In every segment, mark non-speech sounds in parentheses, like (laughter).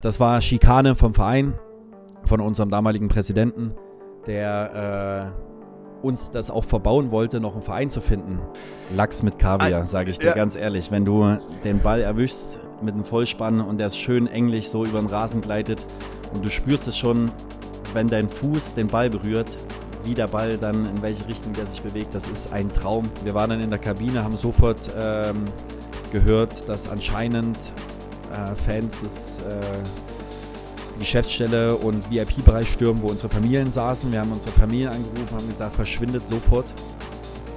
Das war Schikane vom Verein, von unserem damaligen Präsidenten, der äh, uns das auch verbauen wollte, noch einen Verein zu finden. Lachs mit Kaviar, sage ich dir ja. ganz ehrlich. Wenn du den Ball erwischst mit einem Vollspann und der ist schön englisch so über den Rasen gleitet und du spürst es schon, wenn dein Fuß den Ball berührt, wie der Ball dann, in welche Richtung der sich bewegt, das ist ein Traum. Wir waren dann in der Kabine, haben sofort ähm, gehört, dass anscheinend äh, Fans des äh, die Geschäftsstelle und VIP-Bereich stürmen, wo unsere Familien saßen. Wir haben unsere Familien angerufen, haben gesagt, verschwindet sofort.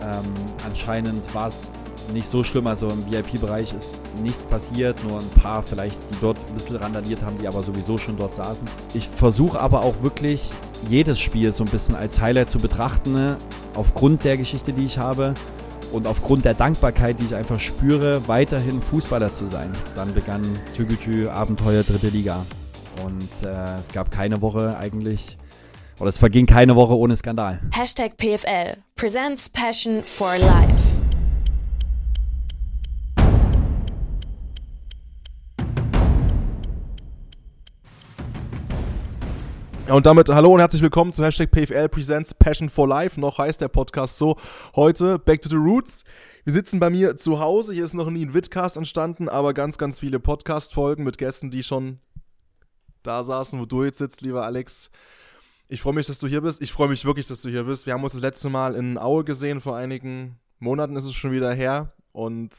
Ähm, anscheinend war es nicht so schlimm, also im VIP-Bereich ist nichts passiert, nur ein paar vielleicht, die dort ein bisschen randaliert haben, die aber sowieso schon dort saßen. Ich versuche aber auch wirklich jedes Spiel so ein bisschen als Highlight zu betrachten, ne? aufgrund der Geschichte, die ich habe und aufgrund der Dankbarkeit, die ich einfach spüre, weiterhin Fußballer zu sein. Dann begann Tügütü Abenteuer dritte Liga. Und äh, es gab keine Woche eigentlich, oder es verging keine Woche ohne Skandal. Hashtag PFL presents Passion for Life. Und damit hallo und herzlich willkommen zu Hashtag PFL Presents Passion for Life. Noch heißt der Podcast so. Heute Back to the Roots. Wir sitzen bei mir zu Hause. Hier ist noch nie ein Vidcast entstanden, aber ganz, ganz viele Podcast-Folgen mit Gästen, die schon da saßen, wo du jetzt sitzt, lieber Alex. Ich freue mich, dass du hier bist. Ich freue mich wirklich, dass du hier bist. Wir haben uns das letzte Mal in Aue gesehen. Vor einigen Monaten ist es schon wieder her. Und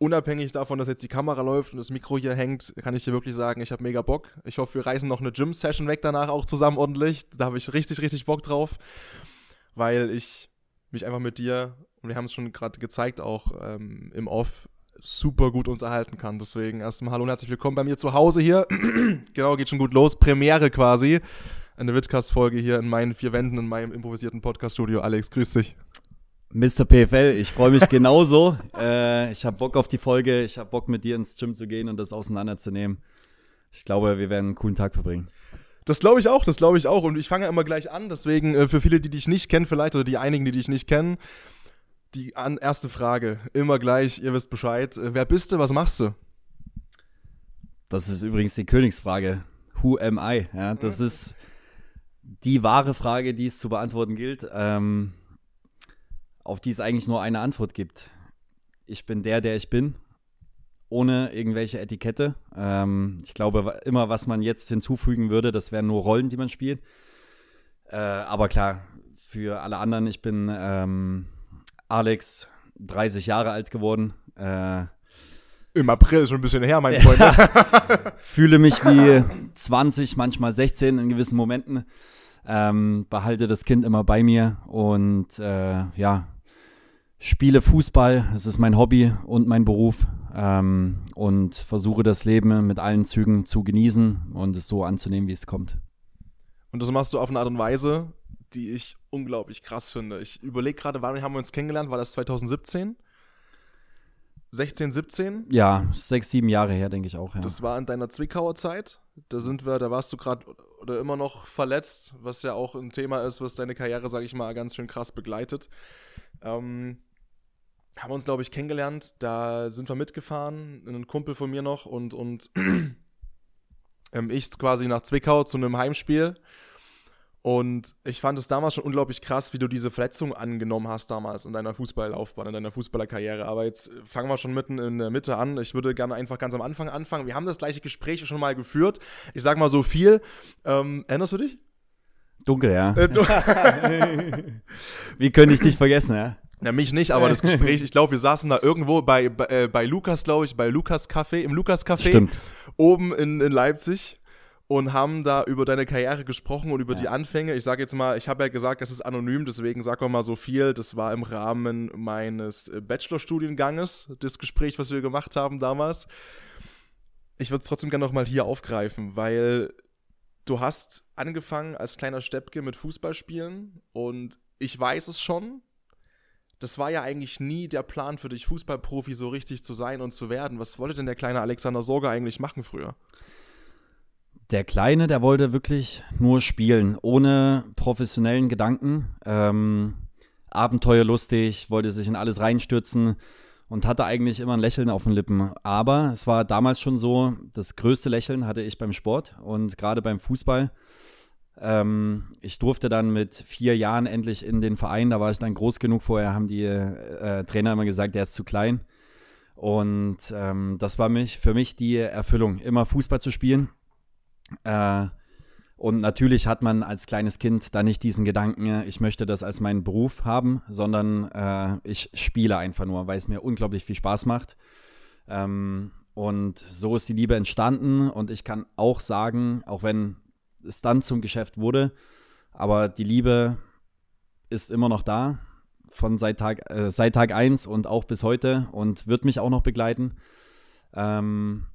unabhängig davon, dass jetzt die Kamera läuft und das Mikro hier hängt, kann ich dir wirklich sagen, ich habe mega Bock. Ich hoffe, wir reisen noch eine Gym-Session weg danach auch zusammen ordentlich. Da habe ich richtig, richtig Bock drauf, weil ich mich einfach mit dir, und wir haben es schon gerade gezeigt, auch ähm, im Off, super gut unterhalten kann. Deswegen erstmal hallo und herzlich willkommen bei mir zu Hause hier. (clears throat) genau, geht schon gut los. Premiere quasi. Eine Witcast-Folge hier in meinen vier Wänden in meinem improvisierten Podcast-Studio. Alex, grüß dich. Mr. PFL, ich freue mich genauso. (laughs) äh, ich habe Bock auf die Folge. Ich habe Bock, mit dir ins Gym zu gehen und das auseinanderzunehmen. Ich glaube, wir werden einen coolen Tag verbringen. Das glaube ich auch, das glaube ich auch. Und ich fange immer gleich an. Deswegen äh, für viele, die dich nicht kennen, vielleicht, oder die einigen, die dich nicht kennen, die an, erste Frage. Immer gleich, ihr wisst Bescheid. Äh, wer bist du, was machst du? Das ist übrigens die Königsfrage. Who am I? Ja, das ist die wahre Frage, die es zu beantworten gilt. Ähm, auf die es eigentlich nur eine Antwort gibt. Ich bin der, der ich bin, ohne irgendwelche Etikette. Ähm, ich glaube, immer, was man jetzt hinzufügen würde, das wären nur Rollen, die man spielt. Äh, aber klar, für alle anderen, ich bin ähm, Alex, 30 Jahre alt geworden. Äh, Im April, schon ein bisschen her, mein (laughs) Freund. fühle mich wie 20, manchmal 16 in gewissen Momenten. Ähm, behalte das Kind immer bei mir und äh, ja, spiele Fußball. Es ist mein Hobby und mein Beruf ähm, und versuche das Leben mit allen Zügen zu genießen und es so anzunehmen, wie es kommt. Und das machst du auf eine Art und Weise, die ich unglaublich krass finde. Ich überlege gerade, wann haben wir uns kennengelernt? War das 2017? 16, 17? Ja, sechs, sieben Jahre her, denke ich auch. Ja. Das war in deiner Zwickauer Zeit. Da sind wir, da warst du gerade oder immer noch verletzt, was ja auch ein Thema ist, was deine Karriere, sage ich mal, ganz schön krass begleitet. Ähm, haben uns, glaube ich, kennengelernt. Da sind wir mitgefahren, ein Kumpel von mir noch und, und (clears throat) ähm, ich quasi nach Zwickau zu einem Heimspiel. Und ich fand es damals schon unglaublich krass, wie du diese Verletzung angenommen hast damals in deiner Fußballlaufbahn, in deiner Fußballerkarriere. Aber jetzt fangen wir schon mitten in der Mitte an. Ich würde gerne einfach ganz am Anfang anfangen. Wir haben das gleiche Gespräch schon mal geführt. Ich sag mal so viel. Ähm, erinnerst du dich? Dunkel, ja. Äh, du (laughs) Wie könnte ich dich vergessen, ja? Na, mich nicht, aber das Gespräch, ich glaube, wir saßen da irgendwo bei, bei, äh, bei Lukas, glaube ich, bei Lukas Café, im Lukas Café, Stimmt. oben in, in Leipzig und haben da über deine Karriere gesprochen und über Ja. die Anfänge. Ich sage jetzt mal, ich habe ja gesagt, das ist anonym, deswegen sag mal so viel. Das war im Rahmen meines äh, Bachelorstudienganges, das Gespräch, was wir gemacht haben damals. Ich würde es trotzdem gerne nochmal hier aufgreifen, weil du hast angefangen als kleiner Steppke mit Fußballspielen und ich weiß es schon. Das war ja eigentlich nie der Plan für dich, Fußballprofi so richtig zu sein und zu werden. Was wollte denn der kleine Alexander Sorge eigentlich machen früher? Der Kleine, der wollte wirklich nur spielen, ohne professionellen Gedanken. Ähm, abenteuerlustig, wollte sich in alles reinstürzen und hatte eigentlich immer ein Lächeln auf den Lippen. Aber es war damals schon so, das größte Lächeln hatte ich beim Sport und gerade beim Fußball. Ähm, ich durfte dann mit vier Jahren endlich in den Verein, da war ich dann groß genug. Vorher haben die äh, Trainer immer gesagt, der ist zu klein. Und ähm, das war mich, für mich die Erfüllung, immer Fußball zu spielen. Äh, und natürlich hat man als kleines Kind da nicht diesen Gedanken, ich möchte das als meinen Beruf haben, sondern äh, ich spiele einfach nur, weil es mir unglaublich viel Spaß macht. Ähm, und so ist die Liebe entstanden. Und ich kann auch sagen, auch wenn es dann zum Geschäft wurde, aber die Liebe ist immer noch da, von seit Tag, äh, seit Tag 1 und auch bis heute und wird mich auch noch begleiten. Ähm,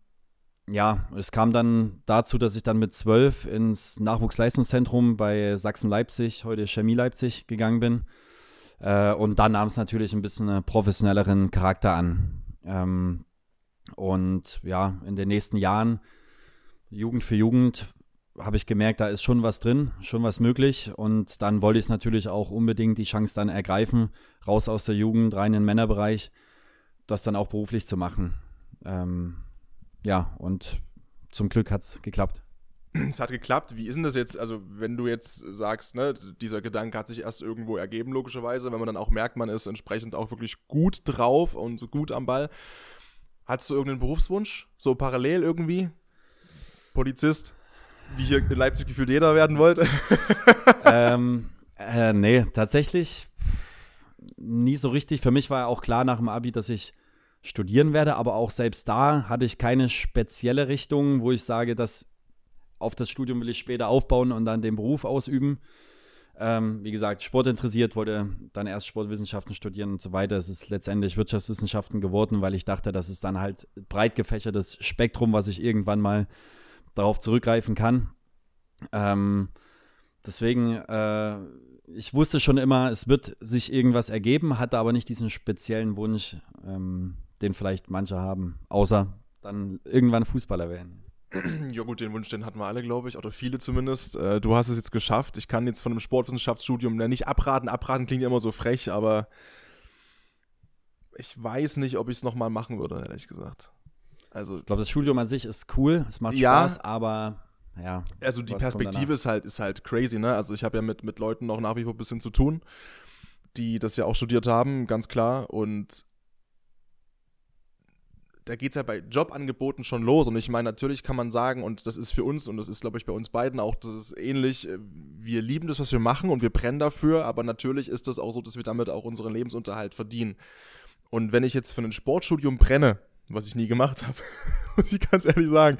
ja, es kam dann dazu, dass ich dann mit zwölf ins Nachwuchsleistungszentrum bei Sachsen-Leipzig, heute Chemie Leipzig, gegangen bin. Äh, und dann nahm es natürlich ein bisschen einen professionelleren Charakter an. Ähm, und ja, in den nächsten Jahren, Jugend für Jugend, habe ich gemerkt, da ist schon was drin, schon was möglich. Und dann wollte ich es natürlich auch unbedingt die Chance dann ergreifen, raus aus der Jugend, rein in den Männerbereich, das dann auch beruflich zu machen. Ähm, ja, und zum Glück hat es geklappt. Es hat geklappt. Wie ist denn das jetzt? Also, wenn du jetzt sagst, ne, dieser Gedanke hat sich erst irgendwo ergeben, logischerweise, wenn man dann auch merkt, man ist entsprechend auch wirklich gut drauf und gut am Ball. Hattest du irgendeinen Berufswunsch? So parallel irgendwie? Polizist? Wie hier in Leipzig gefühlt jeder werden wollte? (laughs) (laughs) ähm, äh, nee, tatsächlich nie so richtig. Für mich war ja auch klar nach dem Abi, dass ich studieren werde, aber auch selbst da hatte ich keine spezielle Richtung, wo ich sage, dass auf das Studium will ich später aufbauen und dann den Beruf ausüben. Ähm, wie gesagt, Sport interessiert, wollte dann erst Sportwissenschaften studieren und so weiter. Es ist letztendlich Wirtschaftswissenschaften geworden, weil ich dachte, das ist dann halt breit gefächertes Spektrum, was ich irgendwann mal darauf zurückgreifen kann. Ähm, deswegen, äh, ich wusste schon immer, es wird sich irgendwas ergeben, hatte aber nicht diesen speziellen Wunsch, ähm, den vielleicht manche haben, außer dann irgendwann Fußballer werden. (clears throat) Ja gut, den Wunsch, den hatten wir alle, glaube ich, oder viele zumindest. Äh, du hast es jetzt geschafft. Ich kann jetzt von einem Sportwissenschaftsstudium nicht abraten. Abraten klingt ja immer so frech, aber ich weiß nicht, ob ich es nochmal machen würde, ehrlich gesagt. Also, ich glaube, das Studium an sich ist cool, es macht ja, Spaß, aber ja. Also die Perspektive ist halt, ist halt crazy, ne? Also ich habe ja mit, mit Leuten noch nach wie vor ein bisschen zu tun, die das ja auch studiert haben, ganz klar. Und da geht es ja bei Jobangeboten schon los. Und ich meine, natürlich kann man sagen, und das ist für uns, und das ist, glaube ich, bei uns beiden auch, das ist ähnlich, äh, wir lieben das, was wir machen und wir brennen dafür, aber natürlich ist das auch so, dass wir damit auch unseren Lebensunterhalt verdienen. Und wenn ich jetzt für ein Sportstudium brenne, was ich nie gemacht habe, (laughs) muss ich ganz ehrlich sagen,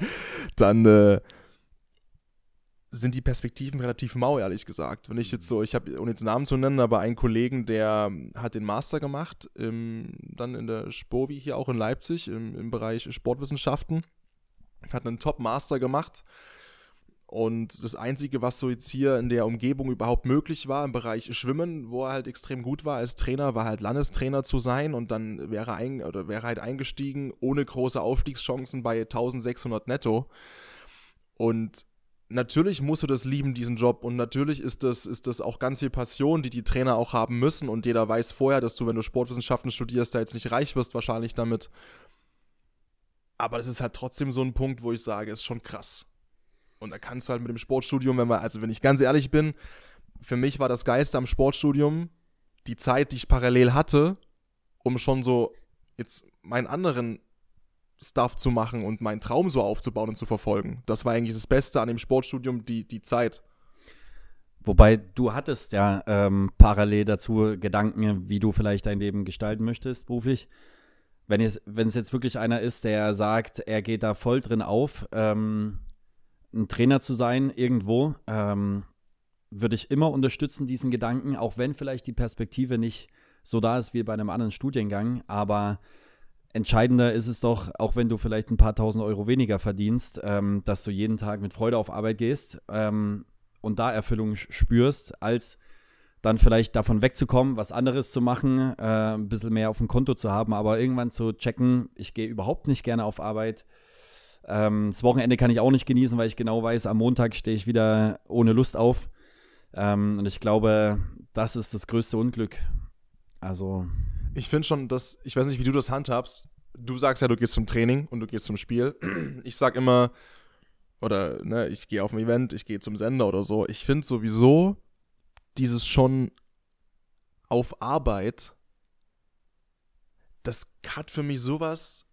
dann äh, sind die Perspektiven relativ mau, ehrlich gesagt. Wenn ich jetzt so, ich habe, ohne jetzt Namen zu nennen, aber einen Kollegen, der hat den Master gemacht, im, dann in der Spovi hier auch in Leipzig, im, im Bereich Sportwissenschaften, hat einen Top-Master gemacht. Und das Einzige, was so jetzt hier in der Umgebung überhaupt möglich war, im Bereich Schwimmen, wo er halt extrem gut war als Trainer, war halt Landestrainer zu sein und dann wäre, ein, oder wäre halt eingestiegen ohne große Aufstiegschancen bei 1600 netto. Und natürlich musst du das lieben, diesen Job. Und natürlich ist das, ist das auch ganz viel Passion, die die Trainer auch haben müssen. Und jeder weiß vorher, dass du, wenn du Sportwissenschaften studierst, da jetzt nicht reich wirst, wahrscheinlich damit. Aber das ist halt trotzdem so ein Punkt, wo ich sage, ist schon krass. Und da kannst du halt mit dem Sportstudium, wenn wir, also wenn ich ganz ehrlich bin, für mich war das Geiste am Sportstudium die Zeit, die ich parallel hatte, um schon so jetzt meinen anderen Stuff zu machen und meinen Traum so aufzubauen und zu verfolgen. Das war eigentlich das Beste an dem Sportstudium, die, die Zeit. Wobei du hattest ja ähm, parallel dazu Gedanken, wie du vielleicht dein Leben gestalten möchtest beruflich. Wenn es, wenn es jetzt wirklich einer ist, der sagt, er geht da voll drin auf, ähm, ein Trainer zu sein irgendwo, ähm, würde ich immer unterstützen, diesen Gedanken, auch wenn vielleicht die Perspektive nicht so da ist wie bei einem anderen Studiengang, aber entscheidender ist es doch, auch wenn du vielleicht ein paar tausend Euro weniger verdienst, ähm, dass du jeden Tag mit Freude auf Arbeit gehst ähm, und da Erfüllung spürst, als dann vielleicht davon wegzukommen, was anderes zu machen, äh, ein bisschen mehr auf dem Konto zu haben, aber irgendwann zu checken, ich gehe überhaupt nicht gerne auf Arbeit. Ähm, das Wochenende kann ich auch nicht genießen, weil ich genau weiß, am Montag stehe ich wieder ohne Lust auf. Ähm, und ich glaube, das ist das größte Unglück. Also Ich finde schon, dass, ich weiß nicht, wie du das handhabst. Du sagst ja, du gehst zum Training und du gehst zum Spiel. Ich sag immer, oder ne, ich gehe auf ein Event, ich gehe zum Sender oder so. Ich finde sowieso dieses schon auf Arbeit, das hat für mich sowas,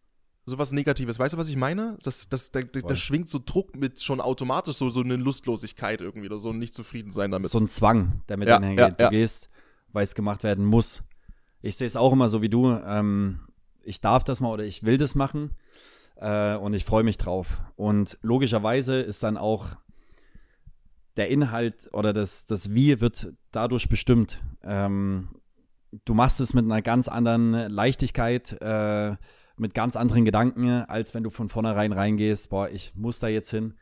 sowas Negatives. Weißt du, was ich meine? Das, das, da, da, schwingt so Druck mit schon automatisch so, so eine Lustlosigkeit irgendwie oder so ein nicht zufrieden sein damit. So ein Zwang, der mit Ja, einhergeht. ja, du ja. gehst, weil es gemacht werden muss. Ich sehe es auch immer so wie du. Ähm, ich darf das mal oder ich will das machen äh, und ich freue mich drauf. Und logischerweise ist dann auch der Inhalt oder das, das Wie wird dadurch bestimmt. Ähm, du machst es mit einer ganz anderen Leichtigkeit, äh, mit ganz anderen Gedanken, als wenn du von vornherein reingehst, boah, ich muss da jetzt hin.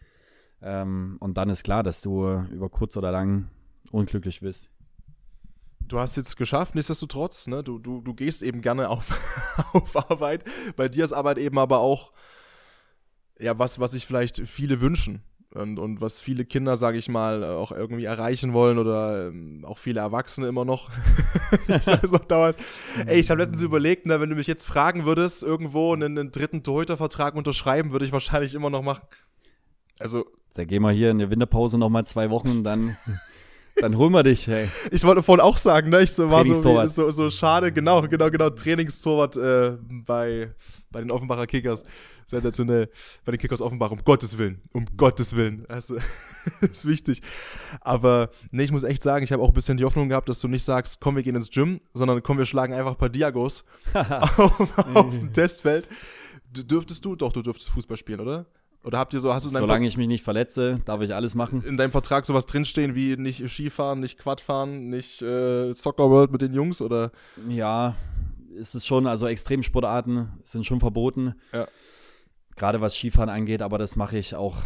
Ähm, und dann ist klar, dass du über kurz oder lang unglücklich wirst. Du hast jetzt geschafft, nichtsdestotrotz, ne? Du, du, du gehst eben gerne auf, (laughs) auf Arbeit. Bei dir ist Arbeit eben aber auch ja, was, was sich vielleicht viele wünschen. Und, und was viele Kinder, sage ich mal, auch irgendwie erreichen wollen oder ähm, auch viele Erwachsene immer noch. (laughs) ich weiß noch. Ey, ich habe letztens überlegt, ne, wenn du mich jetzt fragen würdest, irgendwo einen, einen dritten Torhütervertrag unterschreiben, würde ich wahrscheinlich immer noch machen. Also, Da gehen wir hier in der Winterpause nochmal zwei Wochen und dann, (laughs) dann holen wir dich, hey. Ich wollte vorhin auch sagen, ne? Ich so, war so, so, so schade, genau, genau, genau, Trainingstorwart äh, bei, bei den Offenbacher Kickers. Sensationell. Bei den Kickers Offenbach, um Gottes Willen. Um Gottes Willen. Also, (laughs) ist wichtig. Aber, nee, ich muss echt sagen, ich habe auch ein bisschen die Hoffnung gehabt, dass du nicht sagst, komm, wir gehen ins Gym, sondern komm, wir schlagen einfach ein paar Diagos (laughs) (laughs) auf, auf dem Testfeld. D dürftest du? Doch, du dürftest Fußball spielen, oder? Oder habt ihr so, hast du Solange ich mich nicht verletze, darf ich alles machen. in deinem Vertrag sowas drinstehen wie nicht Skifahren, nicht Quadfahren, nicht äh, Soccer World mit den Jungs oder? Ja, ist es schon, also Extremsportarten sind schon verboten. Ja. Gerade was Skifahren angeht, aber das mache ich auch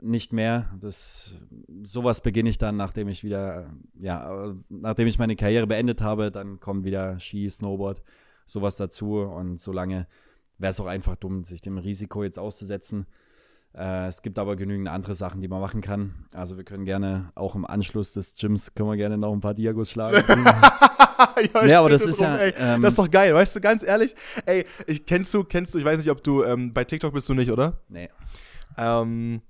nicht mehr. Das, sowas beginne ich dann, nachdem ich wieder, ja, nachdem ich meine Karriere beendet habe, dann kommt wieder Ski, Snowboard, sowas dazu. Und solange wäre es auch einfach dumm, sich dem Risiko jetzt auszusetzen. Äh, es gibt aber genügend andere Sachen, die man machen kann. Also wir können gerne auch im Anschluss des Gyms können wir gerne noch ein paar Diagos schlagen. (laughs) ja, Ja, aber das ist ja, Ey, ähm, das ist doch geil, weißt du, ganz ehrlich. Ey, ich, kennst du, kennst du, ich weiß nicht, ob du, ähm, bei TikTok bist du nicht, oder? nee. Ähm,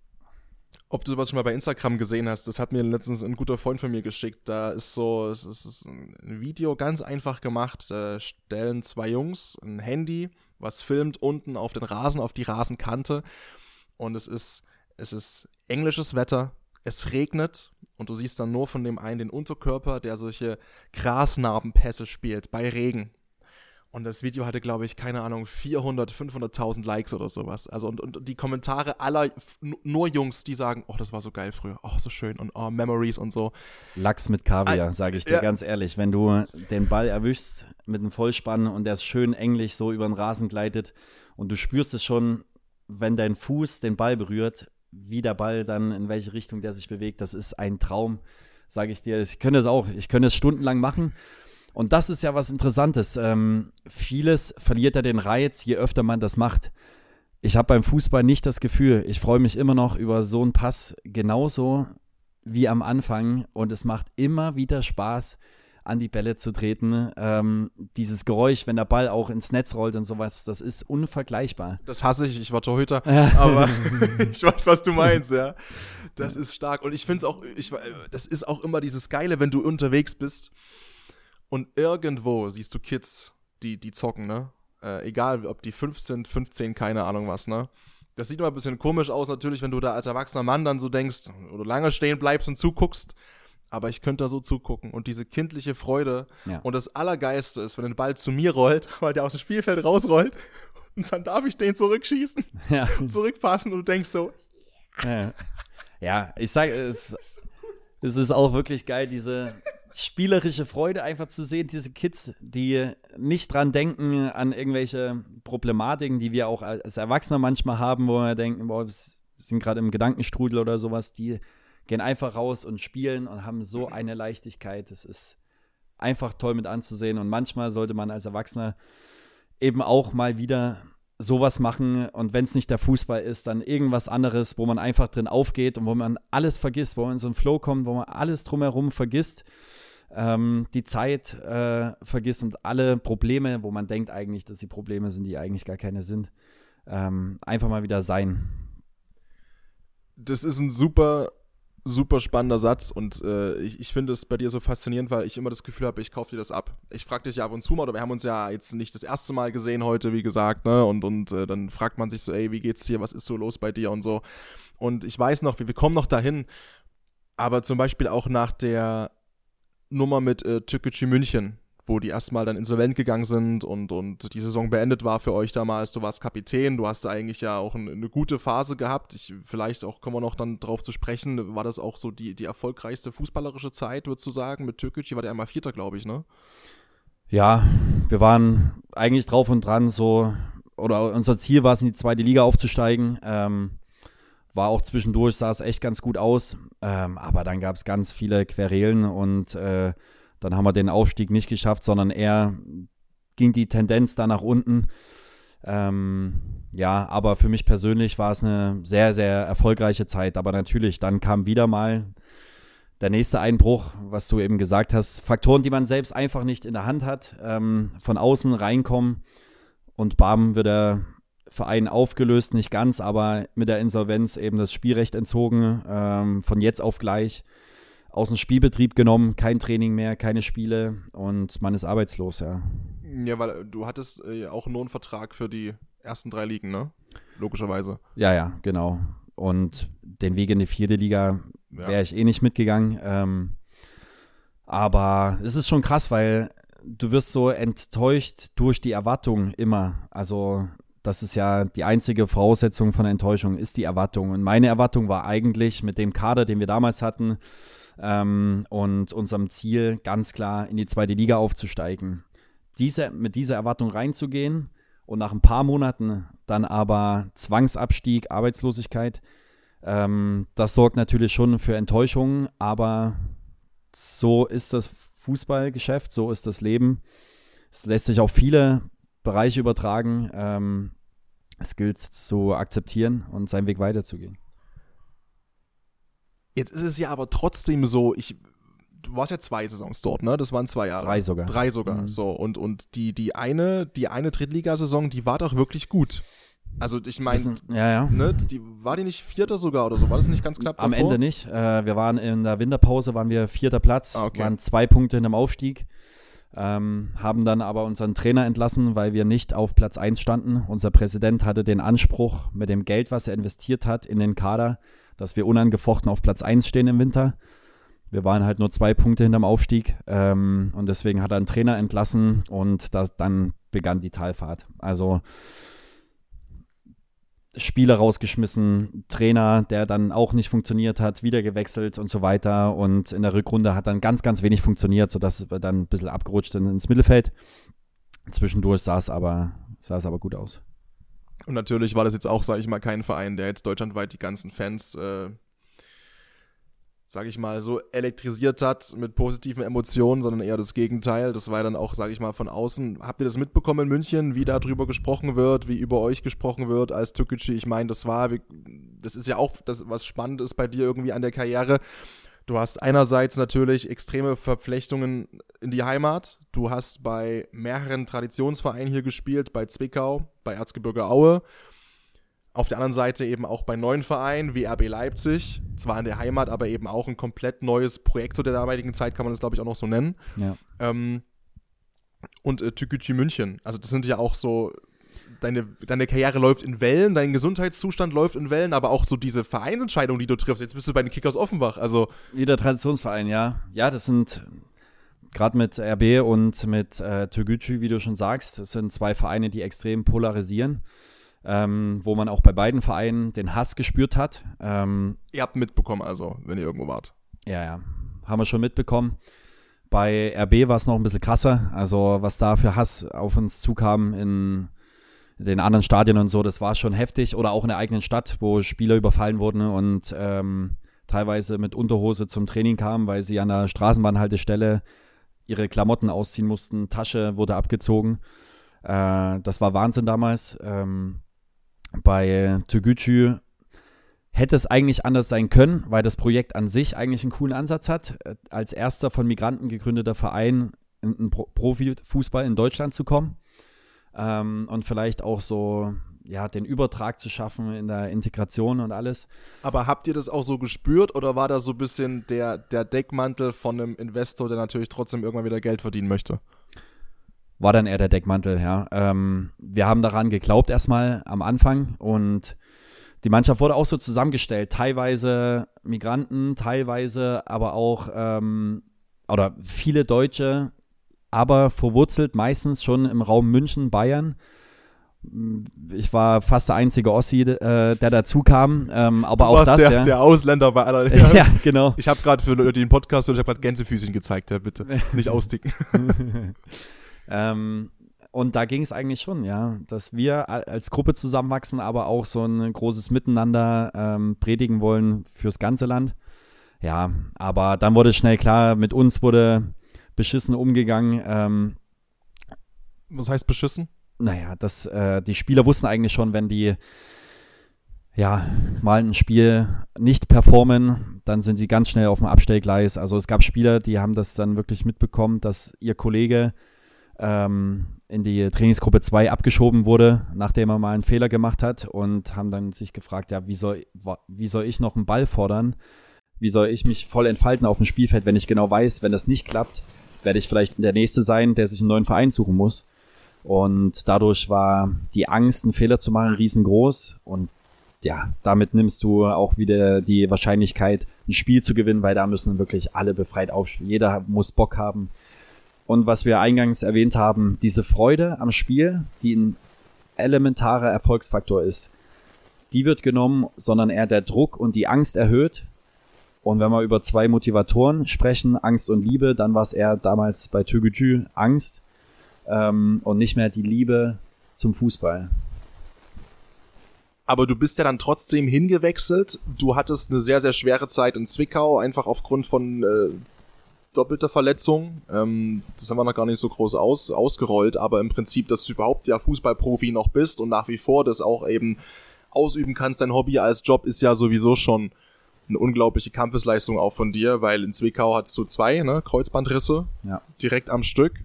ob du sowas schon mal bei Instagram gesehen hast, das hat mir letztens ein guter Freund von mir geschickt. Da ist so, es ist ein Video ganz einfach gemacht. Da stellen zwei Jungs ein Handy, was filmt unten auf den Rasen, auf die Rasenkante. Und es ist, es ist englisches Wetter, es regnet und du siehst dann nur von dem einen den Unterkörper, der solche Grasnarbenpässe spielt bei Regen. Und das Video hatte, glaube ich, keine Ahnung, 400, 500.000 Likes oder sowas. Also und, und die Kommentare aller, nur Jungs, die sagen, oh, das war so geil früher, oh, so schön und oh, Memories und so. Lachs mit Kaviar, sage ich dir ja. ganz ehrlich. Wenn du den Ball erwischst mit einem Vollspann und der ist schön englich so über den Rasen gleitet und du spürst es schon, wenn dein Fuß den Ball berührt, wie der Ball dann, in welche Richtung der sich bewegt, das ist ein Traum, sage ich dir. Ich könnte es auch, ich könnte es stundenlang machen. Und das ist ja was Interessantes. Ähm, vieles verliert ja den Reiz, je öfter man das macht. Ich habe beim Fußball nicht das Gefühl, ich freue mich immer noch über so einen Pass genauso wie am Anfang und es macht immer wieder Spaß, an die Bälle zu treten. Ähm, dieses Geräusch, wenn der Ball auch ins Netz rollt und sowas, das ist unvergleichbar. Das hasse ich, ich war Torhüter, (laughs) aber (laughs) ich weiß, was du meinst, ja. Das ist stark. Und ich finde es auch, ich, das ist auch immer dieses Geile, wenn du unterwegs bist und irgendwo siehst du Kids, die, die zocken, ne? Äh, egal, ob die 15, 15, keine Ahnung was, ne? Das sieht immer ein bisschen komisch aus, natürlich, wenn du da als erwachsener Mann dann so denkst oder lange stehen bleibst und zuguckst. Aber ich könnte da so zugucken und diese kindliche Freude. Ja. Und das Allergeiste ist, wenn ein Ball zu mir rollt, (laughs) weil der aus dem Spielfeld rausrollt. (laughs) Und dann darf ich den zurückschießen, (laughs) Ja, zurückpassen und du denkst so, ja. ja ich sage, es, es ist auch wirklich geil, diese spielerische Freude einfach zu sehen, diese Kids, die nicht dran denken an irgendwelche Problematiken, die wir auch als Erwachsene manchmal haben, wo wir denken, boah, wir sind gerade im Gedankenstrudel oder sowas, die gehen einfach raus und spielen und haben so eine Leichtigkeit. Das ist einfach toll mit anzusehen und manchmal sollte man als Erwachsener eben auch mal wieder sowas machen und wenn es nicht der Fußball ist, dann irgendwas anderes, wo man einfach drin aufgeht und wo man alles vergisst, wo man in so einen Flow kommt, wo man alles drumherum vergisst. ähm, die Zeit äh, vergisst und alle Probleme, wo man denkt eigentlich, dass sie Probleme sind, die eigentlich gar keine sind, ähm, einfach mal wieder sein. Das ist ein super super spannender Satz und äh, ich, ich finde es bei dir so faszinierend, weil ich immer das Gefühl habe, ich kaufe dir das ab. Ich frage dich ja ab und zu mal, oder wir haben uns ja jetzt nicht das erste Mal gesehen heute, wie gesagt, ne? Und, und äh, dann fragt man sich so, ey, wie geht's dir, was ist so los bei dir und so. Und ich weiß noch, wir, wir kommen noch dahin, aber zum Beispiel auch nach der Nummer mit äh, Türkgücü München, wo die erstmal dann insolvent gegangen sind und, und die Saison beendet war für euch damals. Du warst Kapitän, du hast eigentlich ja auch eine, eine gute Phase gehabt. Ich, vielleicht auch kommen wir noch dann drauf zu sprechen. War das auch so die, die erfolgreichste fußballerische Zeit, würdest du sagen? Mit Türkic war der einmal Vierter, glaube ich, ne? Ja, wir waren eigentlich drauf und dran, so, oder unser Ziel war es, in die zweite Liga aufzusteigen. Ähm, war auch zwischendurch, sah es echt ganz gut aus. Ähm, aber dann gab es ganz viele Querelen und äh, dann haben wir den Aufstieg nicht geschafft, sondern eher ging die Tendenz da nach unten. Ähm, ja, aber für mich persönlich war es eine sehr, sehr erfolgreiche Zeit. Aber natürlich, dann kam wieder mal der nächste Einbruch, was du eben gesagt hast. Faktoren, die man selbst einfach nicht in der Hand hat, ähm, von außen reinkommen und bam, wird der Verein aufgelöst, nicht ganz, aber mit der Insolvenz eben das Spielrecht entzogen, ähm, von jetzt auf gleich aus dem Spielbetrieb genommen, kein Training mehr, keine Spiele und man ist arbeitslos, ja. Ja, weil du hattest äh, auch nur einen Vertrag für die ersten drei Ligen, ne? Logischerweise. Ja, ja, genau. Und den Weg in die vierte Liga wäre ja. ich eh nicht mitgegangen. Ähm, aber es ist schon krass, weil du wirst so enttäuscht durch die Erwartung immer. Also das ist ja die einzige Voraussetzung von Enttäuschung, ist die Erwartung. Und meine Erwartung war eigentlich mit dem Kader, den wir damals hatten, ähm, und unserem Ziel ganz klar in die zweite Liga aufzusteigen. Diese, mit dieser Erwartung reinzugehen und nach ein paar Monaten dann aber Zwangsabstieg, Arbeitslosigkeit, ähm, das sorgt natürlich schon für Enttäuschungen, aber so ist das Fußballgeschäft, so ist das Leben. Es lässt sich auf viele Bereiche übertragen. Ähm, es gilt zu akzeptieren und seinen Weg weiterzugehen. Jetzt ist es ja aber trotzdem so, ich, du warst ja zwei Saisons dort, ne? Das waren zwei Jahre. Drei sogar. Drei sogar. Mhm. So, und, und die, die eine, die eine Drittligasaison, die war doch wirklich gut. Also ich meine, ja, ja. ne, die, war die nicht Vierter sogar oder so? War das nicht ganz knapp davor? Am Ende nicht. Äh, wir waren in der Winterpause, waren wir vierter Platz, ah, okay. waren zwei Punkte in dem Aufstieg. Ähm, haben dann aber unseren Trainer entlassen, weil wir nicht auf Platz 1 standen. Unser Präsident hatte den Anspruch, mit dem Geld, was er investiert hat in den Kader, dass wir unangefochten auf Platz 1 stehen im Winter. Wir waren halt nur zwei Punkte hinterm Aufstieg ähm, und deswegen hat er einen Trainer entlassen und das, dann begann die Talfahrt. Also Spieler rausgeschmissen, Trainer, der dann auch nicht funktioniert hat, wieder gewechselt und so weiter. Und in der Rückrunde hat dann ganz, ganz wenig funktioniert, sodass wir dann ein bisschen abgerutscht sind ins Mittelfeld. Zwischendurch sah es aber, sah es aber gut aus. Und natürlich war das jetzt auch, sage ich mal, kein Verein, der jetzt deutschlandweit die ganzen Fans, äh, sage ich mal, so elektrisiert hat mit positiven Emotionen, sondern eher das Gegenteil. Das war dann auch, sage ich mal, von außen. Habt ihr das mitbekommen in München, wie darüber gesprochen wird, wie über euch gesprochen wird als Türkgücü? Ich meine, das war, das ist ja auch das, was spannend ist bei dir irgendwie an der Karriere. Du hast einerseits natürlich extreme Verflechtungen in die Heimat. Du hast bei mehreren Traditionsvereinen hier gespielt, bei Zwickau, bei Erzgebirge Aue. Auf der anderen Seite eben auch bei neuen Vereinen wie RB Leipzig. Zwar in der Heimat, aber eben auch ein komplett neues Projekt zu der damaligen Zeit, kann man das glaube ich auch noch so nennen. Ja. Ähm, und äh, Tükücü München. Also das sind ja auch so deine, deine Karriere läuft in Wellen, dein Gesundheitszustand läuft in Wellen, aber auch so diese Vereinsentscheidung, die du triffst. Jetzt bist du bei den Kickers Offenbach. Also Wieder Traditionsverein, ja. Ja, das sind gerade mit RB und mit äh, Türgücü, wie du schon sagst, das sind zwei Vereine, die extrem polarisieren. Ähm, wo man auch bei beiden Vereinen den Hass gespürt hat. Ähm, ihr habt mitbekommen, also, wenn ihr irgendwo wart. Ja, ja. Haben wir schon mitbekommen. Bei RB war es noch ein bisschen krasser. Also, was da für Hass auf uns zukam in den anderen Stadien und so, das war schon heftig. Oder auch in der eigenen Stadt, wo Spieler überfallen wurden und ähm, teilweise mit Unterhose zum Training kamen, weil sie an der Straßenbahnhaltestelle ihre Klamotten ausziehen mussten. Tasche wurde abgezogen. Äh, das war Wahnsinn damals. Ähm, bei Tügücü hätte es eigentlich anders sein können, weil das Projekt an sich eigentlich einen coolen Ansatz hat, äh, als erster von Migranten gegründeter Verein in den Pro Profifußball in Deutschland zu kommen ähm, und vielleicht auch so ja, den Übertrag zu schaffen in der Integration und alles. Aber habt ihr das auch so gespürt oder war da so ein bisschen der, der Deckmantel von einem Investor, der natürlich trotzdem irgendwann wieder Geld verdienen möchte? War dann eher der Deckmantel, ja. Ähm, wir haben daran geglaubt erstmal am Anfang und die Mannschaft wurde auch so zusammengestellt. Teilweise Migranten, teilweise aber auch ähm, oder viele Deutsche, aber verwurzelt meistens schon im Raum München, Bayern ich war fast der einzige Ossi, äh, der dazu kam. Ähm, aber du auch das, der, ja. der Ausländer bei aller. (laughs) Ja, ja genau. Ich habe gerade für den Podcast und ich habe gerade Gänsefüßchen gezeigt, ja, bitte. (laughs) Nicht austicken. (laughs) ähm, und da ging es eigentlich schon, ja, dass wir als Gruppe zusammenwachsen, aber auch so ein großes Miteinander ähm, predigen wollen fürs ganze Land. Ja, aber dann wurde schnell klar, mit uns wurde beschissen umgegangen. Ähm, Was heißt beschissen? naja, das, äh, die Spieler wussten eigentlich schon, wenn die ja, mal ein Spiel nicht performen, dann sind sie ganz schnell auf dem Abstellgleis. Also es gab Spieler, die haben das dann wirklich mitbekommen, dass ihr Kollege ähm, in die Trainingsgruppe 2 abgeschoben wurde, nachdem er mal einen Fehler gemacht hat und haben dann sich gefragt, ja, wie soll, wie soll ich noch einen Ball fordern? Wie soll ich mich voll entfalten auf dem Spielfeld, wenn ich genau weiß, wenn das nicht klappt, werde ich vielleicht der Nächste sein, der sich einen neuen Verein suchen muss. Und dadurch war die Angst, einen Fehler zu machen, riesengroß. Und ja, damit nimmst du auch wieder die Wahrscheinlichkeit, ein Spiel zu gewinnen, weil da müssen wirklich alle befreit aufspielen. Jeder muss Bock haben. Und was wir eingangs erwähnt haben, diese Freude am Spiel, die ein elementarer Erfolgsfaktor ist, die wird genommen, sondern eher der Druck und die Angst erhöht. Und wenn wir über zwei Motivatoren sprechen, Angst und Liebe, dann war es eher damals bei Tögütü Angst ähm, und nicht mehr die Liebe zum Fußball. Aber du bist ja dann trotzdem hingewechselt. Du hattest eine sehr, sehr schwere Zeit in Zwickau, einfach aufgrund von äh, doppelter Verletzung. Ähm, das haben wir noch gar nicht so groß aus, ausgerollt, aber im Prinzip, dass du überhaupt ja Fußballprofi noch bist und nach wie vor das auch eben ausüben kannst, dein Hobby als Job ist ja sowieso schon eine unglaubliche Kampfesleistung auch von dir, weil in Zwickau hattest du zwei ne, Kreuzbandrisse ja. direkt am Stück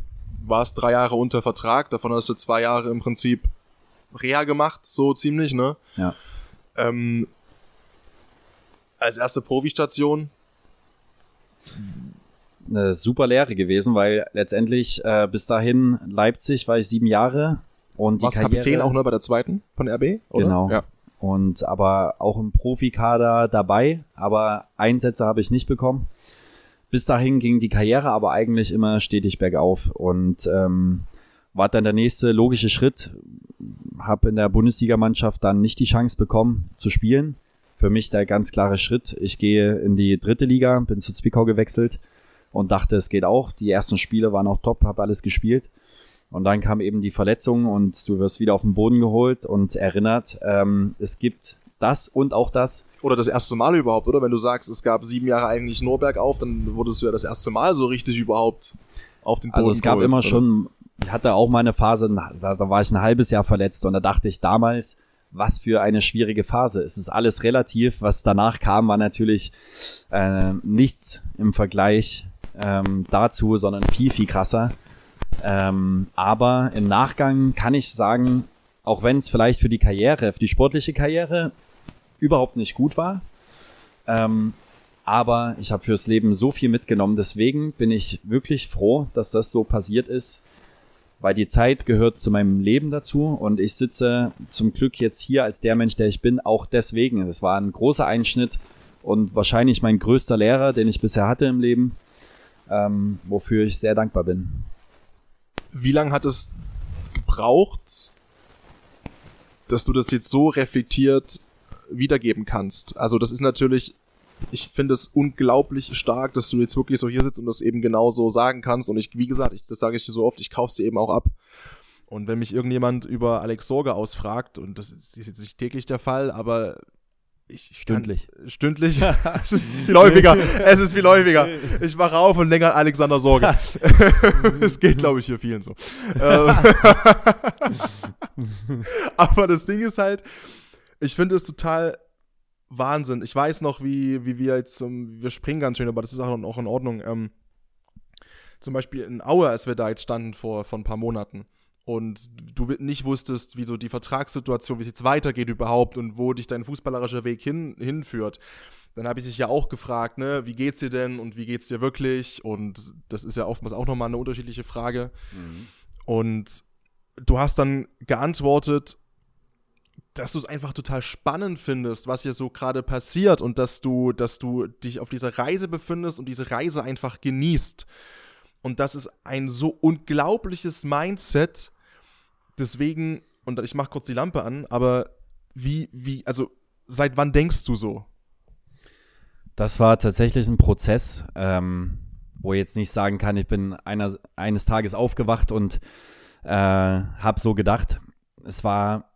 warst drei Jahre unter Vertrag, davon hast du zwei Jahre im Prinzip Reha gemacht, so ziemlich, ne? Ja. Ähm, als erste Profi-Station. Eine super Lehre gewesen, weil letztendlich äh, bis dahin Leipzig war ich sieben Jahre und die Warst Karriere, Kapitän auch nur bei der zweiten von RB? Oder? Genau. Ja. Und aber auch im Profikader dabei, aber Einsätze habe ich nicht bekommen bis dahin ging die Karriere aber eigentlich immer stetig bergauf und ähm, war dann der nächste logische Schritt. Habe in der Bundesligamannschaft dann nicht die Chance bekommen zu spielen. Für mich der ganz klare Schritt. Ich gehe in die dritte Liga, bin zu Zwickau gewechselt und dachte, es geht auch. Die ersten Spiele waren auch top, habe alles gespielt. Und dann kam eben die Verletzung und du wirst wieder auf den Boden geholt und erinnert, ähm, es gibt das und auch das. Oder das erste Mal überhaupt, oder? Wenn du sagst, es gab sieben Jahre eigentlich nur bergauf, dann wurdest du ja das erste Mal so richtig überhaupt auf den Boden Also es gab geholt, immer oder? schon, ich hatte auch mal eine Phase, da, da war ich ein halbes Jahr verletzt und da dachte ich damals, was für eine schwierige Phase. Es ist alles relativ. Was danach kam, war natürlich äh, nichts im Vergleich ähm, dazu, sondern viel, viel krasser. Ähm, aber im Nachgang kann ich sagen, auch wenn es vielleicht für die Karriere, für die sportliche Karriere überhaupt nicht gut war. Ähm, aber ich habe fürs Leben so viel mitgenommen. Deswegen bin ich wirklich froh, dass das so passiert ist, weil die Zeit gehört zu meinem Leben dazu und ich sitze zum Glück jetzt hier als der Mensch, der ich bin, auch deswegen. Es war ein großer Einschnitt und wahrscheinlich mein größter Lehrer, den ich bisher hatte im Leben, ähm, wofür ich sehr dankbar bin. Wie lange hat es gebraucht, dass du das jetzt so reflektiert wiedergeben kannst. Also das ist natürlich, ich finde es unglaublich stark, dass du jetzt wirklich so hier sitzt und das eben genau so sagen kannst. Und ich, wie gesagt, ich, das sage ich dir so oft, ich kaufe sie eben auch ab. Und wenn mich irgendjemand über Alex Sorge ausfragt, und das ist jetzt nicht täglich der Fall, aber ich, ich stündlich. Kann, stündlich? (laughs) (laughs) es ist viel häufiger. Es ist viel häufiger. Ich wache auf und denke an Alexander Sorge. (laughs) Es geht, glaube ich, hier vielen so. Aber das Ding ist halt, ich finde es total Wahnsinn. Ich weiß noch, wie, wie wir jetzt, um, wir springen ganz schön, aber das ist auch, auch in Ordnung. Ähm, zum Beispiel in Aue, als wir da jetzt standen vor, vor ein paar Monaten und du nicht wusstest, wie so die Vertragssituation, wie es jetzt weitergeht überhaupt und wo dich dein fußballerischer Weg hin, hinführt, dann habe ich dich ja auch gefragt, ne, wie geht's dir denn und wie geht's dir wirklich? Und das ist ja oftmals auch nochmal eine unterschiedliche Frage. Mhm. Und du hast dann geantwortet, dass du es einfach total spannend findest, was hier so gerade passiert und dass du, dass du dich auf dieser Reise befindest und diese Reise einfach genießt. Und das ist ein so unglaubliches Mindset. Deswegen, und ich mache kurz die Lampe an, aber wie, wie, also seit wann denkst du so? Das war tatsächlich ein Prozess, ähm, wo ich jetzt nicht sagen kann, ich bin einer, eines Tages aufgewacht und äh, habe so gedacht. Es war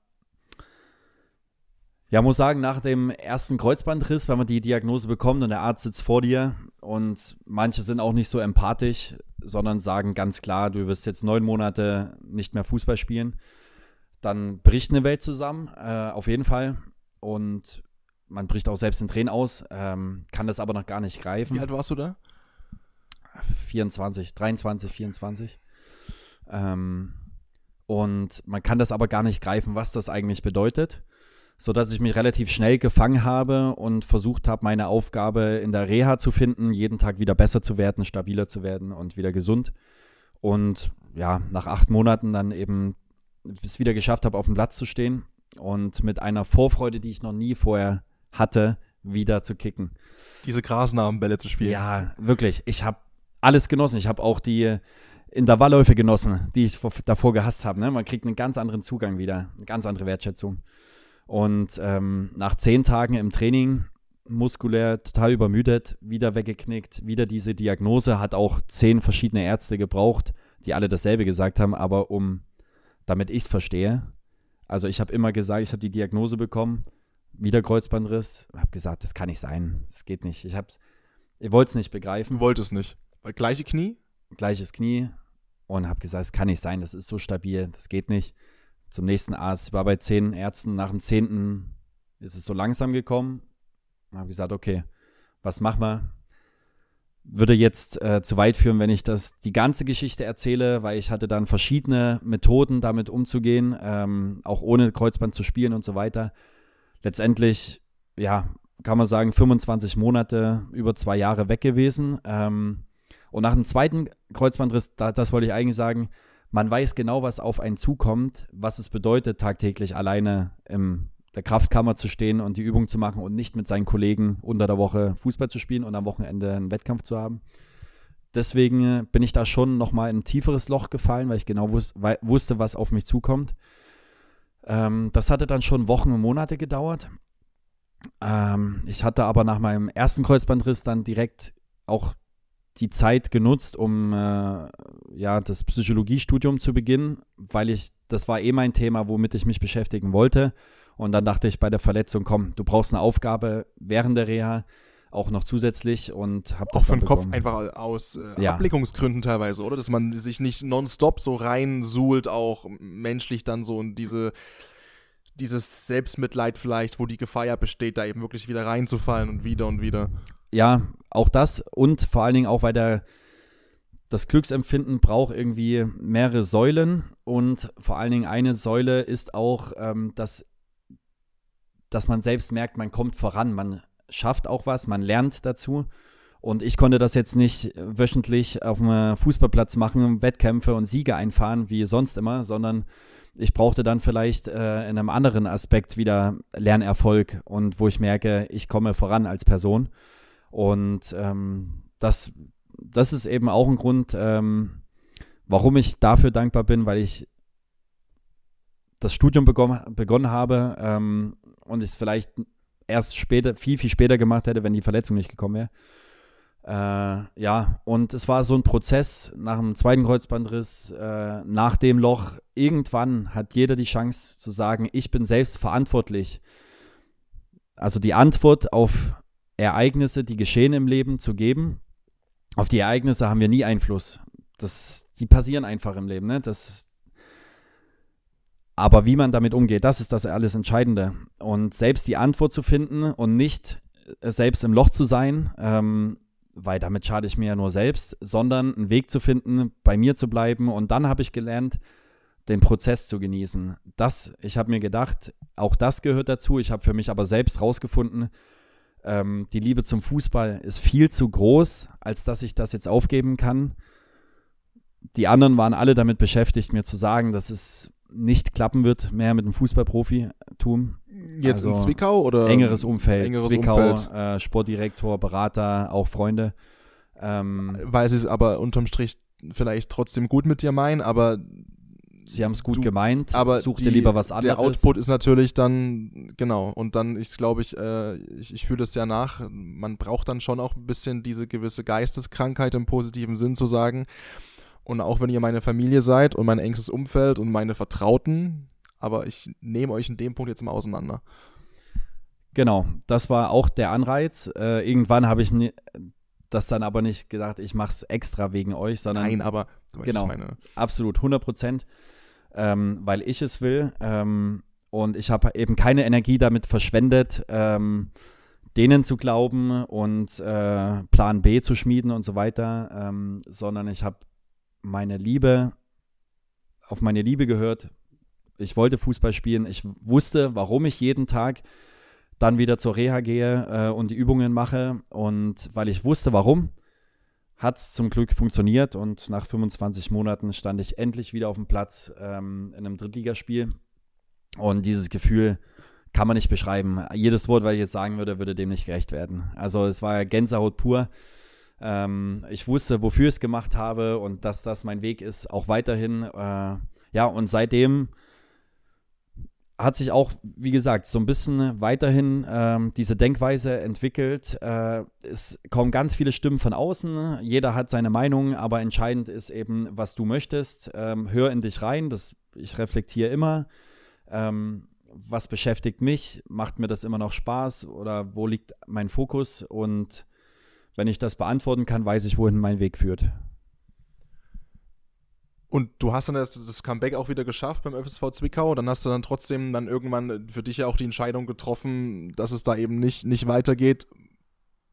ja, muss sagen, nach dem ersten Kreuzbandriss, wenn man die Diagnose bekommt und der Arzt sitzt vor dir und manche sind auch nicht so empathisch, sondern sagen ganz klar, du wirst jetzt neun Monate nicht mehr Fußball spielen, dann bricht eine Welt zusammen, äh, auf jeden Fall. Und man bricht auch selbst den Tränen aus, ähm, kann das aber noch gar nicht greifen. Wie alt warst du da? 24, 23, 24. Ähm, und man kann das aber gar nicht greifen, was das eigentlich bedeutet sodass ich mich relativ schnell gefangen habe und versucht habe, meine Aufgabe in der Reha zu finden, jeden Tag wieder besser zu werden, stabiler zu werden und wieder gesund. Und ja, nach acht Monaten dann eben es wieder geschafft habe, auf dem Platz zu stehen und mit einer Vorfreude, die ich noch nie vorher hatte, wieder zu kicken. Diese Grasnarbenbälle zu spielen. Ja, wirklich. Ich habe alles genossen. Ich habe auch die Intervallläufe genossen, die ich davor gehasst habe. Ne? Man kriegt einen ganz anderen Zugang wieder, eine ganz andere Wertschätzung. Und ähm, nach zehn Tagen im Training, muskulär total übermüdet, wieder weggeknickt, wieder diese Diagnose, hat auch zehn verschiedene Ärzte gebraucht, die alle dasselbe gesagt haben, aber um, damit ich es verstehe, also ich habe immer gesagt, ich habe die Diagnose bekommen, wieder Kreuzbandriss, habe gesagt, das kann nicht sein, das geht nicht. Ich ich wollte es nicht begreifen. Du wolltest nicht. Weil gleiche Knie? Gleiches Knie und habe gesagt, das kann nicht sein, das ist so stabil, das geht nicht zum nächsten Arzt. Ich war bei zehn Ärzten. Nach dem zehnten ist es so langsam gekommen. Habe gesagt, okay, was machen wir? Würde jetzt äh, zu weit führen, wenn ich das die ganze Geschichte erzähle, weil ich hatte dann verschiedene Methoden, damit umzugehen, ähm, auch ohne Kreuzband zu spielen und so weiter. Letztendlich, ja, kann man sagen, 25 Monate, über zwei Jahre weg gewesen. Ähm, und nach dem zweiten Kreuzbandriss, da, das wollte ich eigentlich sagen, man weiß genau, was auf einen zukommt, was es bedeutet, tagtäglich alleine in der Kraftkammer zu stehen und die Übung zu machen und nicht mit seinen Kollegen unter der Woche Fußball zu spielen und am Wochenende einen Wettkampf zu haben. Deswegen bin ich da schon nochmal in ein tieferes Loch gefallen, weil ich genau wus wusste, was auf mich zukommt. Ähm, das hatte dann schon Wochen und Monate gedauert. Ähm, ich hatte aber nach meinem ersten Kreuzbandriss dann direkt auch die Zeit genutzt, um äh, ja das Psychologiestudium zu beginnen, weil ich das war eh mein Thema, womit ich mich beschäftigen wollte. Und dann dachte ich bei der Verletzung, komm, du brauchst eine Aufgabe während der Reha auch noch zusätzlich und habe das auch für den Kopf einfach aus äh, ja. Ableckungsgründen teilweise, oder, dass man sich nicht nonstop so reinsuhlt, auch menschlich dann so und diese dieses Selbstmitleid vielleicht, wo die Gefahr ja besteht, da eben wirklich wieder reinzufallen und wieder und wieder ja, auch das und vor allen Dingen auch, weil der, das Glücksempfinden braucht irgendwie mehrere Säulen und vor allen Dingen eine Säule ist auch, ähm, dass, dass man selbst merkt, man kommt voran, man schafft auch was, man lernt dazu. Und ich konnte das jetzt nicht wöchentlich auf einem Fußballplatz machen, Wettkämpfe und Siege einfahren, wie sonst immer, sondern ich brauchte dann vielleicht äh, in einem anderen Aspekt wieder Lernerfolg und wo ich merke, ich komme voran als Person. Und ähm, das, das ist eben auch ein Grund, ähm, warum ich dafür dankbar bin, weil ich das Studium begonnen, begonnen habe ähm, und ich es vielleicht erst später, viel, viel später gemacht hätte, wenn die Verletzung nicht gekommen wäre. Äh, ja, und es war so ein Prozess nach dem zweiten Kreuzbandriss, äh, nach dem Loch. Irgendwann hat jeder die Chance zu sagen, ich bin selbst verantwortlich. Also die Antwort auf Ereignisse, die geschehen im Leben, zu geben. Auf die Ereignisse haben wir nie Einfluss. Das, die passieren einfach im Leben. Ne? Das, Aber wie man damit umgeht, das ist das alles Entscheidende. Und selbst die Antwort zu finden und nicht äh, selbst im Loch zu sein, ähm, weil damit schade ich mir ja nur selbst, sondern einen Weg zu finden, bei mir zu bleiben. Und dann habe ich gelernt, den Prozess zu genießen. Das, ich habe mir gedacht, auch das gehört dazu. Ich habe für mich aber selbst rausgefunden, ähm, die Liebe zum Fußball ist viel zu groß, als dass ich das jetzt aufgeben kann. Die anderen waren alle damit beschäftigt, mir zu sagen, dass es nicht klappen wird mehr mit dem Fußballprofitum. Jetzt also in Zwickau oder? Engeres Umfeld. Engeres Zwickau, Umfeld. Äh, Sportdirektor, Berater, auch Freunde. Ähm, Weil sie es aber unterm Strich vielleicht trotzdem gut mit dir meinen, aber sie haben es gut Du- gemeint, aber such dir lieber was anderes. Der Output ist natürlich dann, genau, und dann ist, glaube ich, äh, ich, ich fühle es ja nach, man braucht dann schon auch ein bisschen diese gewisse Geisteskrankheit im positiven Sinn zu sagen. Und auch wenn ihr meine Familie seid und mein engstes Umfeld und meine Vertrauten, aber ich nehme euch in dem Punkt jetzt mal auseinander. Genau, das war auch der Anreiz. Äh, irgendwann habe ich das dann aber nicht gedacht, ich mache es extra wegen euch, sondern Nein, aber du weißt, Genau. ich meine. absolut 100 Prozent, ähm, weil ich es will. Ähm, und ich habe eben keine Energie damit verschwendet, ähm, denen zu glauben und äh, Plan B zu schmieden und so weiter, ähm, sondern ich habe meine Liebe, auf meine Liebe gehört. Ich wollte Fußball spielen. Ich wusste, warum ich jeden Tag dann wieder zur Reha gehe äh, und die Übungen mache. Und weil ich wusste, warum, hat es zum Glück funktioniert. Und nach 25 Monaten stand ich endlich wieder auf dem Platz ähm, in einem Drittligaspiel. Und dieses Gefühl kann man nicht beschreiben. Jedes Wort, was ich jetzt sagen würde, würde dem nicht gerecht werden. Also es war Gänsehaut pur. Ähm, ich wusste, wofür ich es gemacht habe und dass das mein Weg ist, auch weiterhin. Äh, ja, und seitdem hat sich auch, wie gesagt, so ein bisschen weiterhin ähm, diese Denkweise entwickelt. Äh, es kommen ganz viele Stimmen von außen, jeder hat seine Meinung, aber entscheidend ist eben, was du möchtest. Ähm, hör in dich rein, das, ich reflektiere immer. Ähm, was beschäftigt mich? Macht mir das immer noch Spaß oder wo liegt mein Fokus? Und wenn ich das beantworten kann, weiß ich, wohin mein Weg führt. Und du hast dann das, das Comeback auch wieder geschafft beim FSV Zwickau. Dann hast du dann trotzdem dann irgendwann für dich ja auch die Entscheidung getroffen, dass es da eben nicht, nicht weitergeht.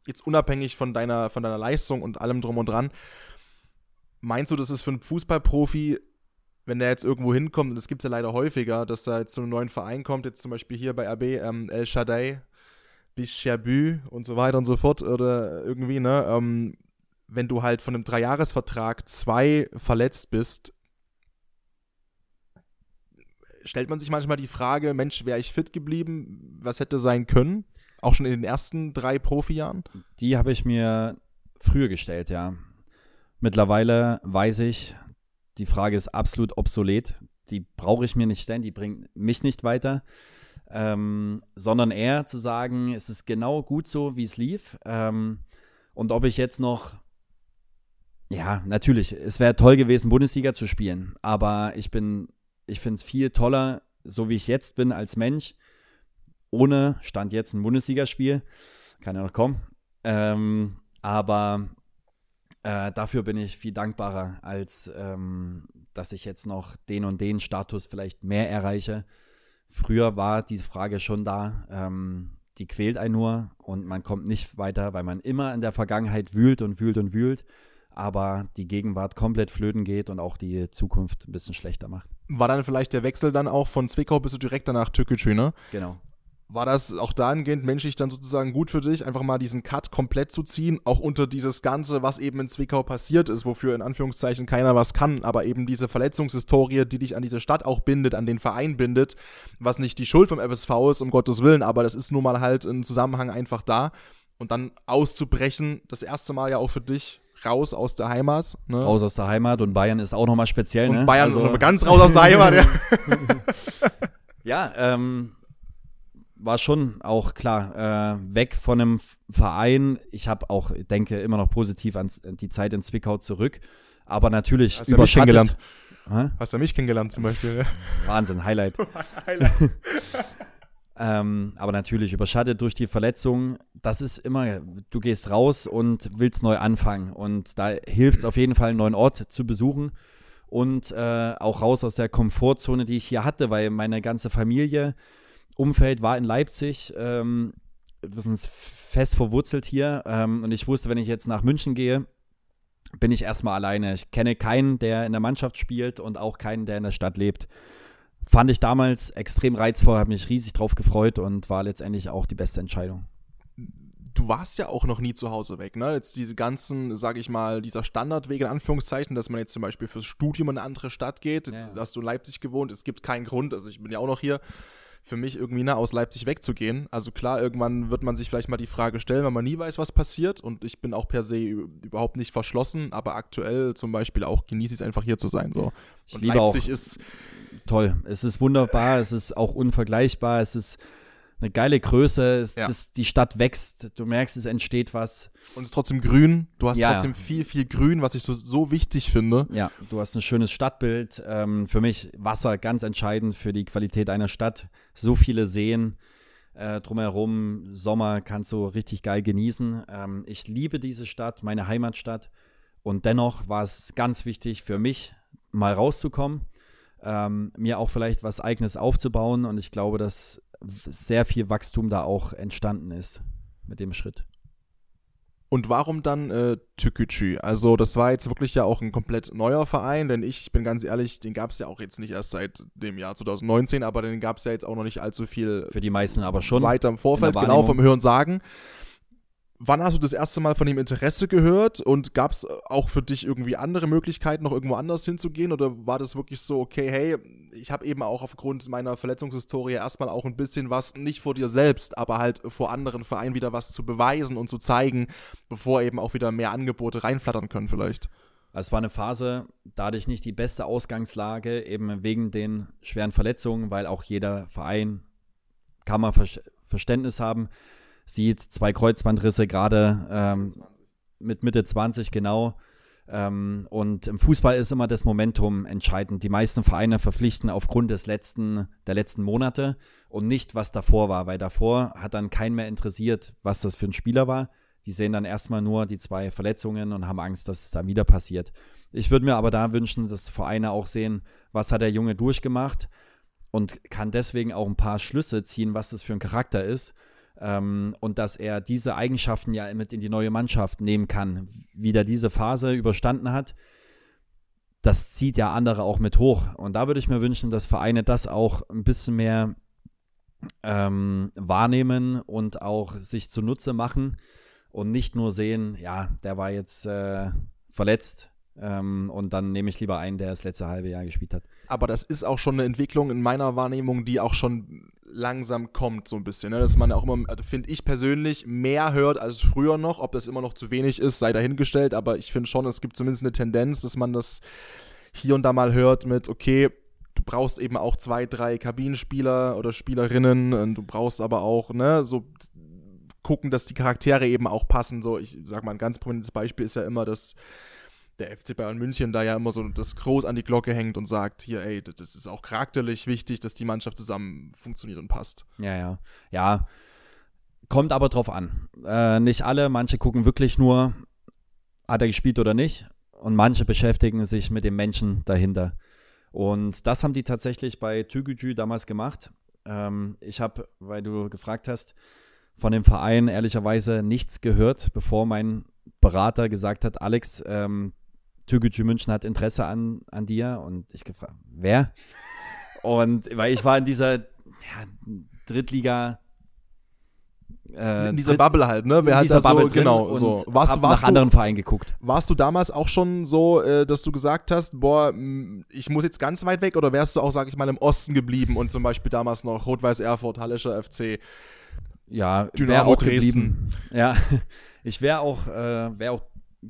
Jetzt unabhängig von deiner, von deiner Leistung und allem drum und dran. Meinst du, das ist für einen Fußballprofi, wenn der jetzt irgendwo hinkommt, und das gibt es ja leider häufiger, dass er jetzt zu einem neuen Verein kommt, jetzt zum Beispiel hier bei AB, ähm, El Shaddai, Bishabü und so weiter und so fort, oder irgendwie, ne? Ähm, wenn du halt von einem Dreijahresvertrag zwei verletzt bist, stellt man sich manchmal die Frage, Mensch, wäre ich fit geblieben, was hätte sein können? Auch schon in den ersten drei Profijahren? Die habe ich mir früher gestellt, ja. Mittlerweile weiß ich, die Frage ist absolut obsolet. Die brauche ich mir nicht stellen, die bringt mich nicht weiter. Ähm, sondern eher zu sagen, es ist genau gut so, wie es lief. Ähm, und ob ich jetzt noch, ja, natürlich, es wäre toll gewesen, Bundesliga zu spielen. Aber ich bin, ich finde es viel toller, so wie ich jetzt bin als Mensch, ohne Stand jetzt ein Bundesligaspiel. Kann ja noch kommen. Ähm, aber äh, dafür bin ich viel dankbarer, als ähm, dass ich jetzt noch den und den Status vielleicht mehr erreiche. Früher war die Frage schon da, ähm, die quält einen nur und man kommt nicht weiter, weil man immer in der Vergangenheit wühlt und wühlt und wühlt, aber die Gegenwart komplett flöten geht und auch die Zukunft ein bisschen schlechter macht. War dann vielleicht der Wechsel dann auch von Zwickau bis du direkt danach Türkgücü, ne? Genau. War das auch dahingehend menschlich dann sozusagen gut für dich, einfach mal diesen Cut komplett zu ziehen, auch unter dieses Ganze, was eben in Zwickau passiert ist, wofür in Anführungszeichen keiner was kann, aber eben diese Verletzungshistorie, die dich an diese Stadt auch bindet, an den Verein bindet, was nicht die Schuld vom FSV ist, um Gottes Willen, aber das ist nun mal halt im Zusammenhang einfach da. Und dann auszubrechen, das erste Mal ja auch für dich raus aus der Heimat. Ne? Raus aus der Heimat und Bayern ist auch nochmal speziell, Und ne? Bayern Also- ganz raus aus der Heimat, ja. (laughs) Ja, ähm, war schon auch klar, äh, weg von einem Verein. Ich habe auch, denke immer noch positiv an die Zeit in Zwickau zurück. Aber natürlich Hast ja mich kennengelernt. Hä? Hast ja mich kennengelernt zum Beispiel. Wahnsinn, Highlight. (laughs) ähm, aber natürlich überschattet durch die Verletzung. Das ist immer, du gehst raus und willst neu anfangen. Und da hilft es auf jeden Fall, einen neuen Ort zu besuchen. und äh, auch raus aus der Komfortzone, die ich hier hatte, weil meine ganze Familie, Umfeld war in Leipzig. Ähm, wir sind fest verwurzelt hier ähm, und ich wusste, wenn ich jetzt nach München gehe, bin ich erstmal alleine. Ich kenne keinen, der in der Mannschaft spielt und auch keinen, der in der Stadt lebt. Fand ich damals extrem reizvoll, habe mich riesig drauf gefreut und war letztendlich auch die beste Entscheidung du warst ja auch noch nie zu Hause weg, ne? Jetzt diese ganzen, sag ich mal, dieser Standardweg in Anführungszeichen, dass man jetzt zum Beispiel fürs Studium in eine andere Stadt geht. Ja. hast du Leipzig gewohnt, es gibt keinen Grund, also ich bin ja auch noch hier, für mich irgendwie ne, aus Leipzig wegzugehen. Also klar, irgendwann wird man sich vielleicht mal die Frage stellen, wenn man nie weiß, was passiert. Und ich bin auch per se überhaupt nicht verschlossen, aber aktuell zum Beispiel auch genieße ich es einfach hier zu sein. So. Ich und Leipzig auch. ist toll. Es ist wunderbar, es ist auch unvergleichbar, es ist eine geile Größe, es, ja. das, die Stadt wächst, du merkst, es entsteht was. Und es ist trotzdem grün, du hast ja. trotzdem viel, viel Grün, was ich so, so wichtig finde. Ja, du hast ein schönes Stadtbild. Ähm, für mich Wasser ganz entscheidend für die Qualität einer Stadt. So viele Seen äh, drumherum, Sommer kannst du richtig geil genießen. Ähm, ich liebe diese Stadt, meine Heimatstadt. Und dennoch war es ganz wichtig für mich, mal rauszukommen, ähm, mir auch vielleicht was Eigenes aufzubauen. Und ich glaube, dass sehr viel Wachstum da auch entstanden ist mit dem Schritt. Und warum dann äh, Tükücü? Also das war jetzt wirklich ja auch ein komplett neuer Verein, denn ich bin ganz ehrlich, den gab es ja auch jetzt nicht erst seit dem Jahr 2019, aber den gab es ja jetzt auch noch nicht allzu viel. Für die meisten aber schon. Weiter im Vorfeld, genau vom Hören sagen. Wann hast du das erste Mal von ihm Interesse gehört und gab es auch für dich irgendwie andere Möglichkeiten, noch irgendwo anders hinzugehen? Oder war das wirklich so, okay, hey, ich habe eben auch aufgrund meiner Verletzungshistorie erstmal auch ein bisschen was, nicht vor dir selbst, aber halt vor anderen Vereinen wieder was zu beweisen und zu zeigen, bevor eben auch wieder mehr Angebote reinflattern können vielleicht? Es war eine Phase, da hatte ich nicht die beste Ausgangslage, eben wegen den schweren Verletzungen, weil auch jeder Verein kann man Verständnis haben sieht, zwei Kreuzbandrisse gerade ähm, mit Mitte 20 genau. Ähm, und im Fußball ist immer das Momentum entscheidend. Die meisten Vereine verpflichten aufgrund des letzten, der letzten Monate und nicht, was davor war, weil davor hat dann keinen mehr interessiert, was das für ein Spieler war. Die sehen dann erstmal nur die zwei Verletzungen und haben Angst, dass es da wieder passiert. Ich würde mir aber da wünschen, dass Vereine auch sehen, was hat der Junge durchgemacht und kann deswegen auch ein paar Schlüsse ziehen, was das für ein Charakter ist ähm, und dass er diese Eigenschaften ja mit in die neue Mannschaft nehmen kann, wie er diese Phase überstanden hat. Das zieht ja andere auch mit hoch. Und da würde ich mir wünschen, dass Vereine das auch ein bisschen mehr ähm, wahrnehmen und auch sich zunutze machen und nicht nur sehen, ja, der war jetzt äh, verletzt, ähm, und dann nehme ich lieber einen, der das letzte halbe Jahr gespielt hat. Aber das ist auch schon eine Entwicklung in meiner Wahrnehmung, die auch schon langsam kommt, so ein bisschen. Ne? Dass man auch immer, also finde ich persönlich, mehr hört als früher noch. Ob das immer noch zu wenig ist, sei dahingestellt. Aber ich finde schon, es gibt zumindest eine Tendenz, dass man das hier und da mal hört mit, okay, du brauchst eben auch zwei, drei Kabinenspieler oder Spielerinnen und du brauchst aber auch, ne, so gucken, dass die Charaktere eben auch passen. So, ich sag mal, ein ganz prominentes Beispiel ist ja immer, dass der FC Bayern München da ja immer so das groß an die Glocke hängt und sagt, hier, ey, das ist auch charakterlich wichtig, dass die Mannschaft zusammen funktioniert und passt. Ja, ja. Ja. Kommt aber drauf an. Äh, nicht alle, manche gucken wirklich nur, hat er gespielt oder nicht. Und manche beschäftigen sich mit dem Menschen dahinter. Und das haben die tatsächlich bei Tügücü damals gemacht. Ähm, ich habe, weil du gefragt hast, von dem Verein ehrlicherweise nichts gehört, bevor mein Berater gesagt hat, Alex, ähm, Türkgücü München hat Interesse an, an dir und ich gefragt, wer? Und weil ich war in dieser ja, Drittliga äh, in dieser Dritt, Bubble halt, ne? Wer hat da so, genau, so. Warst du, warst nach du, anderen Vereinen geguckt. Warst du damals auch schon so, äh, dass du gesagt hast, boah, ich muss jetzt ganz weit weg oder wärst du auch, sag ich mal, im Osten geblieben und zum Beispiel damals noch Rot-Weiß Erfurt, Hallischer FC, ja, Dynamo auch geblieben. Ja, (laughs) ich wäre auch, äh, wär auch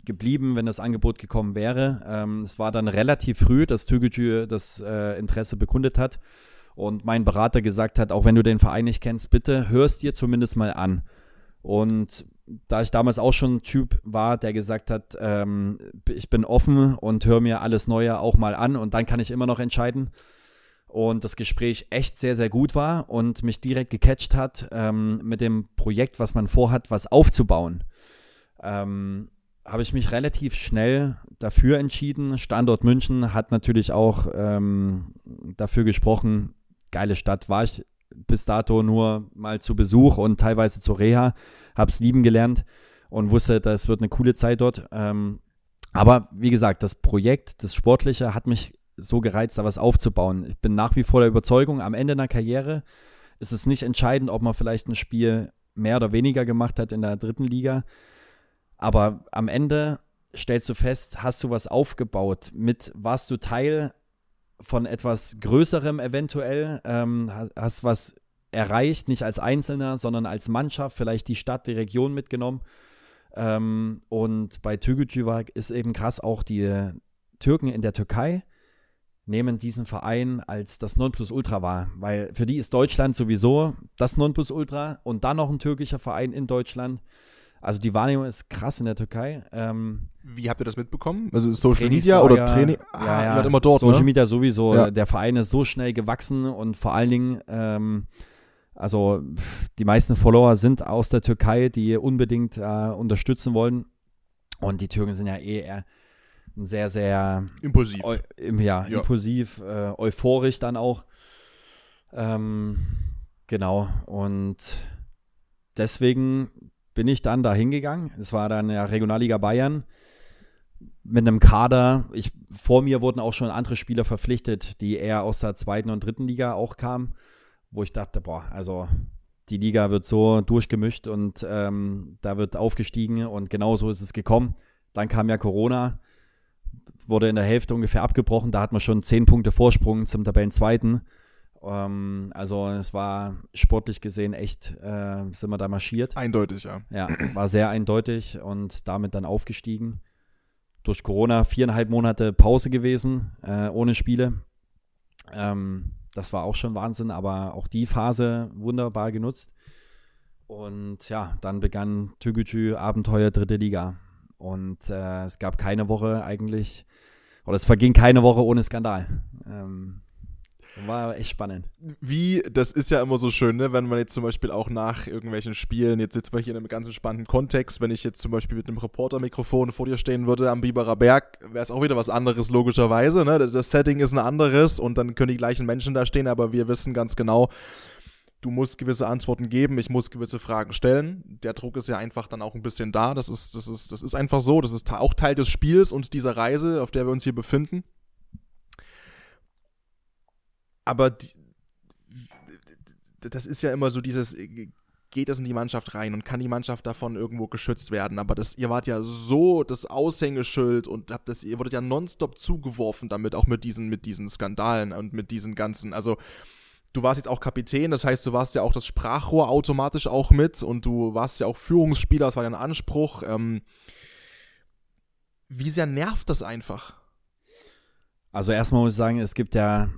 geblieben, wenn das Angebot gekommen wäre. Ähm, es war dann relativ früh, dass Türkgücü das äh, Interesse bekundet hat und mein Berater gesagt hat, auch wenn du den Verein nicht kennst, bitte hörst dir zumindest mal an. Und da ich damals auch schon ein Typ war, der gesagt hat, ähm, ich bin offen und höre mir alles Neue auch mal an und dann kann ich immer noch entscheiden. Und das Gespräch echt sehr, sehr gut war und mich direkt gecatcht hat ähm, mit dem Projekt, was man vorhat, was aufzubauen. Ähm, habe ich mich relativ schnell dafür entschieden. Standort München hat natürlich auch ähm, dafür gesprochen. Geile Stadt war ich bis dato nur mal zu Besuch und teilweise zur Reha. Habe es lieben gelernt und wusste, das wird eine coole Zeit dort. Ähm, aber wie gesagt, das Projekt, das Sportliche hat mich so gereizt, da was aufzubauen. Ich bin nach wie vor der Überzeugung, am Ende einer Karriere ist es nicht entscheidend, ob man vielleicht ein Spiel mehr oder weniger gemacht hat in der dritten Liga. Aber am Ende stellst du fest, hast du was aufgebaut, mit warst du Teil von etwas Größerem eventuell, ähm, hast was erreicht, nicht als Einzelner, sondern als Mannschaft, vielleicht die Stadt, die Region mitgenommen. Ähm, und bei Türkgücü ist eben krass auch die Türken in der Türkei nehmen diesen Verein als das Nonplusultra wahr, weil für die ist Deutschland sowieso das Nonplusultra und dann noch ein türkischer Verein in Deutschland. Also die Wahrnehmung ist krass in der Türkei. Ähm, Wie habt ihr das mitbekommen? Also Social Media oder Training? Ah, ja, ja. immer dort, Social ne? Media sowieso. Ja. Der Verein ist so schnell gewachsen und vor allen Dingen, ähm, also die meisten Follower sind aus der Türkei, die unbedingt äh, unterstützen wollen. Und die Türken sind ja eh eher sehr, sehr Impulsiv. Eu ja, Ja. impulsiv, äh, euphorisch dann auch. Ähm, genau. Und deswegen bin ich dann da hingegangen. Es war dann ja Regionalliga Bayern mit einem Kader. Ich, vor mir wurden auch schon andere Spieler verpflichtet, die eher aus der zweiten und dritten Liga auch kamen, wo ich dachte, boah, also die Liga wird so durchgemischt und ähm, da wird aufgestiegen und genau so ist es gekommen. Dann kam ja Corona, wurde in der Hälfte ungefähr abgebrochen. Da hat man schon zehn Punkte Vorsprung zum Tabellenzweiten. Ähm, also es war sportlich gesehen echt, äh, sind wir da marschiert. Eindeutig, ja. Ja, war sehr eindeutig und damit dann aufgestiegen. Durch Corona viereinhalb Monate Pause gewesen, äh, ohne Spiele. Ähm, das war auch schon Wahnsinn, aber auch die Phase wunderbar genutzt. Und ja, dann begann Türkgücü Abenteuer dritte Liga. Und äh, es gab keine Woche eigentlich, oder es verging keine Woche ohne Skandal. Ähm, war echt spannend. Wie, das ist ja immer so schön, ne? wenn man jetzt zum Beispiel auch nach irgendwelchen Spielen, jetzt sitzen wir hier in einem ganz entspannten Kontext, wenn ich jetzt zum Beispiel mit einem Reportermikrofon vor dir stehen würde am Biberer Berg, wäre es auch wieder was anderes, logischerweise. Ne? Das- Setting ist ein anderes und dann können die gleichen Menschen da stehen, aber wir wissen ganz genau, du musst gewisse Antworten geben, ich muss gewisse Fragen stellen. Der Druck ist ja einfach dann auch ein bisschen da. Das ist, das ist, das ist einfach so. Das ist auch Teil des Spiels und dieser Reise, auf der wir uns hier befinden. Aber die, das ist ja immer so dieses, äh, geht das in die Mannschaft rein und kann die Mannschaft davon irgendwo geschützt werden? Aber das, ihr wart ja so das Aushängeschild und habt das, ihr wurdet ja nonstop zugeworfen damit, auch mit diesen, mit diesen Skandalen und mit diesen ganzen, also du warst jetzt auch Kapitän, das heißt, du warst ja auch das Sprachrohr automatisch auch mit und du warst ja auch Führungsspieler, das war dein Anspruch. Ähm, wie sehr nervt das einfach? Also erstmal muss ich sagen, es gibt ja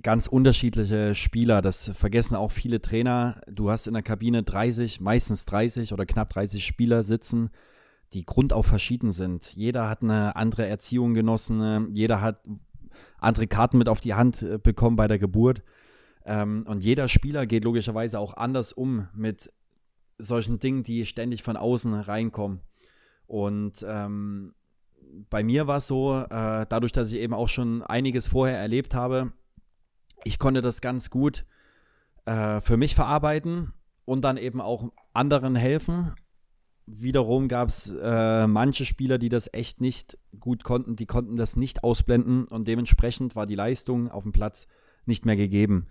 ganz unterschiedliche Spieler. Das vergessen auch viele Trainer. Du hast in der Kabine 30, meistens 30 oder knapp 30 Spieler sitzen, die grundauf verschieden sind. Jeder hat eine andere Erziehung genossen, jeder hat andere Karten mit auf die Hand äh, bekommen bei der Geburt. Ähm, und jeder Spieler geht logischerweise auch anders um mit solchen Dingen, die ständig von außen reinkommen. Und ähm, bei mir war es so, äh, dadurch, dass ich eben auch schon einiges vorher erlebt habe, ich konnte das ganz gut äh, für mich verarbeiten und dann eben auch anderen helfen. Wiederum gab es äh, manche Spieler, die das echt nicht gut konnten, die konnten das nicht ausblenden und dementsprechend war die Leistung auf dem Platz nicht mehr gegeben.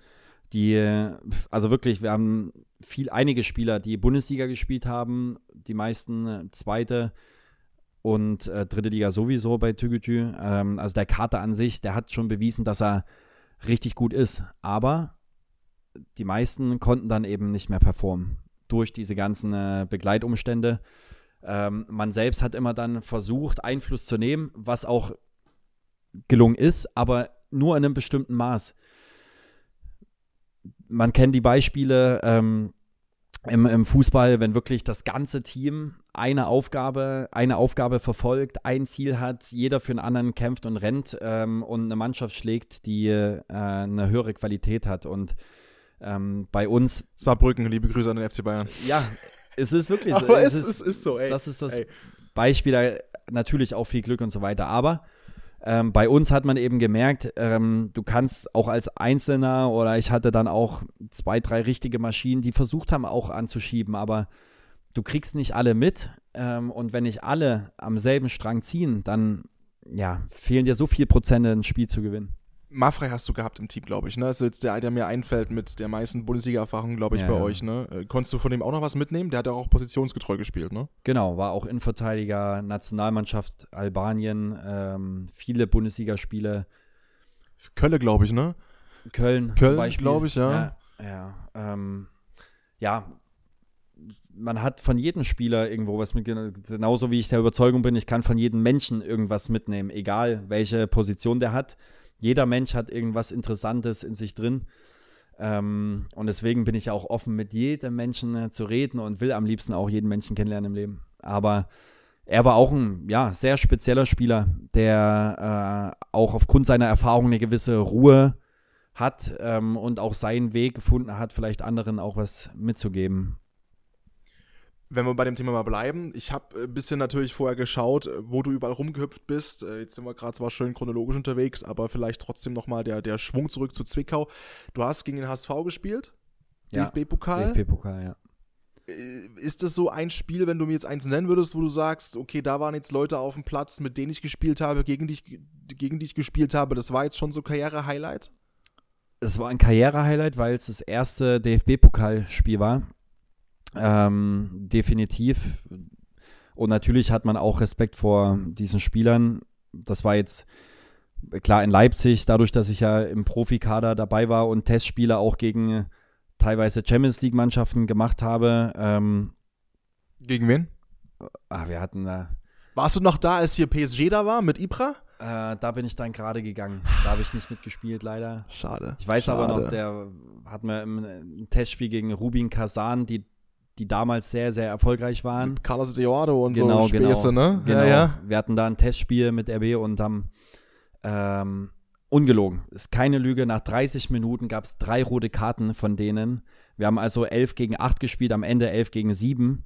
Die, äh, also wirklich, wir haben viel, einige Spieler, die Bundesliga gespielt haben, die meisten äh, zweite und äh, dritte Liga sowieso bei Tügütü. Ähm, also der Kater an sich, der hat schon bewiesen, dass er richtig gut ist. Aber die meisten konnten dann eben nicht mehr performen durch diese ganzen äh, Begleitumstände. Ähm, man selbst hat immer dann versucht, Einfluss zu nehmen, was auch gelungen ist, aber nur in einem bestimmten Maß. Man kennt die Beispiele ähm, im, im Fußball, wenn wirklich das ganze Team eine Aufgabe, eine Aufgabe verfolgt, ein Ziel hat, jeder für einen anderen kämpft und rennt ähm, und eine Mannschaft schlägt, die äh, eine höhere Qualität hat. Und ähm, bei uns, Saarbrücken, liebe Grüße an den FC Bayern. ja, es ist wirklich (laughs) so. Aber es es, ist, ist so, ey. das ist das ey. Beispiel, natürlich auch viel Glück und so weiter. Aber ähm, bei uns hat man eben gemerkt, ähm, du kannst auch als Einzelner oder ich hatte dann auch zwei, drei richtige Maschinen, die versucht haben auch anzuschieben, aber du kriegst nicht alle mit. Ähm, und wenn nicht alle am selben Strang ziehen, dann ja, fehlen dir so viel Prozent, ein Spiel zu gewinnen. Maffrey hast du gehabt im Team, glaube ich. Ne? Das ist jetzt der, der mir einfällt mit der meisten Bundesliga-Erfahrung, glaube ich, ja, bei ja. euch. Ne? Äh, konntest du von dem auch noch was mitnehmen? Der hat ja auch positionsgetreu gespielt, ne? Genau, war auch Innenverteidiger, Nationalmannschaft Albanien, ähm, viele Bundesligaspiele. Kölle, glaube ich, ne? Köln, Köln, glaube ich, ja. Ja, ja, ähm, ja, man hat von jedem Spieler irgendwo was mitgenommen. Genauso wie ich der Überzeugung bin, ich kann von jedem Menschen irgendwas mitnehmen, egal welche Position der hat jeder Mensch hat irgendwas Interessantes in sich drin. Ähm, und deswegen bin ich auch offen, mit jedem Menschen äh, zu reden und will am liebsten auch jeden Menschen kennenlernen im Leben. Aber er war auch ein ja, sehr spezieller Spieler, der äh, auch aufgrund seiner Erfahrung eine gewisse Ruhe hat ähm, und auch seinen Weg gefunden hat, vielleicht anderen auch was mitzugeben wenn wir bei dem Thema mal bleiben, ich habe ein bisschen natürlich vorher geschaut, wo du überall rumgehüpft bist. Äh, jetzt sind wir gerade zwar schön chronologisch unterwegs, aber vielleicht trotzdem nochmal der, der Schwung zurück zu Zwickau. Du hast gegen den HSV gespielt, ja, DFB-Pokal. DFB-Pokal, ja. Äh, ist das so ein Spiel, wenn du mir jetzt eins nennen würdest, wo du sagst, okay, da waren jetzt Leute auf dem Platz, mit denen ich gespielt habe, gegen die ich, gegen die ich gespielt habe, das war jetzt schon so Karriere-Highlight? Es war ein Karriere-Highlight, weil es das erste DFB-Pokalspiel war ähm, definitiv. Und natürlich hat man auch Respekt vor diesen Spielern. Das war jetzt klar in Leipzig, dadurch, dass ich ja im Profikader dabei war und Testspiele auch gegen teilweise Champions League-Mannschaften gemacht habe. Ähm, gegen wen? Ah, wir hatten da. Warst du noch da, als hier PSG da war mit Ibra? Äh, da bin ich dann gerade gegangen. Da habe ich nicht mitgespielt, leider. Schade. Ich weiß Schade. aber noch, der hat mir im Testspiel gegen Rubin Kazan, die die damals sehr, sehr erfolgreich waren. Mit Carlos Eduardo und genau, so Späße, genau, ne? Genau. Ja, ja. Wir hatten da ein Testspiel mit RB und haben ähm, ungelogen, ist keine Lüge, nach 30 Minuten gab es drei rote Karten von denen. Wir haben also 11 gegen 8 gespielt, am Ende 11 gegen 7.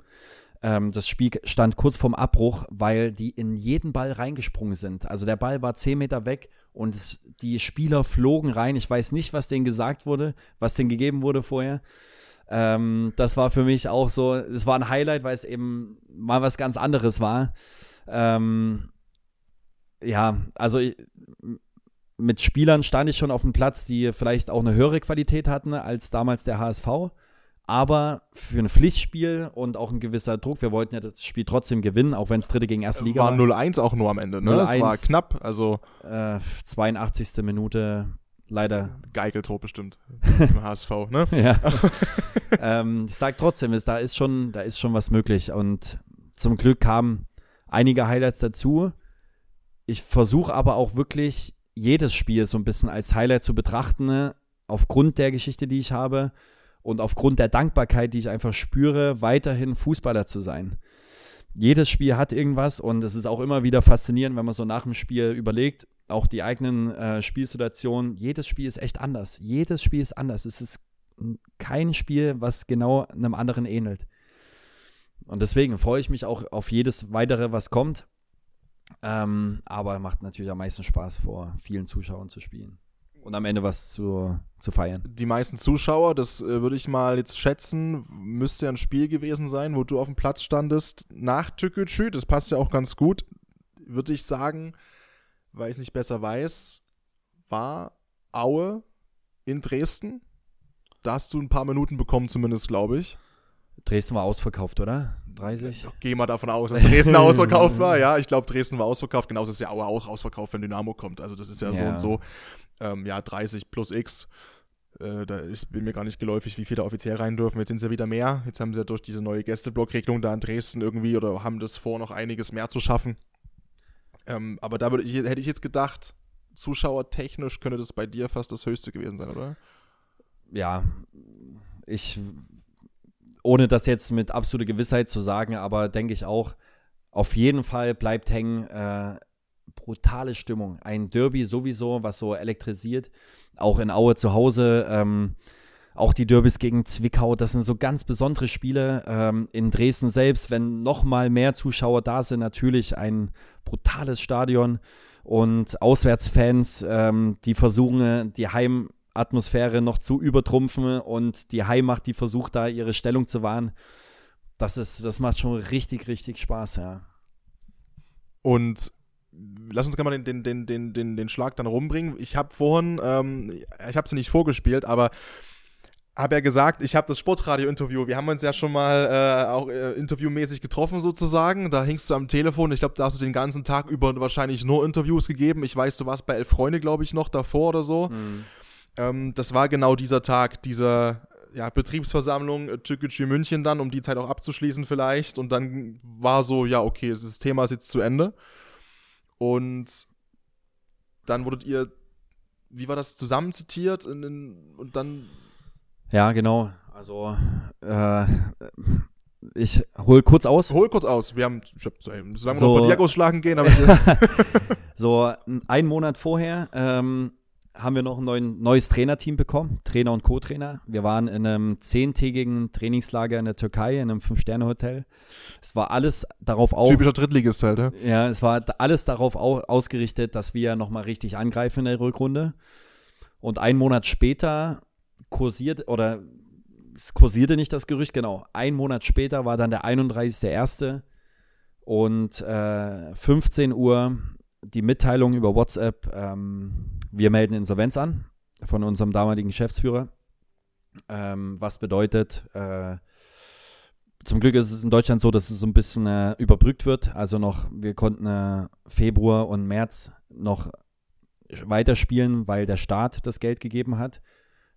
Ähm, das Spiel stand kurz vorm Abbruch, weil die in jeden Ball reingesprungen sind. Also der Ball war 10 Meter weg und die Spieler flogen rein. Ich weiß nicht, was denen gesagt wurde, was denen gegeben wurde vorher. Ähm, das war für mich auch so, es war ein Highlight, weil es eben mal was ganz anderes war. Ähm, ja, also ich, mit Spielern stand ich schon auf dem Platz, die vielleicht auch eine höhere Qualität hatten als damals der HSV. Aber für ein Pflichtspiel und auch ein gewisser Druck, wir wollten ja das Spiel trotzdem gewinnen, auch wenn es dritte gegen erste Liga war. War 0-1 auch nur am Ende, ne? Das war knapp, also. Äh, 82. Minute leider. Geigeltor bestimmt. (laughs) Im HSV, ne? (laughs) Ja. (laughs) ähm, ich sag trotzdem, ist, da ist schon, da ist schon was möglich. Und zum Glück kamen einige Highlights dazu. Ich versuche aber auch wirklich jedes Spiel so ein bisschen als Highlight zu betrachten, ne? aufgrund der Geschichte, die ich habe und aufgrund der Dankbarkeit, die ich einfach spüre, weiterhin Fußballer zu sein. Jedes Spiel hat irgendwas und es ist auch immer wieder faszinierend, wenn man so nach dem Spiel überlegt, auch die eigenen äh, Spielsituationen, jedes Spiel ist echt anders. Jedes Spiel ist anders. Es ist kein Spiel, was genau einem anderen ähnelt. Und deswegen freue ich mich auch auf jedes weitere, was kommt. Ähm, aber macht natürlich am meisten Spaß, vor vielen Zuschauern zu spielen und am Ende was zu, zu feiern. Die meisten Zuschauer, das äh, würde ich mal jetzt schätzen, müsste ja ein Spiel gewesen sein, wo du auf dem Platz standest nach Tükütschü. Das passt ja auch ganz gut. Würde ich sagen, weil ich es nicht besser weiß, war Aue in Dresden. Da hast du ein paar Minuten bekommen, zumindest, glaube ich. Dresden war ausverkauft, oder? 30? Geh mal davon aus, dass Dresden (laughs) ausverkauft war. Ja, ich glaube, Dresden war ausverkauft. Genauso ist ja Aue auch ausverkauft, wenn Dynamo kommt. Also, das ist ja, ja. so und so. Ähm, ja, 30 plus X. Äh, da ist, bin mir gar nicht geläufig, wie viele da offiziell rein dürfen. Jetzt sind es ja wieder mehr. Jetzt haben sie ja durch diese neue Gästeblockregelung da in Dresden irgendwie oder haben das vor, noch einiges mehr zu schaffen. Ähm, aber da ich, hätte ich jetzt gedacht, zuschauertechnisch könnte das bei dir fast das höchste gewesen sein, oder? Ja, ich, ohne das jetzt mit absoluter Gewissheit zu sagen, aber denke ich auch, auf jeden Fall bleibt hängen, äh, brutale Stimmung. Ein Derby sowieso, was so elektrisiert, auch in Aue zu Hause. Ähm, auch die Derbys gegen Zwickau, das sind so ganz besondere Spiele. Ähm, in Dresden selbst, wenn noch mal mehr Zuschauer da sind, natürlich ein brutales Stadion und Auswärtsfans, ähm, die versuchen, die Heimatmosphäre noch zu übertrumpfen und die Heimmacht, die versucht da ihre Stellung zu wahren. Das ist, das macht schon richtig, richtig Spaß, ja. Und lass uns gerne mal den, den, den, den, den, Schlag dann rumbringen. Ich habe vorhin, ähm, ich habe sie nicht vorgespielt, aber habe ja gesagt, ich habe das Sportradio-Interview. Wir haben uns ja schon mal äh, auch äh, interviewmäßig getroffen sozusagen. Da hingst du am Telefon. Ich glaube, da hast du den ganzen Tag über wahrscheinlich nur Interviews gegeben. Ich weiß, du warst bei Elf Freunde, glaube ich, noch davor oder so. Mhm. Ähm, das war genau dieser Tag, dieser ja, Betriebsversammlung äh, Türkgücü München dann, um die Zeit auch abzuschließen vielleicht. Und dann war so, ja, okay, das Thema ist jetzt zu Ende. Und dann wurdet ihr, wie war das, zusammenzitiert in, in, und dann ja, genau. Also, äh, ich hol kurz aus. Hol kurz aus. Wir haben, ich hab, sagen wir so, noch Diagos schlagen gehen. Aber (laughs) so, einen Monat vorher ähm, haben wir noch ein neuen, neues Trainerteam bekommen, Trainer und Co-Trainer. Wir waren in einem zehntägigen Trainingslager in der Türkei, in einem Fünf-Sterne-Hotel. Es war alles darauf aus. Typischer Drittligist halt, ja? Ja, es war alles darauf ausgerichtet, dass wir nochmal richtig angreifen in der Rückrunde. Und einen Monat später kursiert oder es kursierte nicht das Gerücht, genau. Ein Monat später war dann der 31.01. und äh, 15 Uhr die Mitteilung über WhatsApp, ähm, wir melden Insolvenz an von unserem damaligen Geschäftsführer. Ähm, was bedeutet, äh, zum Glück ist es in Deutschland so, dass es so ein bisschen äh, überbrückt wird. Also noch, wir konnten äh, Februar und März noch weiterspielen, weil der Staat das Geld gegeben hat.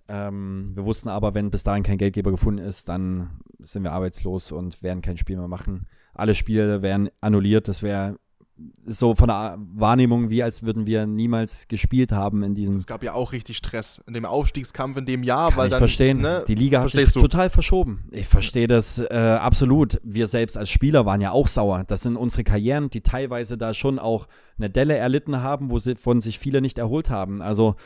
Ähm, wir wussten aber, wenn bis dahin kein Geldgeber gefunden ist, dann sind wir arbeitslos und werden kein Spiel mehr machen. Alle Spiele werden annulliert. Das wäre so von der Wahrnehmung, wie als würden wir niemals gespielt haben in diesem. Es gab ja auch richtig Stress in dem Aufstiegskampf in dem Jahr, Kann weil ich dann. verstehen. Ne, Die Liga hat sich du? total verschoben. Ich verstehe das äh, absolut. Wir selbst als Spieler waren ja auch sauer. Das sind unsere Karrieren, die teilweise da schon auch eine Delle erlitten haben, wovon sich viele nicht erholt haben. Also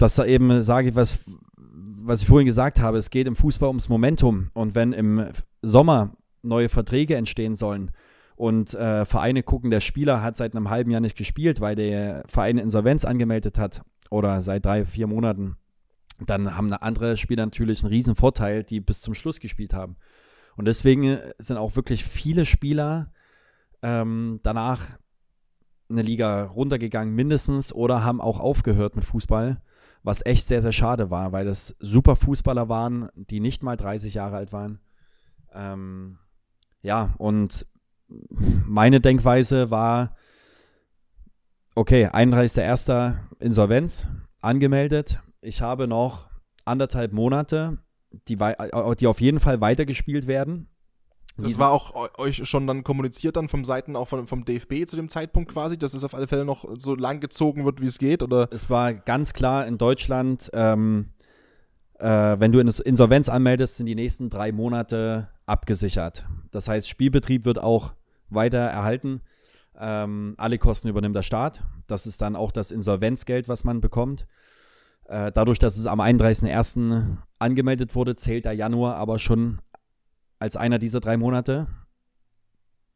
dass da eben sage ich, was, was ich vorhin gesagt habe, es geht im Fußball ums Momentum. Und wenn im Sommer neue Verträge entstehen sollen und äh, Vereine gucken, der Spieler hat seit einem halben Jahr nicht gespielt, weil der Verein Insolvenz angemeldet hat oder seit drei, vier Monaten, dann haben andere Spieler natürlich einen riesen Vorteil, die bis zum Schluss gespielt haben. Und deswegen sind auch wirklich viele Spieler ähm, danach eine Liga runtergegangen, mindestens, oder haben auch aufgehört mit Fußball, was echt sehr, sehr schade war, weil das super Fußballer waren, die nicht mal 30 Jahre alt waren. Ähm, ja, und meine Denkweise war, okay, 31.01. Insolvenz angemeldet. Ich habe noch anderthalb Monate, die, die auf jeden Fall weitergespielt werden. Das war auch euch schon dann kommuniziert dann vom Seiten auch von, vom DFB zu dem Zeitpunkt quasi, dass es auf alle Fälle noch so lang gezogen wird, wie es geht, oder? Es war ganz klar in Deutschland, ähm, äh, wenn du Insolvenz anmeldest, sind die nächsten drei Monate abgesichert. Das heißt, Spielbetrieb wird auch weiter erhalten. Ähm, alle Kosten übernimmt der Staat. Das ist dann auch das Insolvenzgeld, was man bekommt. Äh, dadurch, dass es am 31.01. angemeldet wurde, zählt der Januar aber schon als einer dieser drei Monate.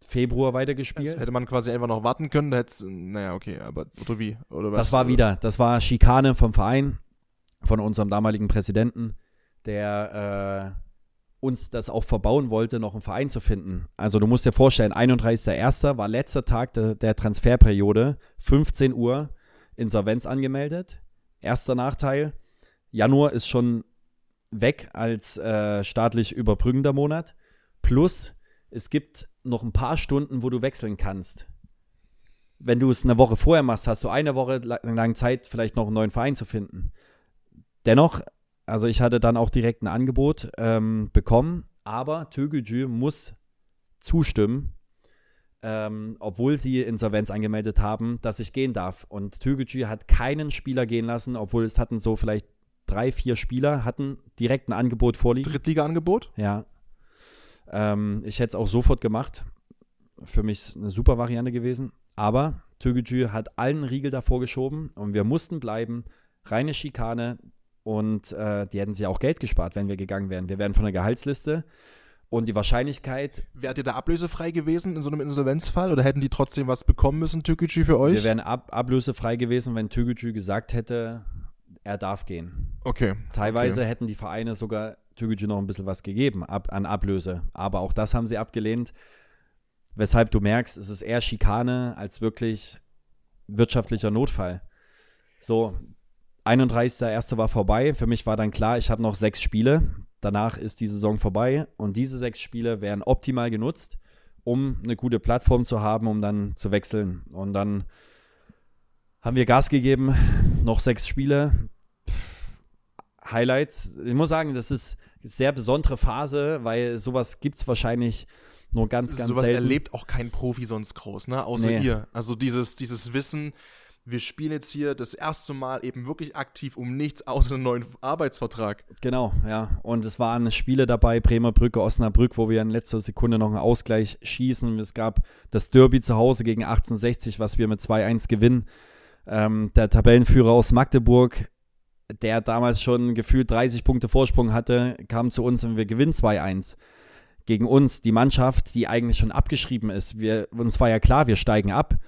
Februar weitergespielt. Also hätte man quasi einfach noch warten können, da hätte naja, okay, aber oder wie? Oder was? Das war wieder, das war Schikane vom Verein, von unserem damaligen Präsidenten, der äh, uns das auch verbauen wollte, noch einen Verein zu finden. Also du musst dir vorstellen, 31.01. war letzter Tag de, der Transferperiode, 15 Uhr, Insolvenz angemeldet. Erster Nachteil, Januar ist schon weg als äh, staatlich überbrückender Monat. Plus, es gibt noch ein paar Stunden, wo du wechseln kannst. Wenn du es eine Woche vorher machst, hast du eine Woche lang Zeit, vielleicht noch einen neuen Verein zu finden. Dennoch, also ich hatte dann auch direkt ein Angebot ähm, bekommen, aber Tögücü muss zustimmen, ähm, obwohl sie Insolvenz angemeldet haben, dass ich gehen darf. Und Tögücü hat keinen Spieler gehen lassen, obwohl es hatten so vielleicht drei, vier Spieler hatten direkt ein Angebot vorliegen. Drittliga-Angebot? Ja. Ähm, ich hätte es auch sofort gemacht. Für mich eine super Variante gewesen. Aber Türkgücü hat allen Riegel davor geschoben und wir mussten bleiben. Reine Schikane. und äh, die hätten sich auch Geld gespart, wenn wir gegangen wären. Wir wären von der Gehaltsliste und die Wahrscheinlichkeit. Wärt ihr da ablösefrei gewesen in so einem Insolvenzfall oder hätten die trotzdem was bekommen müssen, Türkgücü, für euch? Wir wären ab, ablösefrei gewesen, wenn Türkgücü gesagt hätte, er darf gehen. Okay. Teilweise okay. hätten die Vereine sogar Türkgücü noch ein bisschen was gegeben ab, an Ablöse. Aber auch das haben sie abgelehnt. Weshalb du merkst, es ist eher Schikane als wirklich wirtschaftlicher Notfall. So, 31.01. war vorbei. Für mich war dann klar, ich habe noch sechs Spiele. Danach ist die Saison vorbei und diese sechs Spiele wären optimal genutzt, um eine gute Plattform zu haben, um dann zu wechseln. Und dann haben wir Gas gegeben, noch sechs Spiele. Highlights. Ich muss sagen, das ist eine sehr besondere Phase, weil sowas gibt es wahrscheinlich nur ganz, ganz Sowas selten. erlebt auch kein Profi sonst groß, ne? Außer Nee. ihr. Also dieses, dieses Wissen, wir spielen jetzt hier das erste Mal eben wirklich aktiv um nichts außer einen neuen Arbeitsvertrag. Genau, ja. Und es waren Spiele dabei, Bremer Brücke, Osnabrück, wo wir in letzter Sekunde noch einen Ausgleich schießen. Es gab das Derby zu Hause gegen 1860, was wir mit 2-1 gewinnen. Ähm, der Tabellenführer aus Magdeburg, der damals schon gefühlt 30 Punkte Vorsprung hatte, kam zu uns und wir gewinnen 2-1. Gegen uns, die Mannschaft, die eigentlich schon abgeschrieben ist. Wir, uns war ja klar, wir steigen ab.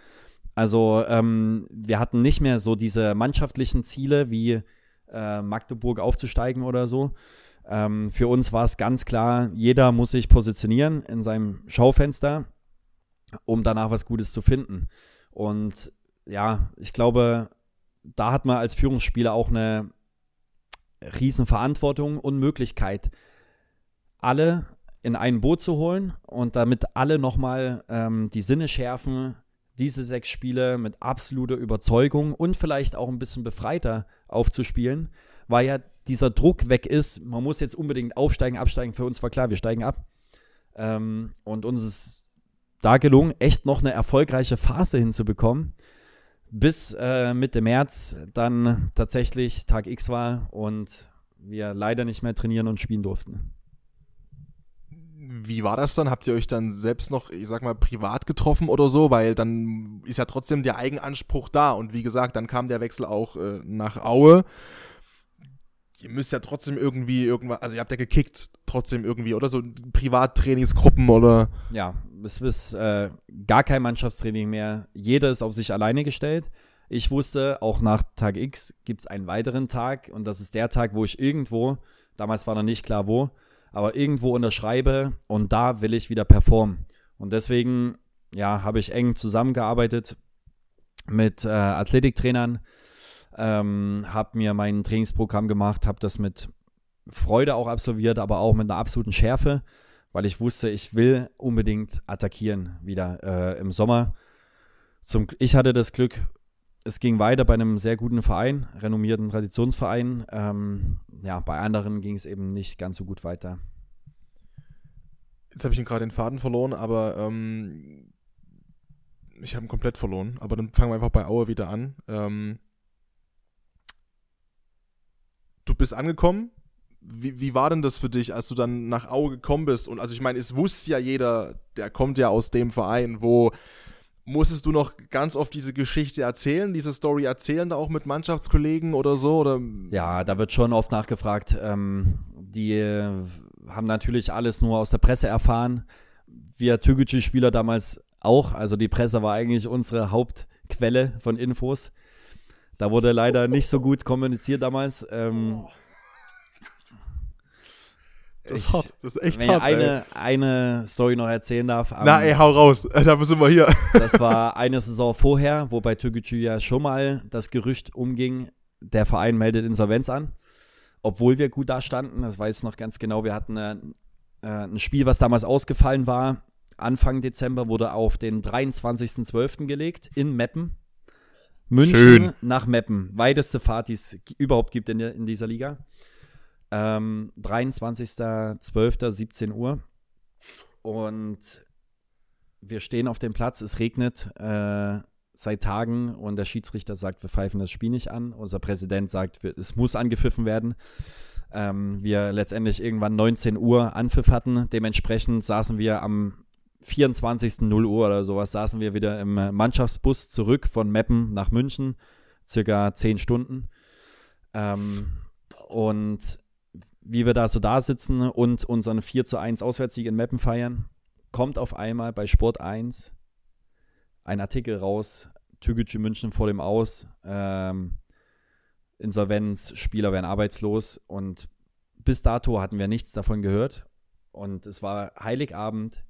Also ähm, wir hatten nicht mehr so diese mannschaftlichen Ziele wie äh, Magdeburg aufzusteigen oder so. Ähm, für uns war es ganz klar, jeder muss sich positionieren in seinem Schaufenster, um danach was Gutes zu finden. Und ja, ich glaube, da hat man als Führungsspieler auch eine Riesenverantwortung und Möglichkeit, alle in ein Boot zu holen und damit alle nochmal ähm, die Sinne schärfen, diese sechs Spiele mit absoluter Überzeugung und vielleicht auch ein bisschen befreiter aufzuspielen, weil ja dieser Druck weg ist, man muss jetzt unbedingt aufsteigen, absteigen. Für uns war klar, wir steigen ab. Ähm, und uns ist da gelungen, echt noch eine erfolgreiche Phase hinzubekommen, bis äh, Mitte März dann tatsächlich Tag X war und wir leider nicht mehr trainieren und spielen durften. Wie war das dann? Habt ihr euch dann selbst noch, ich sag mal, privat getroffen oder so? Weil dann ist ja trotzdem der Eigenanspruch da. Und wie gesagt, dann kam der Wechsel auch äh, nach Aue. Ihr müsst ja trotzdem irgendwie irgendwas, also ihr habt ja gekickt, trotzdem irgendwie, oder so Privattrainingsgruppen oder. Ja, es ist äh, gar kein Mannschaftstraining mehr. Jeder ist auf sich alleine gestellt. Ich wusste, auch nach Tag X gibt es einen weiteren Tag und das ist der Tag, wo ich irgendwo, damals war noch nicht klar wo, aber irgendwo unterschreibe und da will ich wieder performen. Und deswegen, ja, habe ich eng zusammengearbeitet mit äh, Athletiktrainern, ähm, habe mir mein Trainingsprogramm gemacht, habe das mit Freude auch absolviert, aber auch mit einer absoluten Schärfe, weil ich wusste, ich will unbedingt attackieren wieder äh, im Sommer. Zum, ich hatte das Glück, es ging weiter bei einem sehr guten Verein, renommierten Traditionsverein. Ähm, ja, bei anderen ging es eben nicht ganz so gut weiter. Jetzt habe ich ihn gerade den Faden verloren, aber ähm, ich habe ihn komplett verloren. Aber dann fangen wir einfach bei Aue wieder an. Ähm, du bist angekommen. Wie, wie war denn das für dich, als du dann nach Aue gekommen bist? Und also ich meine, es wusste ja jeder, der kommt ja aus dem Verein, wo musstest du noch ganz oft diese Geschichte erzählen, diese Story erzählen, da auch mit Mannschaftskollegen oder so? Oder? Ja, da wird schon oft nachgefragt. Ähm, die äh, haben natürlich alles nur aus der Presse erfahren. Wir Türkgücü-Spieler damals auch. Also die Presse war eigentlich unsere Hauptquelle von Infos. Da wurde leider nicht so gut kommuniziert damals. Ähm, Das ist ich- hart, das ist echt wenn ich hart. ey. eine, eine Story noch erzählen darf. am- Na ey, hau raus, (laughs) da sind wir hier. Das war eine Saison vorher, wo bei Türkgücü ja schon mal das Gerücht umging, der Verein meldet Insolvenz an. Obwohl wir gut dastanden, das weiß ich noch ganz genau, wir hatten äh, äh, ein Spiel, was damals ausgefallen war. Anfang Dezember wurde auf den 23.12. gelegt in Meppen. München Schön. nach Meppen. Weiteste Fahrt, die es überhaupt gibt in, der, in dieser Liga. Ähm, 23.12. 17 Uhr. Und wir stehen auf dem Platz, es regnet äh, seit Tagen und der Schiedsrichter sagt, wir pfeifen das Spiel nicht an. Unser Präsident sagt, wir, es muss angepfiffen werden. Ähm, wir letztendlich irgendwann 19 Uhr Anpfiff hatten. Dementsprechend saßen wir am 24. 0 Uhr oder sowas, saßen wir wieder im Mannschaftsbus zurück von Meppen nach München. Circa 10 Stunden. Ähm, Und wie wir da so da sitzen und unseren 4 zu 1 Auswärtssieg in Meppen feiern, kommt auf einmal bei Sport 1 ein Artikel raus, Türkgücü München vor dem Aus, ähm, Insolvenz, Spieler werden arbeitslos und bis dato hatten wir nichts davon gehört und es war Heiligabend,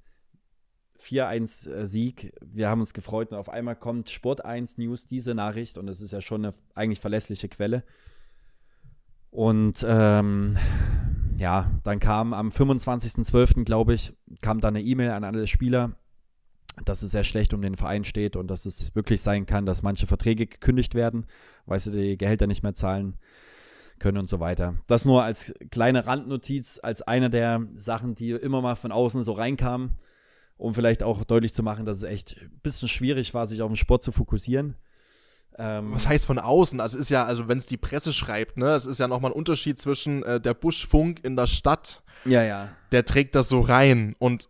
4-1 äh, wir haben uns gefreut und auf einmal kommt Sport 1 News diese Nachricht und es ist ja schon eine eigentlich verlässliche Quelle und ähm, ja, dann kam am 25.12., glaube ich, kam dann eine E-Mail an alle Spieler, dass es sehr schlecht um den Verein steht und dass es wirklich sein kann, dass manche Verträge gekündigt werden, weil sie die Gehälter nicht mehr zahlen können und so weiter. Das nur als kleine Randnotiz, als eine der Sachen, die immer mal von außen so reinkamen, um vielleicht auch deutlich zu machen, dass es echt ein bisschen schwierig war, sich auf den Sport zu fokussieren. Ähm, Was heißt von außen? Also ist ja, also wenn es die Presse schreibt, ne, es ist ja nochmal ein Unterschied zwischen äh, der Buschfunk in der Stadt. Ja, ja. Der trägt das so rein und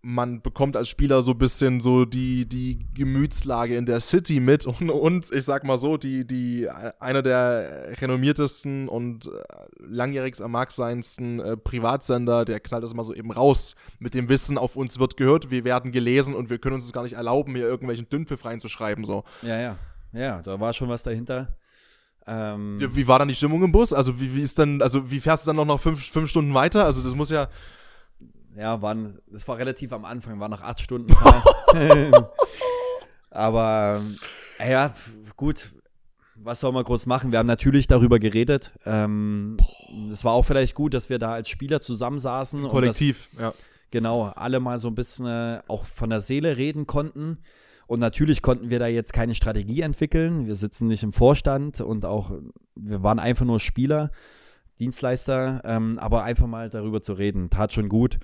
man bekommt als Spieler so ein bisschen so die, die Gemütslage in der City mit (laughs) und, und ich sag mal so, die, die, einer der renommiertesten und äh, langjährigst am marktseinsten äh, Privatsender, der knallt das mal so eben raus mit dem Wissen, auf uns wird gehört, wir werden gelesen und wir können uns es gar nicht erlauben, hier irgendwelchen Dünnpfiff reinzuschreiben, so. Ja, ja. Ja, da war schon was dahinter. Ähm, ja, wie war dann die Stimmung im Bus? Also wie, wie ist dann, also wie fährst du dann noch, fünf, fünf Stunden weiter? Also das muss ja. Ja, waren, das war relativ am Anfang, war nach acht Stunden. (laughs) Aber äh, ja, gut, was soll man groß machen? Wir haben natürlich darüber geredet. Ähm, es war auch vielleicht gut, dass wir da als Spieler zusammensaßen. Kollektiv, das, ja. Genau, alle mal so ein bisschen äh, auch von der Seele reden konnten. Und natürlich konnten wir da jetzt keine Strategie entwickeln. Wir sitzen nicht im Vorstand und auch, wir waren einfach nur Spieler, Dienstleister, ähm, aber einfach mal darüber zu reden, tat schon gut.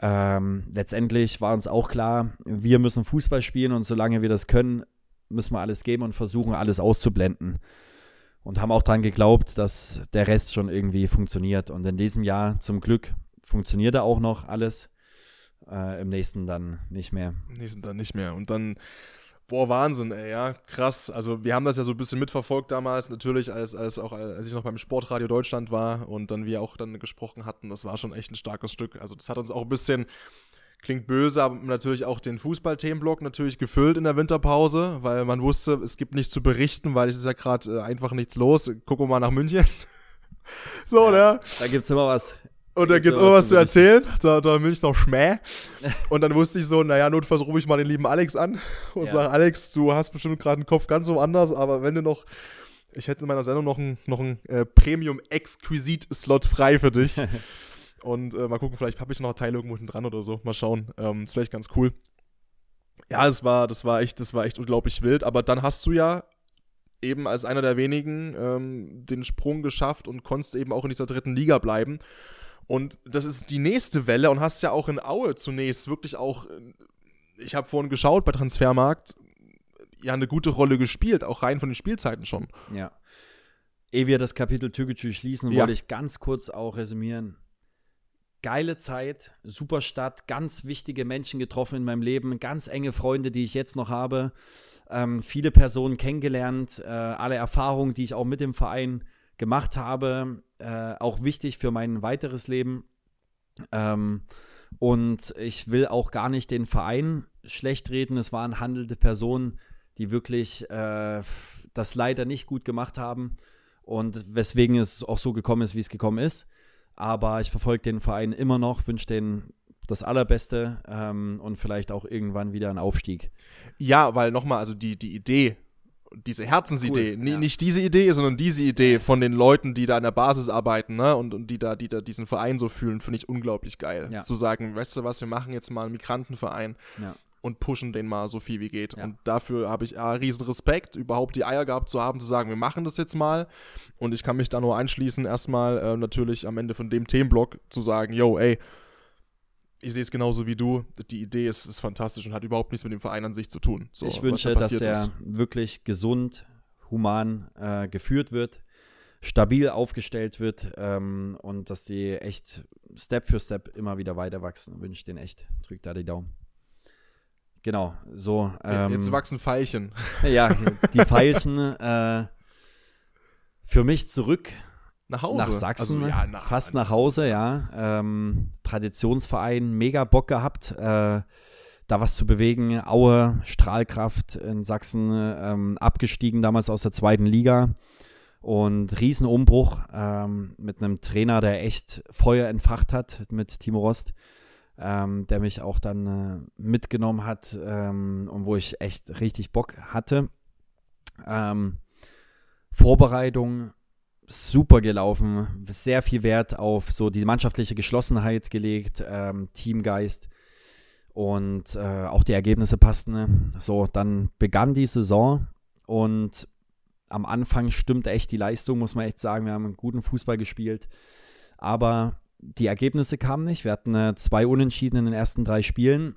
Ähm, letztendlich war uns auch klar, wir müssen Fußball spielen und solange wir das können, müssen wir alles geben und versuchen, alles auszublenden. Und haben auch daran geglaubt, dass der Rest schon irgendwie funktioniert. Und in diesem Jahr zum Glück funktionierte auch noch alles. Äh, Im nächsten dann nicht mehr. Im nächsten dann nicht mehr. Und dann, boah, Wahnsinn, ey, ja, krass. Also wir haben das ja so ein bisschen mitverfolgt damals, natürlich, als, als auch als ich noch beim Sportradio Deutschland war und dann wir auch dann gesprochen hatten, das war schon echt ein starkes Stück. Also das hat uns auch ein bisschen, klingt böse, aber natürlich auch den Fußball-Themenblock natürlich gefüllt in der Winterpause, weil man wusste, es gibt nichts zu berichten, weil es ist ja gerade äh, einfach nichts los. Gucken wir mal nach München. (laughs) so, ja, ne? Da gibt es immer was. Und da gibt es immer was zu erzählen. Da, da will ich noch Schmäh. (laughs) Und dann wusste ich so, naja, notfalls rufe ich mal den lieben Alex an und ja. sage, Alex, du hast bestimmt gerade einen Kopf ganz so anders, aber wenn du noch, ich hätte in meiner Sendung noch einen noch äh, Premium-Exquisit-Slot frei für dich. (laughs) und äh, mal gucken, vielleicht habe ich noch ein Teil irgendwo hinten dran oder so. Mal schauen. Ähm, ist vielleicht ganz cool. Ja, es war, das war echt, das war echt unglaublich wild. Aber dann hast du ja eben als einer der wenigen ähm, den Sprung geschafft und konntest eben auch in dieser dritten Liga bleiben. Und das ist die nächste Welle und hast ja auch in Aue zunächst wirklich auch, ich habe vorhin geschaut bei Transfermarkt, ja eine gute Rolle gespielt, auch rein von den Spielzeiten schon. Ja. Ehe wir das Kapitel Türkgücü schließen, ja. wollte ich ganz kurz auch resümieren. Geile Zeit, super Stadt, ganz wichtige Menschen getroffen in meinem Leben, ganz enge Freunde, die ich jetzt noch habe, ähm, viele Personen kennengelernt, äh, alle Erfahrungen, die ich auch mit dem Verein gemacht habe, äh, auch wichtig für mein weiteres Leben. Ähm, und ich will auch gar nicht den Verein schlecht reden. Es waren handelnde Personen, die wirklich äh, das leider nicht gut gemacht haben und weswegen es auch so gekommen ist, wie es gekommen ist. Aber ich verfolge den Verein immer noch, wünsche denen das Allerbeste ähm, und vielleicht auch irgendwann wieder einen Aufstieg. Ja, weil nochmal, also die, die Idee diese Herzensidee, cool, ja. nicht diese Idee, sondern diese Idee von den Leuten, die da an der Basis arbeiten, ne, und, und die da, die da diesen Verein so fühlen, finde ich unglaublich geil. Ja. Zu sagen, weißt du was, wir machen jetzt mal einen Migrantenverein ja. und pushen den mal so viel wie geht. Und dafür habe ich ja, riesen Respekt, überhaupt die Eier gehabt zu haben, zu sagen, wir machen das jetzt mal. Und ich kann mich da nur anschließen, erstmal äh, natürlich am Ende von dem Themenblock zu sagen, yo, ey, ich sehe es genauso wie du. Die Idee ist, ist fantastisch und hat überhaupt nichts mit dem Verein an sich zu tun. So, ich wünsche, da dass er ist. wirklich gesund, human äh, geführt wird, stabil aufgestellt wird ähm, und dass die echt Step für Step immer wieder weiter wachsen. Wünsche ich den echt. Drückt da die Daumen. Genau, so. Ähm, Jetzt wachsen Pfeilchen. (laughs) Ja, die Pfeilchen. äh, für mich zurück Nach Hause? nach Sachsen, Also, ja, na, fast nach Hause, ja. Ähm, Traditionsverein, mega Bock gehabt, äh, da was zu bewegen. Aue, Strahlkraft in Sachsen, ähm, abgestiegen damals aus der zweiten Liga. Und Riesenumbruch ähm, mit einem Trainer, der echt Feuer entfacht hat, mit Timo Rost, ähm, der mich auch dann äh, mitgenommen hat ähm, und wo ich echt richtig Bock hatte. Ähm, Vorbereitung super gelaufen, sehr viel Wert auf so die mannschaftliche Geschlossenheit gelegt, ähm, Teamgeist und äh, auch die Ergebnisse passten. Ne? So, dann begann die Saison und am Anfang stimmte echt die Leistung, muss man echt sagen. Wir haben einen guten Fußball gespielt, aber die Ergebnisse kamen nicht. Wir hatten äh, zwei Unentschieden in den ersten drei Spielen,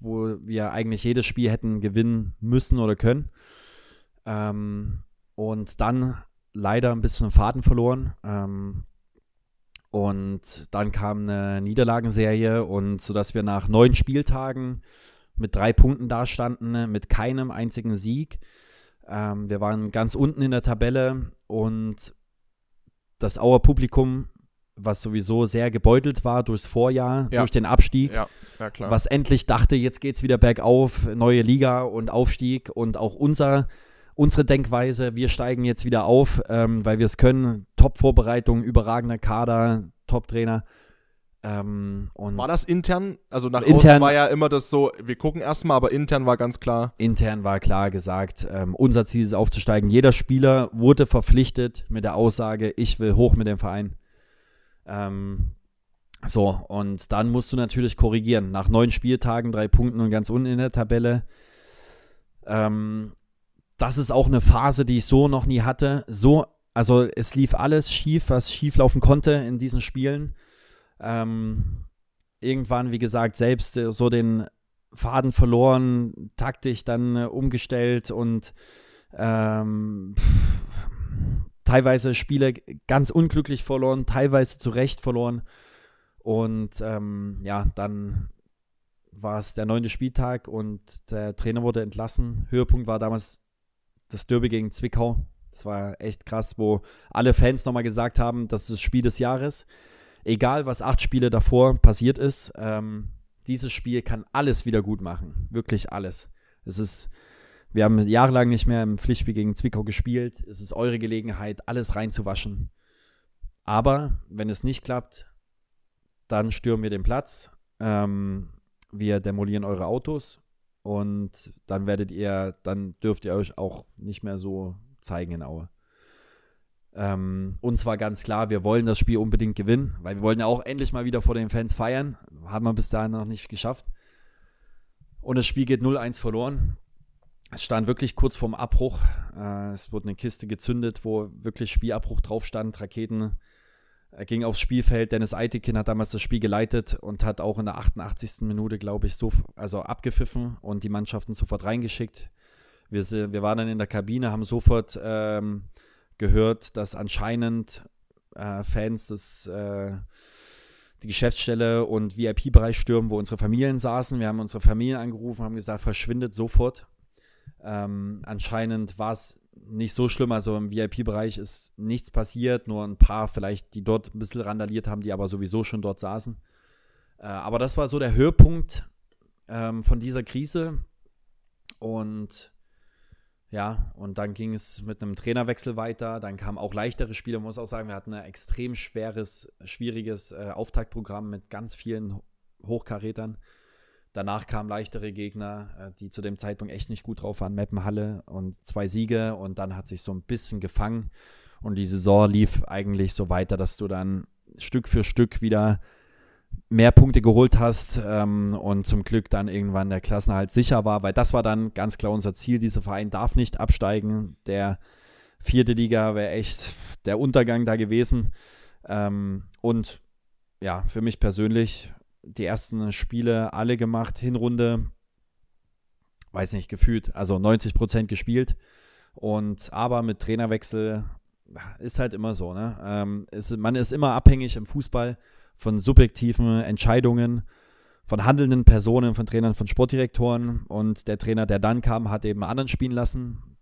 wo wir eigentlich jedes Spiel hätten gewinnen müssen oder können. Ähm, und dann leider ein bisschen Faden verloren. Ähm, und dann kam eine Niederlagenserie und sodass wir nach neun Spieltagen mit drei Punkten dastanden, mit keinem einzigen Sieg. Ähm, wir waren ganz unten in der Tabelle und das Auer Publikum, was sowieso sehr gebeutelt war durchs Vorjahr, Ja. durch den Abstieg, Ja, ja was endlich dachte, jetzt geht's wieder bergauf, neue Liga und Aufstieg und auch unser, unsere Denkweise, wir steigen jetzt wieder auf, ähm, weil wir es können. Top-Vorbereitung, überragender Kader, Top-Trainer. Ähm, War das intern? Also nach Intern- außen war ja immer das so, wir gucken erstmal, aber intern war ganz klar. intern war klar gesagt, ähm, unser Ziel ist aufzusteigen. Jeder Spieler wurde verpflichtet mit der Aussage, ich will hoch mit dem Verein. Ähm, so, und dann musst du natürlich korrigieren. Nach neun Spieltagen, drei Punkten und ganz unten in der Tabelle. Ähm, das ist auch eine Phase, die ich so noch nie hatte. So, also es lief alles schief, was schief laufen konnte in diesen Spielen. Ähm, irgendwann, wie gesagt, selbst äh, so den Faden verloren, taktisch dann äh, umgestellt und ähm, pff, teilweise Spiele ganz unglücklich verloren, teilweise zu Recht verloren. Und ähm, ja, dann war es der neunte Spieltag und der Trainer wurde entlassen. Höhepunkt war damals das Derby gegen Zwickau. Das war echt krass, wo alle Fans nochmal gesagt haben, das ist das Spiel des Jahres. Egal, was acht Spiele davor passiert ist, ähm, dieses Spiel kann alles wieder gut machen. Wirklich alles. Es ist, wir haben jahrelang nicht mehr im Pflichtspiel gegen Zwickau gespielt. Es ist eure Gelegenheit, alles reinzuwaschen. Aber wenn es nicht klappt, dann stürmen wir den Platz. Ähm, wir demolieren eure Autos und dann werdet ihr, dann dürft ihr euch auch nicht mehr so zeigen in Aue. Ähm, uns war ganz klar, wir wollen das Spiel unbedingt gewinnen, weil wir wollen ja auch endlich mal wieder vor den Fans feiern. Haben wir bis dahin noch nicht geschafft. Und das Spiel geht 0-1 verloren. Es stand wirklich kurz vorm Abbruch. Äh, es wurde eine Kiste gezündet, wo wirklich Spielabbruch drauf stand, Raketen. Er ging aufs Spielfeld. Dennis Eitekin hat damals das Spiel geleitet und hat auch in der 88. Minute, glaube ich, so, also abgepfiffen und die Mannschaften sofort reingeschickt. Wir, sind, wir waren dann in der Kabine, haben sofort ähm, gehört, dass anscheinend äh, Fans des, äh, die Geschäftsstelle und VIP-Bereich stürmen, wo unsere Familien saßen. Wir haben unsere Familien angerufen, haben gesagt, verschwindet sofort. Ähm, anscheinend war es nicht so schlimm, also im VIP-Bereich ist nichts passiert, nur ein paar vielleicht, die dort ein bisschen randaliert haben, die aber sowieso schon dort saßen. Äh, aber das war so der Höhepunkt ähm, von dieser Krise und ja, und dann ging es mit einem Trainerwechsel weiter. Dann kamen auch leichtere Spiele. Muss auch sagen, wir hatten ein extrem schweres, schwieriges äh, Auftaktprogramm mit ganz vielen Hochkarätern. Danach kamen leichtere Gegner, äh, die zu dem Zeitpunkt echt nicht gut drauf waren. Meppenhalle und zwei Siege. Und dann hat sich so ein bisschen gefangen. Und die Saison lief eigentlich so weiter, dass du dann Stück für Stück wieder mehr Punkte geholt hast ähm, und zum Glück dann irgendwann der Klassenhalt sicher war, weil das war dann ganz klar unser Ziel. Dieser Verein darf nicht absteigen. Der vierte Liga wäre echt der Untergang da gewesen. Ähm, und ja, für mich persönlich die ersten Spiele alle gemacht, Hinrunde, weiß nicht, gefühlt, also 90 Prozent gespielt. Und aber mit Trainerwechsel ist halt immer so, ne? Ähm, ist, man ist immer abhängig im Fußball von subjektiven Entscheidungen, von handelnden Personen, von Trainern, von Sportdirektoren. Und der Trainer, der dann kam, hat eben anderen spielen lassen.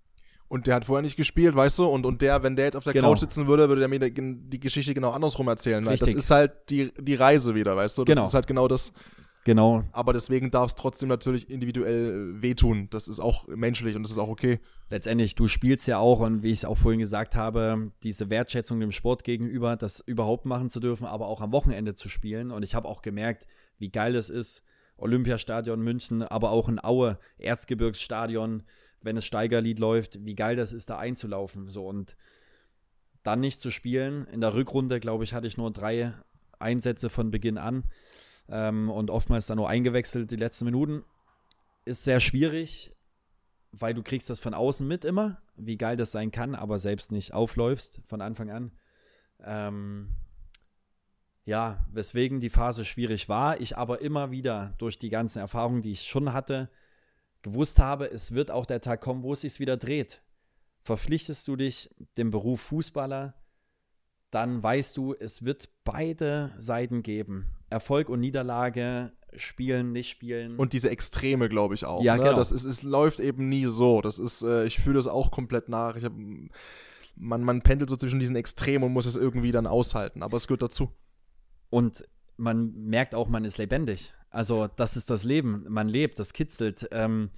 Und der hat vorher nicht gespielt, weißt du? Und, und der, wenn der jetzt auf der Genau. Couch sitzen würde, würde der mir die, Geschichte genau andersrum erzählen. Weil das Richtig. ist halt die, die Reise wieder, weißt du? Das Genau. ist halt genau das. Genau, Aber deswegen darf es trotzdem natürlich individuell äh, wehtun. Das ist auch menschlich und das ist auch okay. letztendlich, du spielst ja auch und wie ich es auch vorhin gesagt habe, diese Wertschätzung dem Sport gegenüber, das überhaupt machen zu dürfen, aber auch am Wochenende zu spielen. Und ich habe auch gemerkt, wie geil es ist, Olympiastadion München, aber auch in Aue, Erzgebirgsstadion, wenn das Steigerlied läuft, wie geil das ist, da einzulaufen. So und dann nicht zu spielen. In der Rückrunde, glaube ich, hatte ich nur drei Einsätze von Beginn an ähm, und oftmals dann nur eingewechselt die letzten Minuten. Ist sehr schwierig, weil du kriegst das von außen mit immer, wie geil das sein kann, aber selbst nicht aufläufst von Anfang an. Ähm, ja, weswegen die Phase schwierig war, ich aber immer wieder durch die ganzen Erfahrungen, die ich schon hatte, gewusst habe, es wird auch der Tag kommen, wo es sich wieder dreht. Verpflichtest du dich dem Beruf Fußballer, dann weißt du, es wird beide Seiten geben. Erfolg und Niederlage, spielen, nicht spielen. Und diese Extreme, glaube ich auch. Ja, ne? genau. Das ist, es läuft eben nie so. Das ist, äh, ich fühle das auch komplett nach. Ich hab, man, man pendelt so zwischen diesen Extremen und muss es irgendwie dann aushalten. Aber es gehört dazu. Und man merkt auch, man ist lebendig. Also das ist das Leben. Man lebt, das kitzelt. Ähm,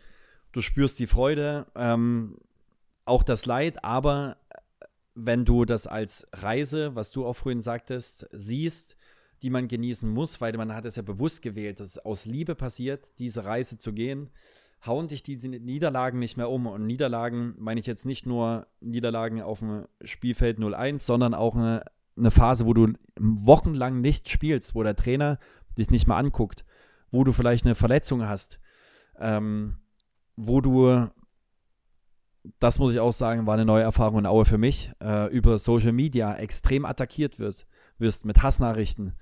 du spürst die Freude, ähm, auch das Leid, aber wenn du das als Reise, was du auch vorhin sagtest, siehst, die man genießen muss, weil man hat es ja bewusst gewählt, dass es aus Liebe passiert, diese Reise zu gehen, hauen dich diese Niederlagen nicht mehr um. Und Niederlagen meine ich jetzt nicht nur Niederlagen auf dem Spielfeld 0-1, sondern auch eine, eine Phase, wo du wochenlang nicht spielst, wo der Trainer dich nicht mal anguckt, wo du vielleicht eine Verletzung hast, ähm, wo du, das muss ich auch sagen, war eine neue Erfahrung in Aue für mich, äh, über Social Media extrem attackiert wird, wirst mit Hassnachrichten.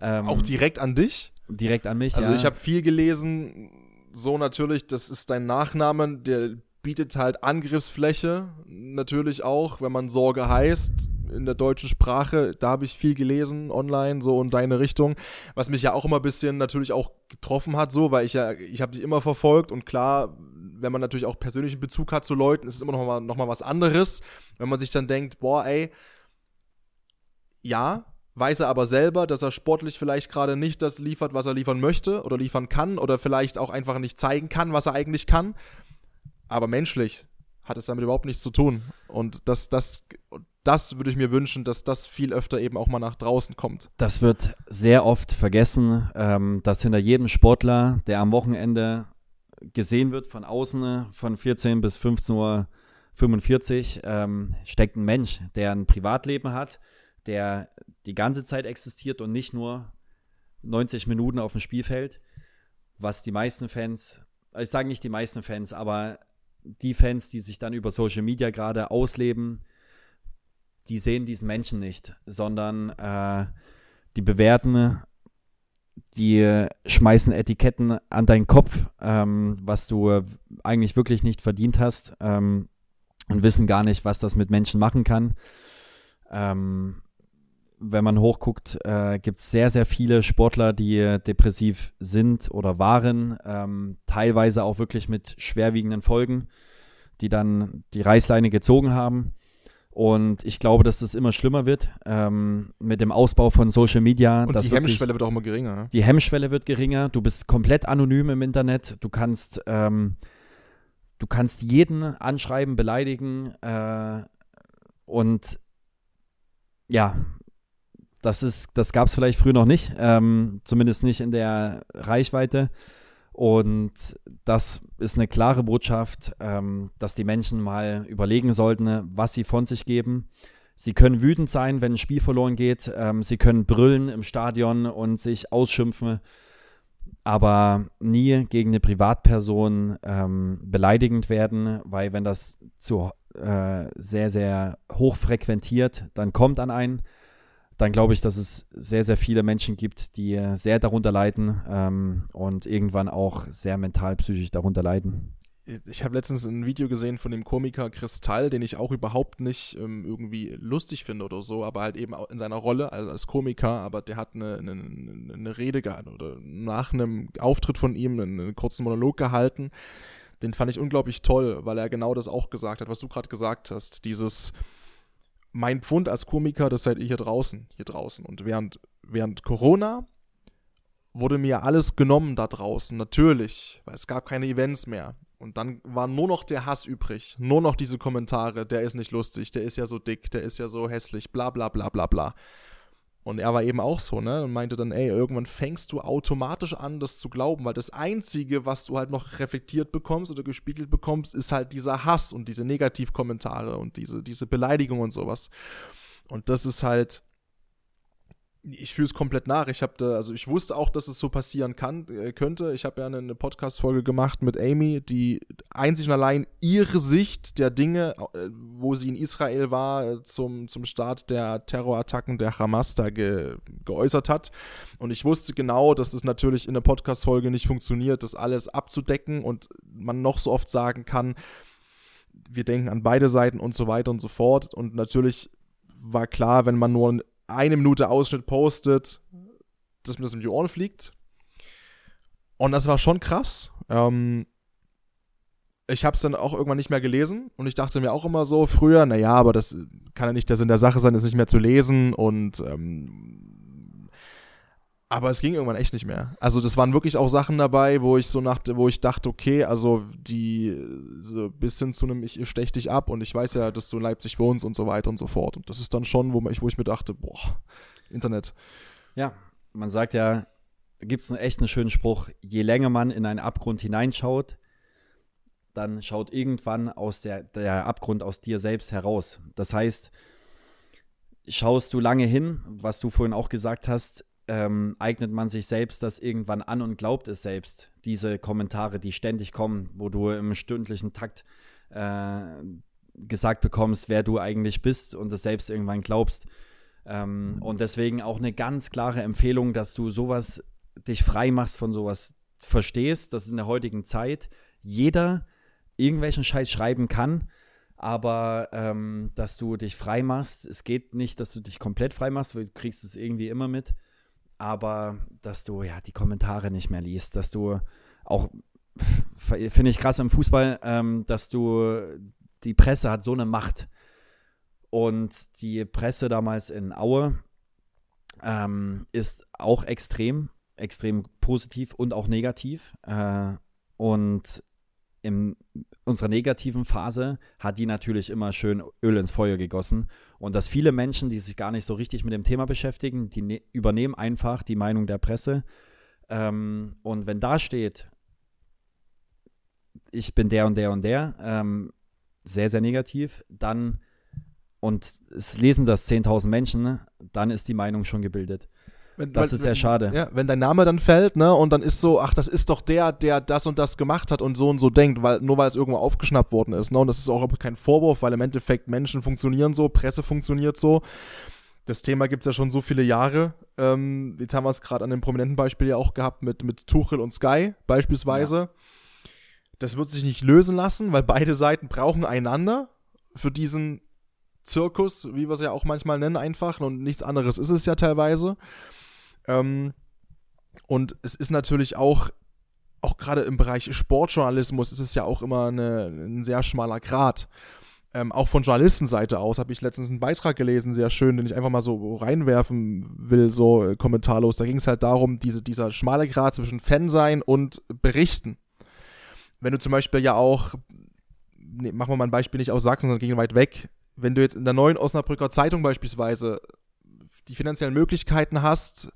Ähm, Auch direkt an dich. direkt an mich. Also ja. ich habe viel gelesen, so natürlich, das ist dein Nachname, der bietet halt Angriffsfläche, natürlich auch, wenn man Sorge heißt, in der deutschen Sprache, da habe ich viel gelesen online, so in deine Richtung, was mich ja auch immer ein bisschen natürlich auch getroffen hat, so, weil ich ja, ich habe dich immer verfolgt und klar, wenn man natürlich auch persönlichen Bezug hat zu Leuten, ist es immer noch mal, noch mal was anderes, wenn man sich dann denkt, boah, ey, ja, weiß er aber selber, dass er sportlich vielleicht gerade nicht das liefert, was er liefern möchte oder liefern kann oder vielleicht auch einfach nicht zeigen kann, was er eigentlich kann. Aber menschlich hat es damit überhaupt nichts zu tun. Und das, das, das würde ich mir wünschen, dass das viel öfter eben auch mal nach draußen kommt. Das wird sehr oft vergessen, ähm, dass hinter jedem Sportler, der am Wochenende gesehen wird von außen, von 14 bis 15 Uhr 45, ähm, steckt ein Mensch, der ein Privatleben hat, der die ganze Zeit existiert und nicht nur 90 Minuten auf dem Spielfeld, was die meisten Fans, ich sage nicht die meisten Fans, aber die Fans, die sich dann über Social Media gerade ausleben, die sehen diesen Menschen nicht, sondern äh, die bewerten, die schmeißen Etiketten an deinen Kopf, ähm, was du äh, eigentlich wirklich nicht verdient hast ähm, und wissen gar nicht, was das mit Menschen machen kann. Ähm, wenn man hochguckt, äh, gibt es sehr, sehr viele Sportler, die äh, depressiv sind oder waren, ähm, teilweise auch wirklich mit schwerwiegenden Folgen, die dann die Reißleine gezogen haben. Und ich glaube, dass das immer schlimmer wird ähm, mit dem Ausbau von Social Media. Und die wirklich- Hemmschwelle wird auch immer geringer. Ne? die Hemmschwelle wird geringer, du bist komplett anonym im Internet, du kannst, ähm, du kannst jeden anschreiben, beleidigen äh, und ja, das ist, das gab es vielleicht früher noch nicht, ähm, zumindest nicht in der Reichweite. Und das ist eine klare Botschaft, ähm, dass die Menschen mal überlegen sollten, was sie von sich geben. Sie können wütend sein, wenn ein Spiel verloren geht. Ähm, sie können brüllen im Stadion und sich ausschimpfen, aber nie gegen eine Privatperson ähm, beleidigend werden, weil wenn das zu äh, sehr, sehr hoch frequentiert, dann kommt an einen. Dann glaube ich, dass es sehr, sehr viele Menschen gibt, die äh, sehr darunter leiden ähm, und irgendwann auch sehr mental, psychisch darunter leiden. Ich habe letztens ein Video gesehen von dem Komiker Kristall, den ich auch überhaupt nicht ähm, irgendwie lustig finde oder so, aber halt eben in seiner Rolle also als Komiker, aber der hat eine, eine, eine Rede gehalten oder nach einem Auftritt von ihm einen, einen kurzen Monolog gehalten. den fand ich unglaublich toll, weil er genau das auch gesagt hat, was du gerade gesagt hast. Dieses, mein Pfund als Komiker, das seid ihr hier draußen, hier draußen. Und während, während Corona wurde mir alles genommen da draußen, natürlich, weil es gab keine Events mehr. Und dann war nur noch der Hass übrig, nur noch diese Kommentare, der ist nicht lustig, der ist ja so dick, der ist ja so hässlich, bla bla bla bla bla. Und er war eben auch so, ne? Und meinte dann, ey, irgendwann fängst du automatisch an, das zu glauben, weil das Einzige, was du halt noch reflektiert bekommst oder gespiegelt bekommst, ist halt dieser Hass und diese Negativkommentare und diese, diese Beleidigung und sowas. Und das ist halt, ich fühle es komplett nach. Ich habe also ich wusste auch, dass es so passieren kann, äh, könnte. Ich habe ja eine, eine Podcast-Folge gemacht mit Amy, die einzig und allein ihre Sicht der Dinge, äh, wo sie in Israel war, zum, zum Start der Terrorattacken der Hamas da ge, geäußert hat. Und ich wusste genau, dass es natürlich in der Podcast-Folge nicht funktioniert, das alles abzudecken und man noch so oft sagen kann, wir denken an beide Seiten und so weiter und so fort. Und natürlich war klar, wenn man nur eine Minute Ausschnitt postet, dass mir das um die Ohren fliegt. Und das war schon krass. Ähm, ich habe es dann auch irgendwann nicht mehr gelesen und ich dachte mir auch immer so früher, naja, aber das kann ja nicht der Sinn der Sache sein, das nicht mehr zu lesen und ähm, aber es ging irgendwann echt nicht mehr. Also das waren wirklich auch Sachen dabei, wo ich so nach, wo ich dachte, okay, also die so bis hin zu einem ich stech dich ab und ich weiß ja, dass du in Leipzig wohnst und so weiter und so fort. Und das ist dann schon, wo ich, wo ich mir dachte, boah, Internet. Ja, man sagt ja, da gibt es einen echt einen schönen Spruch, je länger man in einen Abgrund hineinschaut, dann schaut irgendwann aus der, der Abgrund aus dir selbst heraus. Das heißt, schaust du lange hin, was du vorhin auch gesagt hast, ähm, eignet man sich selbst das irgendwann an und glaubt es selbst. Diese Kommentare, die ständig kommen, wo du im stündlichen Takt äh, gesagt bekommst, wer du eigentlich bist und es selbst irgendwann glaubst. Ähm, und deswegen auch eine ganz klare Empfehlung, dass du sowas dich frei machst von sowas verstehst, dass in der heutigen Zeit jeder irgendwelchen Scheiß schreiben kann, aber ähm, dass du dich frei machst. Es geht nicht, dass du dich komplett frei machst, weil du kriegst es irgendwie immer mit aber dass du ja die Kommentare nicht mehr liest, dass du auch, finde ich krass im Fußball, ähm, dass du, die Presse hat so eine Macht. Und die Presse damals in Aue ähm, ist auch extrem, extrem positiv und auch negativ. Äh, und in unserer negativen Phase hat die natürlich immer schön Öl ins Feuer gegossen. Und dass viele Menschen, die sich gar nicht so richtig mit dem Thema beschäftigen, die ne übernehmen einfach die Meinung der Presse. Ähm, und wenn da steht, ich bin der und der und der, ähm, sehr, sehr negativ, dann und es lesen das 10.000 Menschen, dann ist die Meinung schon gebildet. Wenn, das weil, ist sehr schade. Ja, wenn dein Name dann fällt, ne, und dann ist so, ach, das ist doch der, der das und das gemacht hat und so und so denkt, weil nur weil es irgendwo aufgeschnappt worden ist, ne, und das ist auch kein Vorwurf, weil im Endeffekt Menschen funktionieren so, Presse funktioniert so. Das Thema gibt es ja schon so viele Jahre. Ähm, jetzt haben wir es gerade an dem prominenten Beispiel ja auch gehabt mit, mit Tuchel und Sky beispielsweise. Ja. Das wird sich nicht lösen lassen, weil beide Seiten brauchen einander für diesen Zirkus, wie wir es ja auch manchmal nennen, einfach. Und nichts anderes ist es ja teilweise. Ähm, und es ist natürlich auch, auch gerade im Bereich Sportjournalismus, ist es ja auch immer eine, ein sehr schmaler Grad. Ähm, auch von Journalistenseite aus habe ich letztens einen Beitrag gelesen, sehr schön, den ich einfach mal so reinwerfen will, so äh, kommentarlos. Da ging es halt darum, diese, dieser schmale Grad zwischen Fan sein und Berichten. Wenn du zum Beispiel ja auch, nee, machen wir mal ein Beispiel nicht aus Sachsen, sondern gegen weit weg, wenn du jetzt in der neuen Osnabrücker Zeitung beispielsweise die finanziellen Möglichkeiten hast,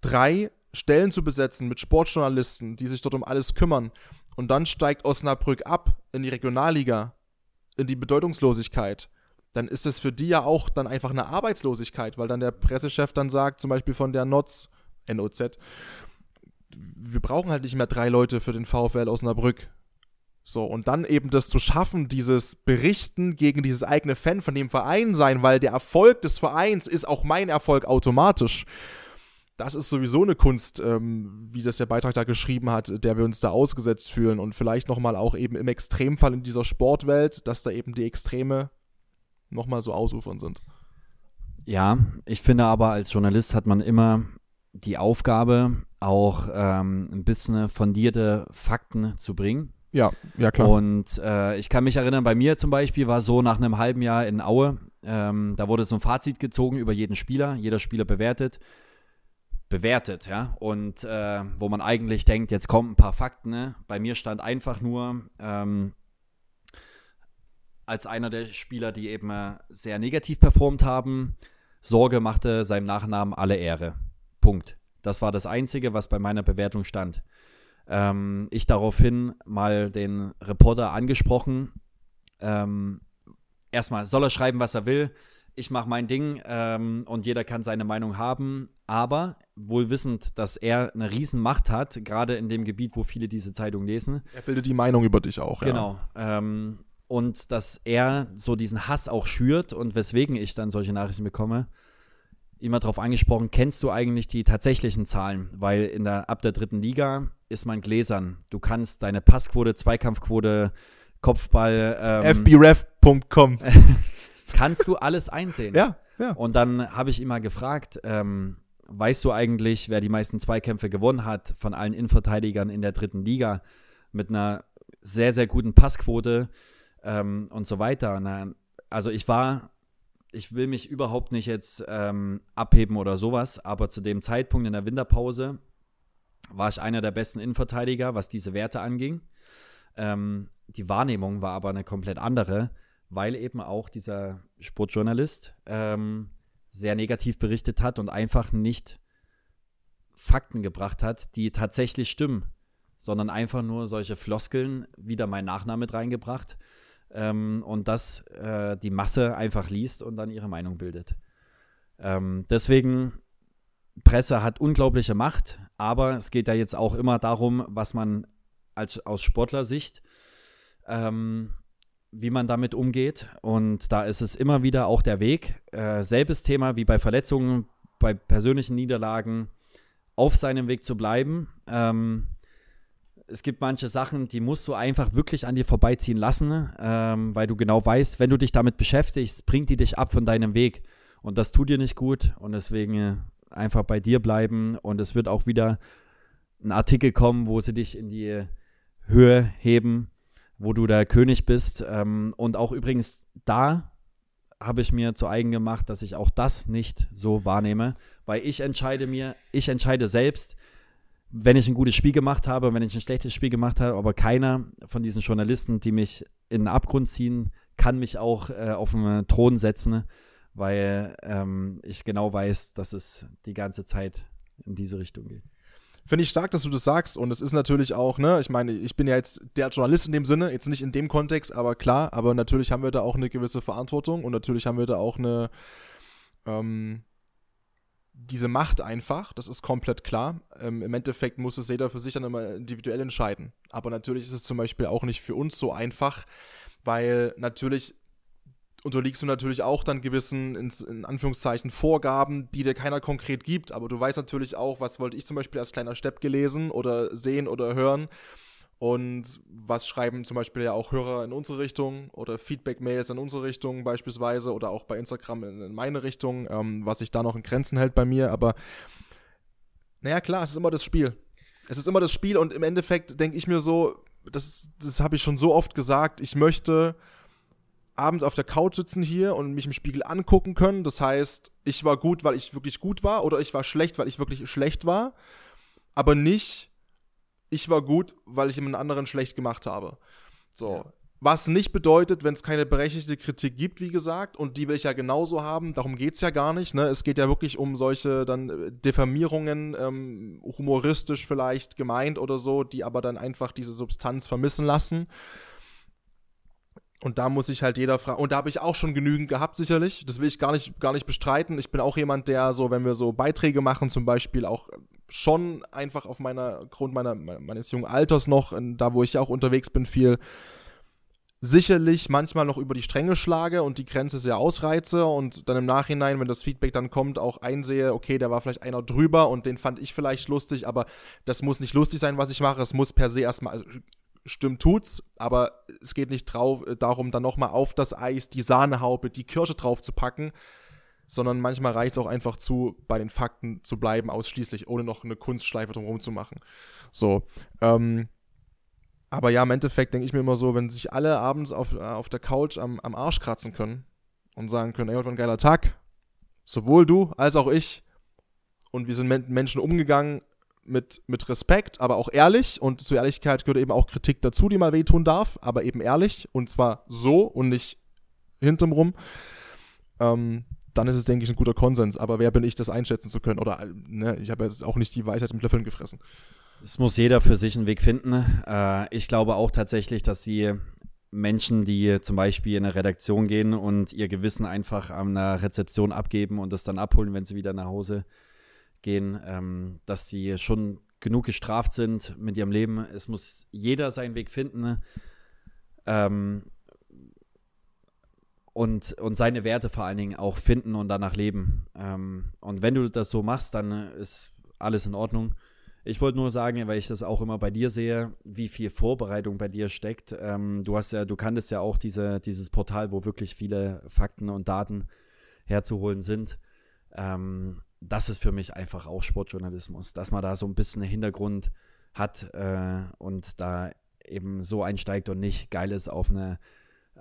drei Stellen zu besetzen mit Sportjournalisten, die sich dort um alles kümmern. Und dann steigt Osnabrück ab in die Regionalliga, in die Bedeutungslosigkeit. Dann ist es für die ja auch dann einfach eine Arbeitslosigkeit, weil dann der Pressechef dann sagt, zum Beispiel von der NOZ, NOZ, wir brauchen halt nicht mehr drei Leute für den VfL Osnabrück. So, und dann eben das zu schaffen, dieses Berichten gegen dieses eigene Fan von dem Verein sein, weil der Erfolg des Vereins ist auch mein Erfolg automatisch das ist sowieso eine Kunst, ähm, wie das der Beitrag da geschrieben hat, der wir uns da ausgesetzt fühlen und vielleicht nochmal auch eben im Extremfall in dieser Sportwelt, dass da eben die Extreme nochmal so ausufern sind. Ja, ich finde aber als Journalist hat man immer die Aufgabe, auch ähm, ein bisschen fundierte Fakten zu bringen. Ja, ja klar. Und äh, ich kann mich erinnern, bei mir zum Beispiel war so nach einem halben Jahr in Aue, ähm, da wurde so ein Fazit gezogen über jeden Spieler, jeder Spieler bewertet. Bewertet, ja. Und äh, wo man eigentlich denkt, jetzt kommen ein paar Fakten. Ne? Bei mir stand einfach nur, ähm, als einer der Spieler, die eben äh, sehr negativ performt haben, Sorge machte seinem Nachnamen alle Ehre. Punkt. Das war das Einzige, was bei meiner Bewertung stand. Ähm, ich daraufhin mal den Reporter angesprochen. Ähm, erstmal soll er schreiben, was er will. Ich mache mein Ding ähm, und jeder kann seine Meinung haben. Aber wohl wissend, dass er eine Riesenmacht hat, gerade in dem Gebiet, wo viele diese Zeitung lesen. Er bildet die Meinung über dich auch, Genau. Ja. Ähm, und dass er so diesen Hass auch schürt und weswegen ich dann solche Nachrichten bekomme, immer darauf angesprochen, kennst du eigentlich die tatsächlichen Zahlen? Weil in der, ab der dritten Liga ist man gläsern. Du kannst deine Passquote, Zweikampfquote, Kopfball. Ähm, fbref.com. (laughs) kannst du alles einsehen. ja, ja. Und dann habe ich mal gefragt, ähm, weißt du eigentlich, wer die meisten Zweikämpfe gewonnen hat von allen Innenverteidigern in der dritten Liga mit einer sehr, sehr guten Passquote ähm, und so weiter. Na, also ich war, ich will mich überhaupt nicht jetzt ähm, abheben oder sowas, aber zu dem Zeitpunkt in der Winterpause war ich einer der besten Innenverteidiger, was diese Werte anging. Ähm, die Wahrnehmung war aber eine komplett andere, weil eben auch dieser Sportjournalist ähm, sehr negativ berichtet hat und einfach nicht Fakten gebracht hat, die tatsächlich stimmen, sondern einfach nur solche Floskeln, wieder mein Nachname mit reingebracht ähm, und das äh, die Masse einfach liest und dann ihre Meinung bildet. Ähm, deswegen, Presse hat unglaubliche Macht, aber es geht ja jetzt auch immer darum, was man als, aus Sportlersicht ähm, wie man damit umgeht. Und da ist es immer wieder auch der Weg. Äh, selbes Thema wie bei Verletzungen, bei persönlichen Niederlagen, auf seinem Weg zu bleiben. Ähm, es gibt manche Sachen, die musst du einfach wirklich an dir vorbeiziehen lassen, ähm, weil du genau weißt, wenn du dich damit beschäftigst, bringt die dich ab von deinem Weg. Und das tut dir nicht gut. Und deswegen äh, einfach bei dir bleiben. Und es wird auch wieder ein Artikel kommen, wo sie dich in die Höhe heben wo du der König bist. Ähm, und auch übrigens da habe ich mir zu eigen gemacht, dass ich auch das nicht so wahrnehme, weil ich entscheide mir, ich entscheide selbst, wenn ich ein gutes Spiel gemacht habe, wenn ich ein schlechtes Spiel gemacht habe, aber keiner von diesen Journalisten, die mich in den Abgrund ziehen, kann mich auch äh, auf den Thron setzen, weil ähm, ich genau weiß, dass es die ganze Zeit in diese Richtung geht. Finde ich stark, dass du das sagst. Und es ist natürlich auch, ne, ich meine, ich bin ja jetzt der Journalist in dem Sinne, jetzt nicht in dem Kontext, aber klar, aber natürlich haben wir da auch eine gewisse Verantwortung und natürlich haben wir da auch eine, ähm, diese Macht einfach, das ist komplett klar. Ähm, Im Endeffekt muss es jeder für sich dann immer individuell entscheiden. Aber natürlich ist es zum Beispiel auch nicht für uns so einfach, weil natürlich unterliegst du natürlich auch dann gewissen, in, Anführungszeichen, Vorgaben, die dir keiner konkret gibt. Aber du weißt natürlich auch, was wollte ich zum Beispiel als kleiner Stepp gelesen oder sehen oder hören. Und was schreiben zum Beispiel ja auch Hörer in unsere Richtung oder Feedback-Mails in unsere Richtung beispielsweise oder auch bei Instagram in, in meine Richtung, ähm, was sich da noch in Grenzen hält bei mir. Aber naja, klar, es ist immer das Spiel. Es ist immer das Spiel und im Endeffekt denke ich mir so, das, das habe ich schon so oft gesagt, ich möchte abends auf der Couch sitzen hier und mich im Spiegel angucken können. Das heißt, ich war gut, weil ich wirklich gut war oder ich war schlecht, weil ich wirklich schlecht war. Aber nicht, ich war gut, weil ich jemand anderen schlecht gemacht habe. So. Ja. Was nicht bedeutet, wenn es keine berechtigte Kritik gibt, wie gesagt, und die will ich ja genauso haben, darum geht es ja gar nicht. Ne? Es geht ja wirklich um solche dann äh, Diffamierungen, ähm, humoristisch vielleicht gemeint oder so, die aber dann einfach diese Substanz vermissen lassen. Und da muss ich halt jeder fragen. Und da habe ich auch schon genügend gehabt, sicherlich. Das will ich gar nicht, gar nicht bestreiten. Ich bin auch jemand, der so, wenn wir so Beiträge machen, zum Beispiel auch schon einfach auf meiner, Grund meiner, meines jungen Alters noch, da wo ich ja auch unterwegs bin, viel sicherlich manchmal noch über die Stränge schlage und die Grenze sehr ausreize und dann im Nachhinein, wenn das Feedback dann kommt, auch einsehe, okay, da war vielleicht einer drüber und den fand ich vielleicht lustig, aber das muss nicht lustig sein, was ich mache. Es muss per se erstmal stimmt tut's, aber es geht nicht drauf, äh, darum, dann nochmal auf das Eis die Sahnehaube, die Kirsche drauf zu packen, sondern manchmal reicht es auch einfach zu, bei den Fakten zu bleiben, ausschließlich, ohne noch eine Kunstschleife drumherum zu machen. So, ähm, Aber ja, im Endeffekt denke ich mir immer so, wenn sich alle abends auf, äh, auf der Couch am, am Arsch kratzen können und sagen können, ey, heute war ein geiler Tag, sowohl du als auch ich, und wir sind mit Menschen umgegangen mit, mit Respekt, aber auch ehrlich, und zur Ehrlichkeit gehört eben auch Kritik dazu, die mal wehtun darf, aber eben ehrlich, und zwar so und nicht hintenrum, ähm, dann ist es, denke ich, ein guter Konsens. Aber wer bin ich, das einschätzen zu können? Oder ne, ich habe jetzt auch nicht die Weisheit mit Löffeln gefressen. Es muss jeder für sich einen Weg finden. Äh, ich glaube auch tatsächlich, dass die Menschen, die zum Beispiel in eine Redaktion gehen und ihr Gewissen einfach an einer Rezeption abgeben und das dann abholen, wenn sie wieder nach Hause gehen, ähm, dass die schon genug gestraft sind mit ihrem Leben. Es muss jeder seinen Weg finden ähm, und, und seine Werte vor allen Dingen auch finden und danach leben. Ähm, und wenn du das so machst, dann ist alles in Ordnung. Ich wollte nur sagen, weil ich das auch immer bei dir sehe, wie viel Vorbereitung bei dir steckt. Ähm, du hast ja, du kanntest ja auch diese, dieses Portal, wo wirklich viele Fakten und Daten herzuholen sind. Ähm, das ist für mich einfach auch Sportjournalismus, dass man da so ein bisschen Hintergrund hat äh, und da eben so einsteigt und nicht geil ist auf eine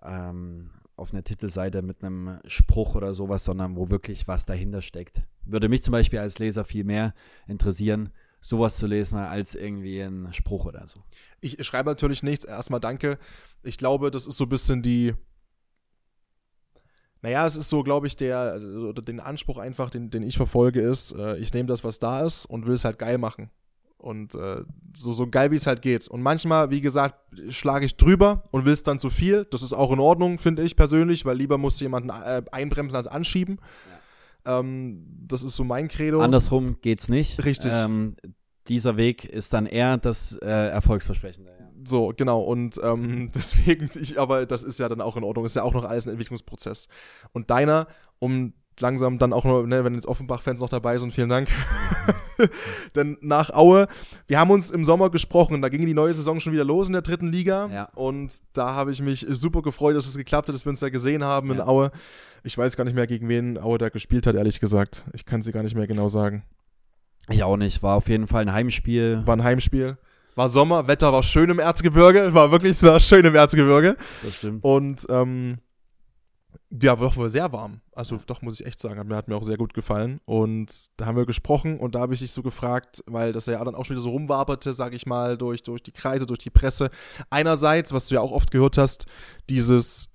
ähm, auf einer Titelseite mit einem Spruch oder sowas, sondern wo wirklich was dahinter steckt. Würde mich zum Beispiel als Leser viel mehr interessieren, sowas zu lesen, als irgendwie ein Spruch oder so. Ich schreibe natürlich nichts. Erstmal danke. Ich glaube, das ist so ein bisschen die. Naja, es ist so, glaube ich, der, oder den Anspruch einfach, den, den ich verfolge, ist, äh, ich nehme das, was da ist und will es halt geil machen. Und äh, so, so geil, wie es halt geht. Und manchmal, wie gesagt, schlage ich drüber und will es dann zu viel. Das ist auch in Ordnung, finde ich persönlich, weil lieber muss jemanden äh, einbremsen als anschieben. Ja. Ähm, das ist so mein Credo. Andersrum geht's nicht. Richtig. Ähm, dieser Weg ist dann eher das äh, Erfolgsversprechende. Ja. So, genau. Und ähm, (laughs) deswegen, ich, aber das ist ja dann auch in Ordnung. Ist ja auch noch alles ein Entwicklungsprozess. Und deiner, um langsam dann auch nur, ne, wenn jetzt Offenbach-Fans noch dabei sind, vielen Dank. (laughs) Denn nach Aue, wir haben uns im Sommer gesprochen, da ging die neue Saison schon wieder los in der dritten Liga. Ja. Und da habe ich mich super gefreut, dass es geklappt hat, dass wir uns da gesehen haben ja. in Aue. Ich weiß gar nicht mehr, gegen wen Aue da gespielt hat, ehrlich gesagt. Ich kann sie gar nicht mehr genau sagen. Ich auch nicht. War auf jeden Fall ein Heimspiel. War ein Heimspiel. War Sommer, Wetter war schön im Erzgebirge. War wirklich, es war schön im Erzgebirge. Das stimmt. Und ähm, ja, doch wohl sehr warm. Also doch, muss ich echt sagen, hat mir, hat mir auch sehr gut gefallen. Und da haben wir gesprochen und da habe ich dich so gefragt, weil das ja dann auch schon wieder so rumwaberte, sage ich mal, durch, durch die Kreise, durch die Presse. Einerseits, was du ja auch oft gehört hast, dieses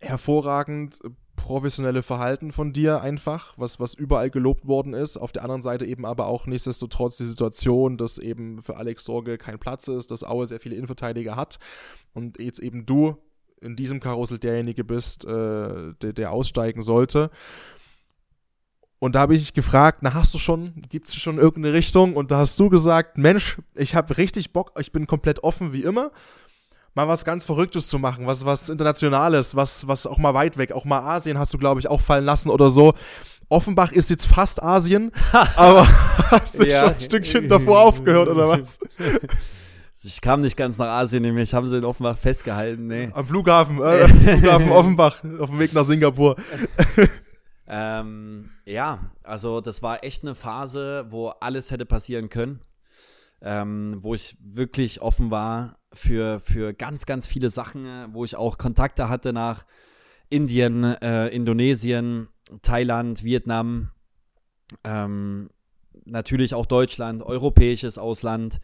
hervorragend professionelle Verhalten von dir einfach, was, was überall gelobt worden ist. Auf der anderen Seite eben aber auch nichtsdestotrotz die Situation, dass eben für Alex Sorge kein Platz ist, dass Aue sehr viele Innenverteidiger hat und jetzt eben du in diesem Karussell derjenige bist, äh, der, der aussteigen sollte. Und da habe ich gefragt, na hast du schon, gibt es schon irgendeine Richtung? Und da hast du gesagt, Mensch, ich habe richtig Bock, ich bin komplett offen wie immer, mal was ganz Verrücktes zu machen, was, was Internationales, was, was auch mal weit weg, auch mal Asien hast du, glaube ich, auch fallen lassen oder so. Offenbach ist jetzt fast Asien, (laughs) aber hast du ja. schon ein Stückchen davor aufgehört oder was? (laughs) Ich kam nicht ganz nach Asien, nämlich haben sie in Offenbach festgehalten. Nee. Am Flughafen, äh, (laughs) Flughafen Offenbach, auf dem Weg nach Singapur. ähm, ja, also das war echt eine Phase, wo alles hätte passieren können. Ähm, wo ich wirklich offen war für, für ganz, ganz viele Sachen, wo ich auch Kontakte hatte nach Indien, äh, Indonesien, Thailand, Vietnam, ähm, natürlich auch Deutschland, europäisches Ausland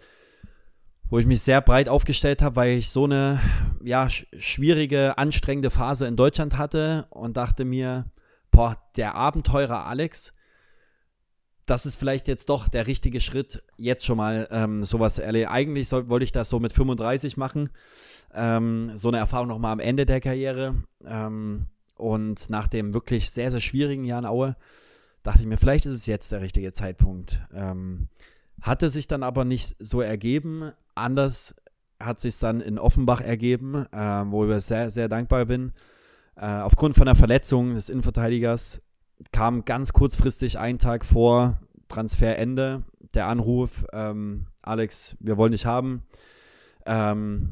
wo ich mich sehr breit aufgestellt habe, weil ich so eine ja, schwierige, anstrengende Phase in Deutschland hatte und dachte mir, boah, der Abenteurer Alex, das ist vielleicht jetzt doch der richtige Schritt, jetzt schon mal ähm, sowas erleben. Eigentlich soll, wollte ich das so mit 35 machen, ähm, so eine Erfahrung nochmal am Ende der Karriere. Ähm, und nach dem wirklich sehr, sehr schwierigen Jahr in Aue dachte ich mir, vielleicht ist es jetzt der richtige Zeitpunkt. Ähm, hatte sich dann aber nicht so ergeben. Anders hat sich dann in Offenbach ergeben, äh, wo ich sehr, sehr dankbar bin. Äh, aufgrund von der Verletzung des Innenverteidigers kam ganz kurzfristig einen Tag vor Transferende der Anruf, ähm, Alex, wir wollen dich haben. Ähm,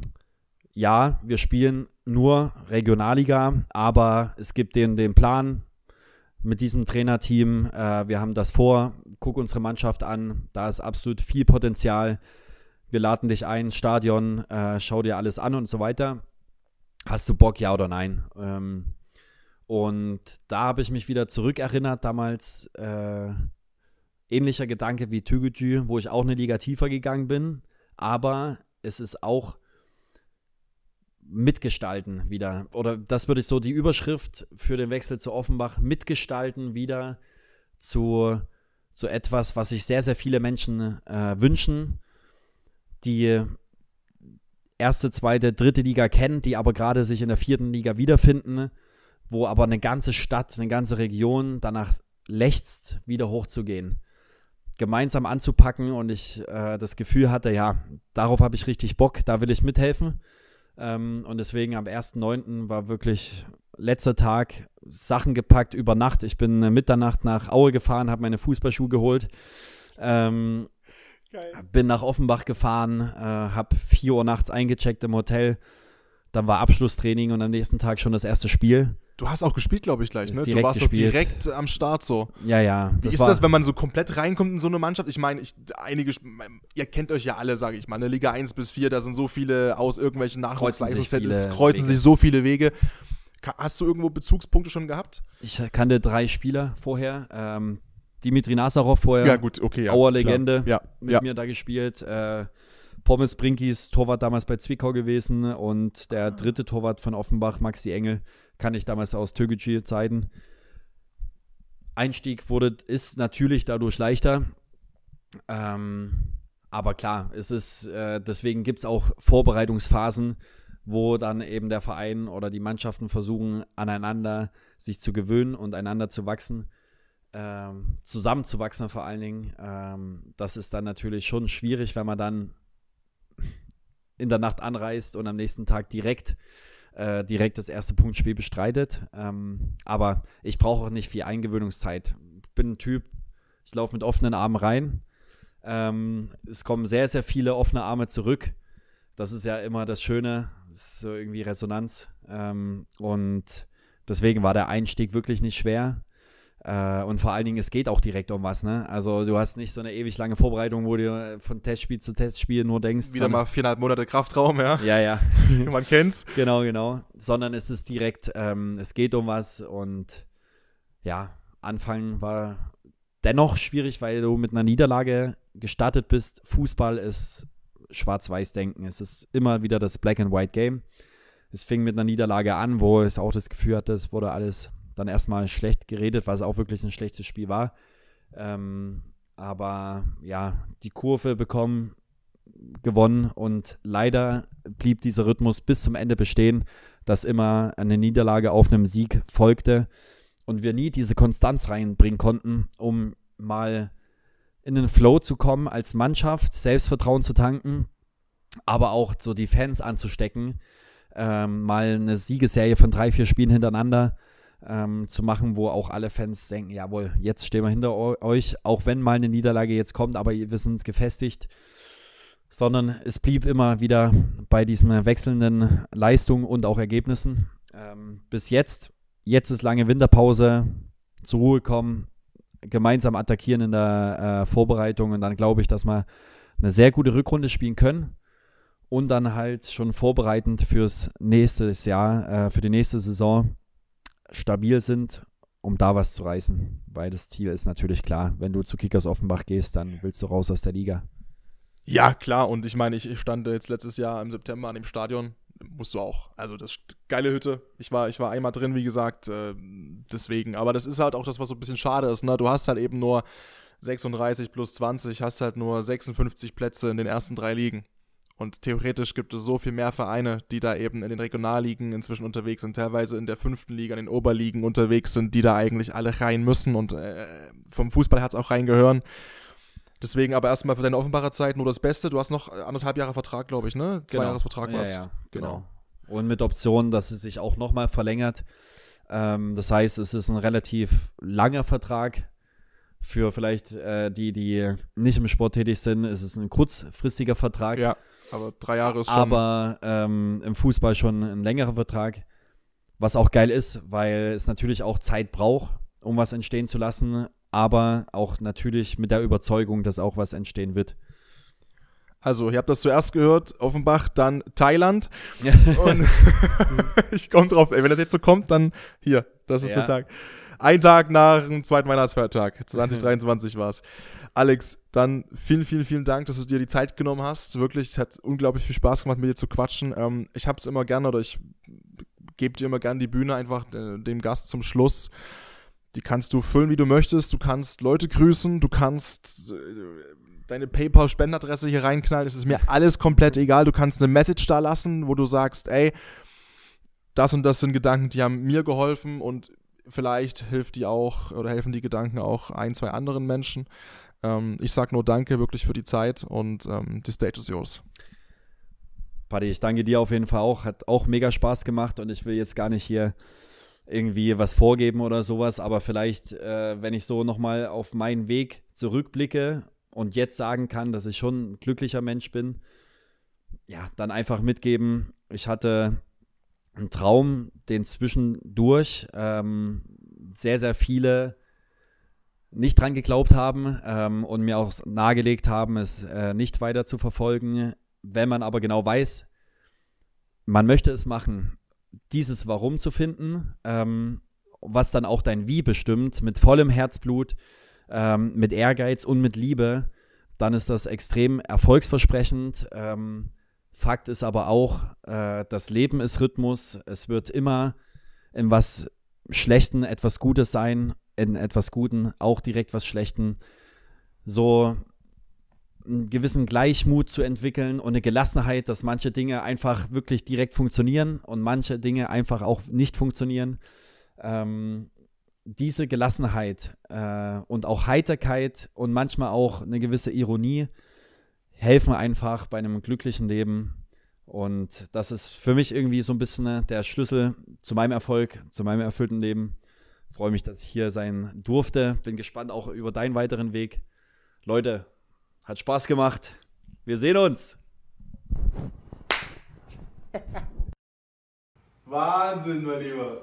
ja, wir spielen nur Regionalliga, aber es gibt den, den Plan mit diesem Trainerteam. Äh, wir haben das vor, guck unsere Mannschaft an, da ist absolut viel Potenzial wir laden dich ein, Stadion, äh, schau dir alles an und so weiter. Hast du Bock, ja oder nein? Ähm, und da habe ich mich wieder zurückerinnert, damals äh, ähnlicher Gedanke wie Tügütü, wo ich auch eine Liga tiefer gegangen bin, aber es ist auch mitgestalten wieder. Oder das würde ich so die Überschrift für den Wechsel zu Offenbach mitgestalten wieder zu, zu etwas, was sich sehr, sehr viele Menschen äh, wünschen, die erste, zweite, dritte Liga kennen, die aber gerade sich in der vierten Liga wiederfinden, wo aber eine ganze Stadt, eine ganze Region danach lechzt, wieder hochzugehen gemeinsam anzupacken und ich äh, das Gefühl hatte, ja, darauf habe ich richtig Bock, da will ich mithelfen. Ähm, und deswegen am 1.9. war wirklich letzter Tag Sachen gepackt über Nacht. Ich bin äh, Mitternacht nach Aue gefahren, habe meine Fußballschuhe geholt. Ähm, bin nach Offenbach gefahren, äh, habe 4 Uhr nachts eingecheckt im Hotel. Dann war Abschlusstraining und am nächsten Tag schon das erste Spiel. Du hast auch gespielt, glaube ich, gleich, ne? Du warst gespielt. doch direkt am Start so. Ja, ja. Wie ist das, wenn man so komplett reinkommt in so eine Mannschaft? Ich meine, ich, einige, ihr kennt euch ja alle, sage ich mal. Eine Liga 1 bis 4, da sind so viele aus irgendwelchen Nachwuchsleistungszeiten, es kreuzen Wege. sich so viele Wege. Hast du irgendwo Bezugspunkte schon gehabt? Ich kannte drei Spieler vorher. Ähm, Dimitri Nazarov vorher. Ja, gut, okay. Ja, Auer Legende ja, mit ja. mir da gespielt. Äh, Pommes Brinkis, Torwart damals bei Zwickau gewesen und der dritte Torwart von Offenbach, Maxi Engel, kann ich damals aus Türkgücü Zeiten. Einstieg wurde, ist natürlich dadurch leichter. Ähm, aber klar, es ist, äh, deswegen gibt es auch Vorbereitungsphasen, wo dann eben der Verein oder die Mannschaften versuchen, aneinander sich zu gewöhnen und einander zu wachsen, ähm, zusammenzuwachsen vor allen Dingen. Ähm, das ist dann natürlich schon schwierig, wenn man dann in der Nacht anreist und am nächsten Tag direkt äh, direkt das erste Punktspiel bestreitet. Ähm, aber ich brauche auch nicht viel Eingewöhnungszeit. Ich bin ein Typ, ich laufe mit offenen Armen rein. Ähm, es kommen sehr, sehr viele offene Arme zurück. Das ist ja immer das Schöne, das ist so irgendwie Resonanz. Ähm, und deswegen war der Einstieg wirklich nicht schwer. Äh, und vor allen Dingen, es geht auch direkt um was, ne? Also du hast nicht so eine ewig lange Vorbereitung, wo du von Testspiel zu Testspiel nur denkst. Wieder mal viereinhalb Monate Kraftraum, ja. Ja, ja. (laughs) Man kennt's. Genau, genau. Sondern es ist direkt, ähm, es geht um was und ja, Anfang war dennoch schwierig, weil du mit einer Niederlage gestartet bist. Fußball ist Schwarz-Weiß-Denken. Es ist immer wieder das Black-and-White-Game. Es fing mit einer Niederlage an, wo ich auch das Gefühl hatte, es wurde alles dann erstmal schlecht geredet, weil es auch wirklich ein schlechtes Spiel war. Ähm, aber ja, die Kurve bekommen, gewonnen und leider blieb dieser Rhythmus bis zum Ende bestehen, dass immer eine Niederlage auf einem Sieg folgte und wir nie diese Konstanz reinbringen konnten, um mal in den Flow zu kommen als Mannschaft, Selbstvertrauen zu tanken, aber auch so die Fans anzustecken, ähm, mal eine Siegesserie von drei, vier Spielen hintereinander ähm, zu machen, wo auch alle Fans denken, jawohl, jetzt stehen wir hinter euch, auch wenn mal eine Niederlage jetzt kommt, aber wir sind gefestigt. Sondern es blieb immer wieder bei diesen wechselnden Leistungen und auch Ergebnissen. Ähm, bis jetzt, jetzt ist lange Winterpause, zur Ruhe kommen, gemeinsam attackieren in der äh, Vorbereitung und dann glaube ich, dass wir eine sehr gute Rückrunde spielen können und dann halt schon vorbereitend fürs nächste Jahr, äh, für die nächste Saison stabil sind, um da was zu reißen. Weil das Ziel ist natürlich klar, wenn du zu Kickers Offenbach gehst, dann willst du raus aus der Liga. Ja, klar. Und ich meine, ich stand jetzt letztes Jahr im September an dem Stadion. Musst du auch. Also, das geile Hütte. Ich war, ich war einmal drin, wie gesagt. Äh, deswegen. Aber das ist halt auch das, was so ein bisschen schade ist. Ne? Du hast halt eben nur 36 plus 20, hast halt nur 56 Plätze in den ersten drei Ligen. Und theoretisch gibt es so viel mehr Vereine, die da eben in den Regionalligen inzwischen unterwegs sind, teilweise in der fünften Liga, in den Oberligen unterwegs sind, die da eigentlich alle rein müssen und äh, vom Fußballherz auch reingehören. Deswegen aber erstmal für deine Offenbarer Zeit nur das Beste. Du hast noch anderthalb Jahre Vertrag, glaube ich, ne? Zwei genau. Jahresvertrag war es. Ja, ja, genau. genau. Und mit Option, dass es sich auch nochmal verlängert. Ähm, das heißt, es ist ein relativ langer Vertrag. Für vielleicht äh, die, die nicht im Sport tätig sind, ist es ein kurzfristiger Vertrag. Ja. Aber drei Jahre ist schon. Aber ähm, im Fußball schon ein längerer Vertrag. Was auch geil ist, weil es natürlich auch Zeit braucht, um was entstehen zu lassen. Aber auch natürlich mit der Überzeugung, dass auch was entstehen wird. Also, ihr habt das zuerst gehört, Offenbach, dann Thailand. (laughs) Und (laughs) ich komme drauf, ey, wenn das jetzt so kommt, dann hier, das ist Ja. der Tag. Ein Tag nach dem zweiten Weihnachtsfeiertag, 2023 war es. Alex, dann vielen, vielen, vielen Dank, dass du dir die Zeit genommen hast. Wirklich, es hat unglaublich viel Spaß gemacht, mit dir zu quatschen. Ähm, ich habe es immer gerne oder ich gebe dir immer gerne die Bühne einfach äh, dem Gast zum Schluss. Die kannst du füllen, wie du möchtest. Du kannst Leute grüßen, du kannst äh, deine PayPal-Spendenadresse hier reinknallen. Es ist mir alles komplett egal. Du kannst eine Message da lassen, wo du sagst, ey, das und das sind Gedanken, die haben mir geholfen und vielleicht hilft die auch oder helfen die Gedanken auch ein, zwei anderen Menschen. Ähm, ich sag nur Danke wirklich für die Zeit und ähm, die Stage is yours. Paddy, ich danke dir auf jeden Fall auch. Hat auch mega Spaß gemacht und ich will jetzt gar nicht hier irgendwie was vorgeben oder sowas, aber vielleicht, äh, wenn ich so nochmal auf meinen Weg zurückblicke und jetzt sagen kann, dass ich schon ein glücklicher Mensch bin, ja, dann einfach mitgeben. Ich hatte einen Traum, den zwischendurch ähm, sehr, sehr viele nicht dran geglaubt haben ähm, und mir auch nahegelegt haben, es äh, nicht weiter zu verfolgen. Wenn man aber genau weiß, man möchte es machen, dieses Warum zu finden, ähm, was dann auch dein Wie bestimmt, mit vollem Herzblut, ähm, mit Ehrgeiz und mit Liebe, dann ist das extrem erfolgsversprechend. Ähm, Fakt ist aber auch, äh, das Leben ist Rhythmus. Es wird immer in was Schlechten etwas Gutes sein, in etwas Guten auch direkt was Schlechten. So einen gewissen Gleichmut zu entwickeln und eine Gelassenheit, dass manche Dinge einfach wirklich direkt funktionieren und manche Dinge einfach auch nicht funktionieren. Ähm, diese Gelassenheit äh, und auch Heiterkeit und manchmal auch eine gewisse Ironie helfen einfach bei einem glücklichen Leben. Und das ist für mich irgendwie so ein bisschen äh, der Schlüssel zu meinem Erfolg, zu meinem erfüllten Leben. Freue mich, dass ich hier sein durfte. Bin gespannt auch über deinen weiteren Weg. Leute, hat Spaß gemacht. Wir sehen uns. Wahnsinn, mein Lieber.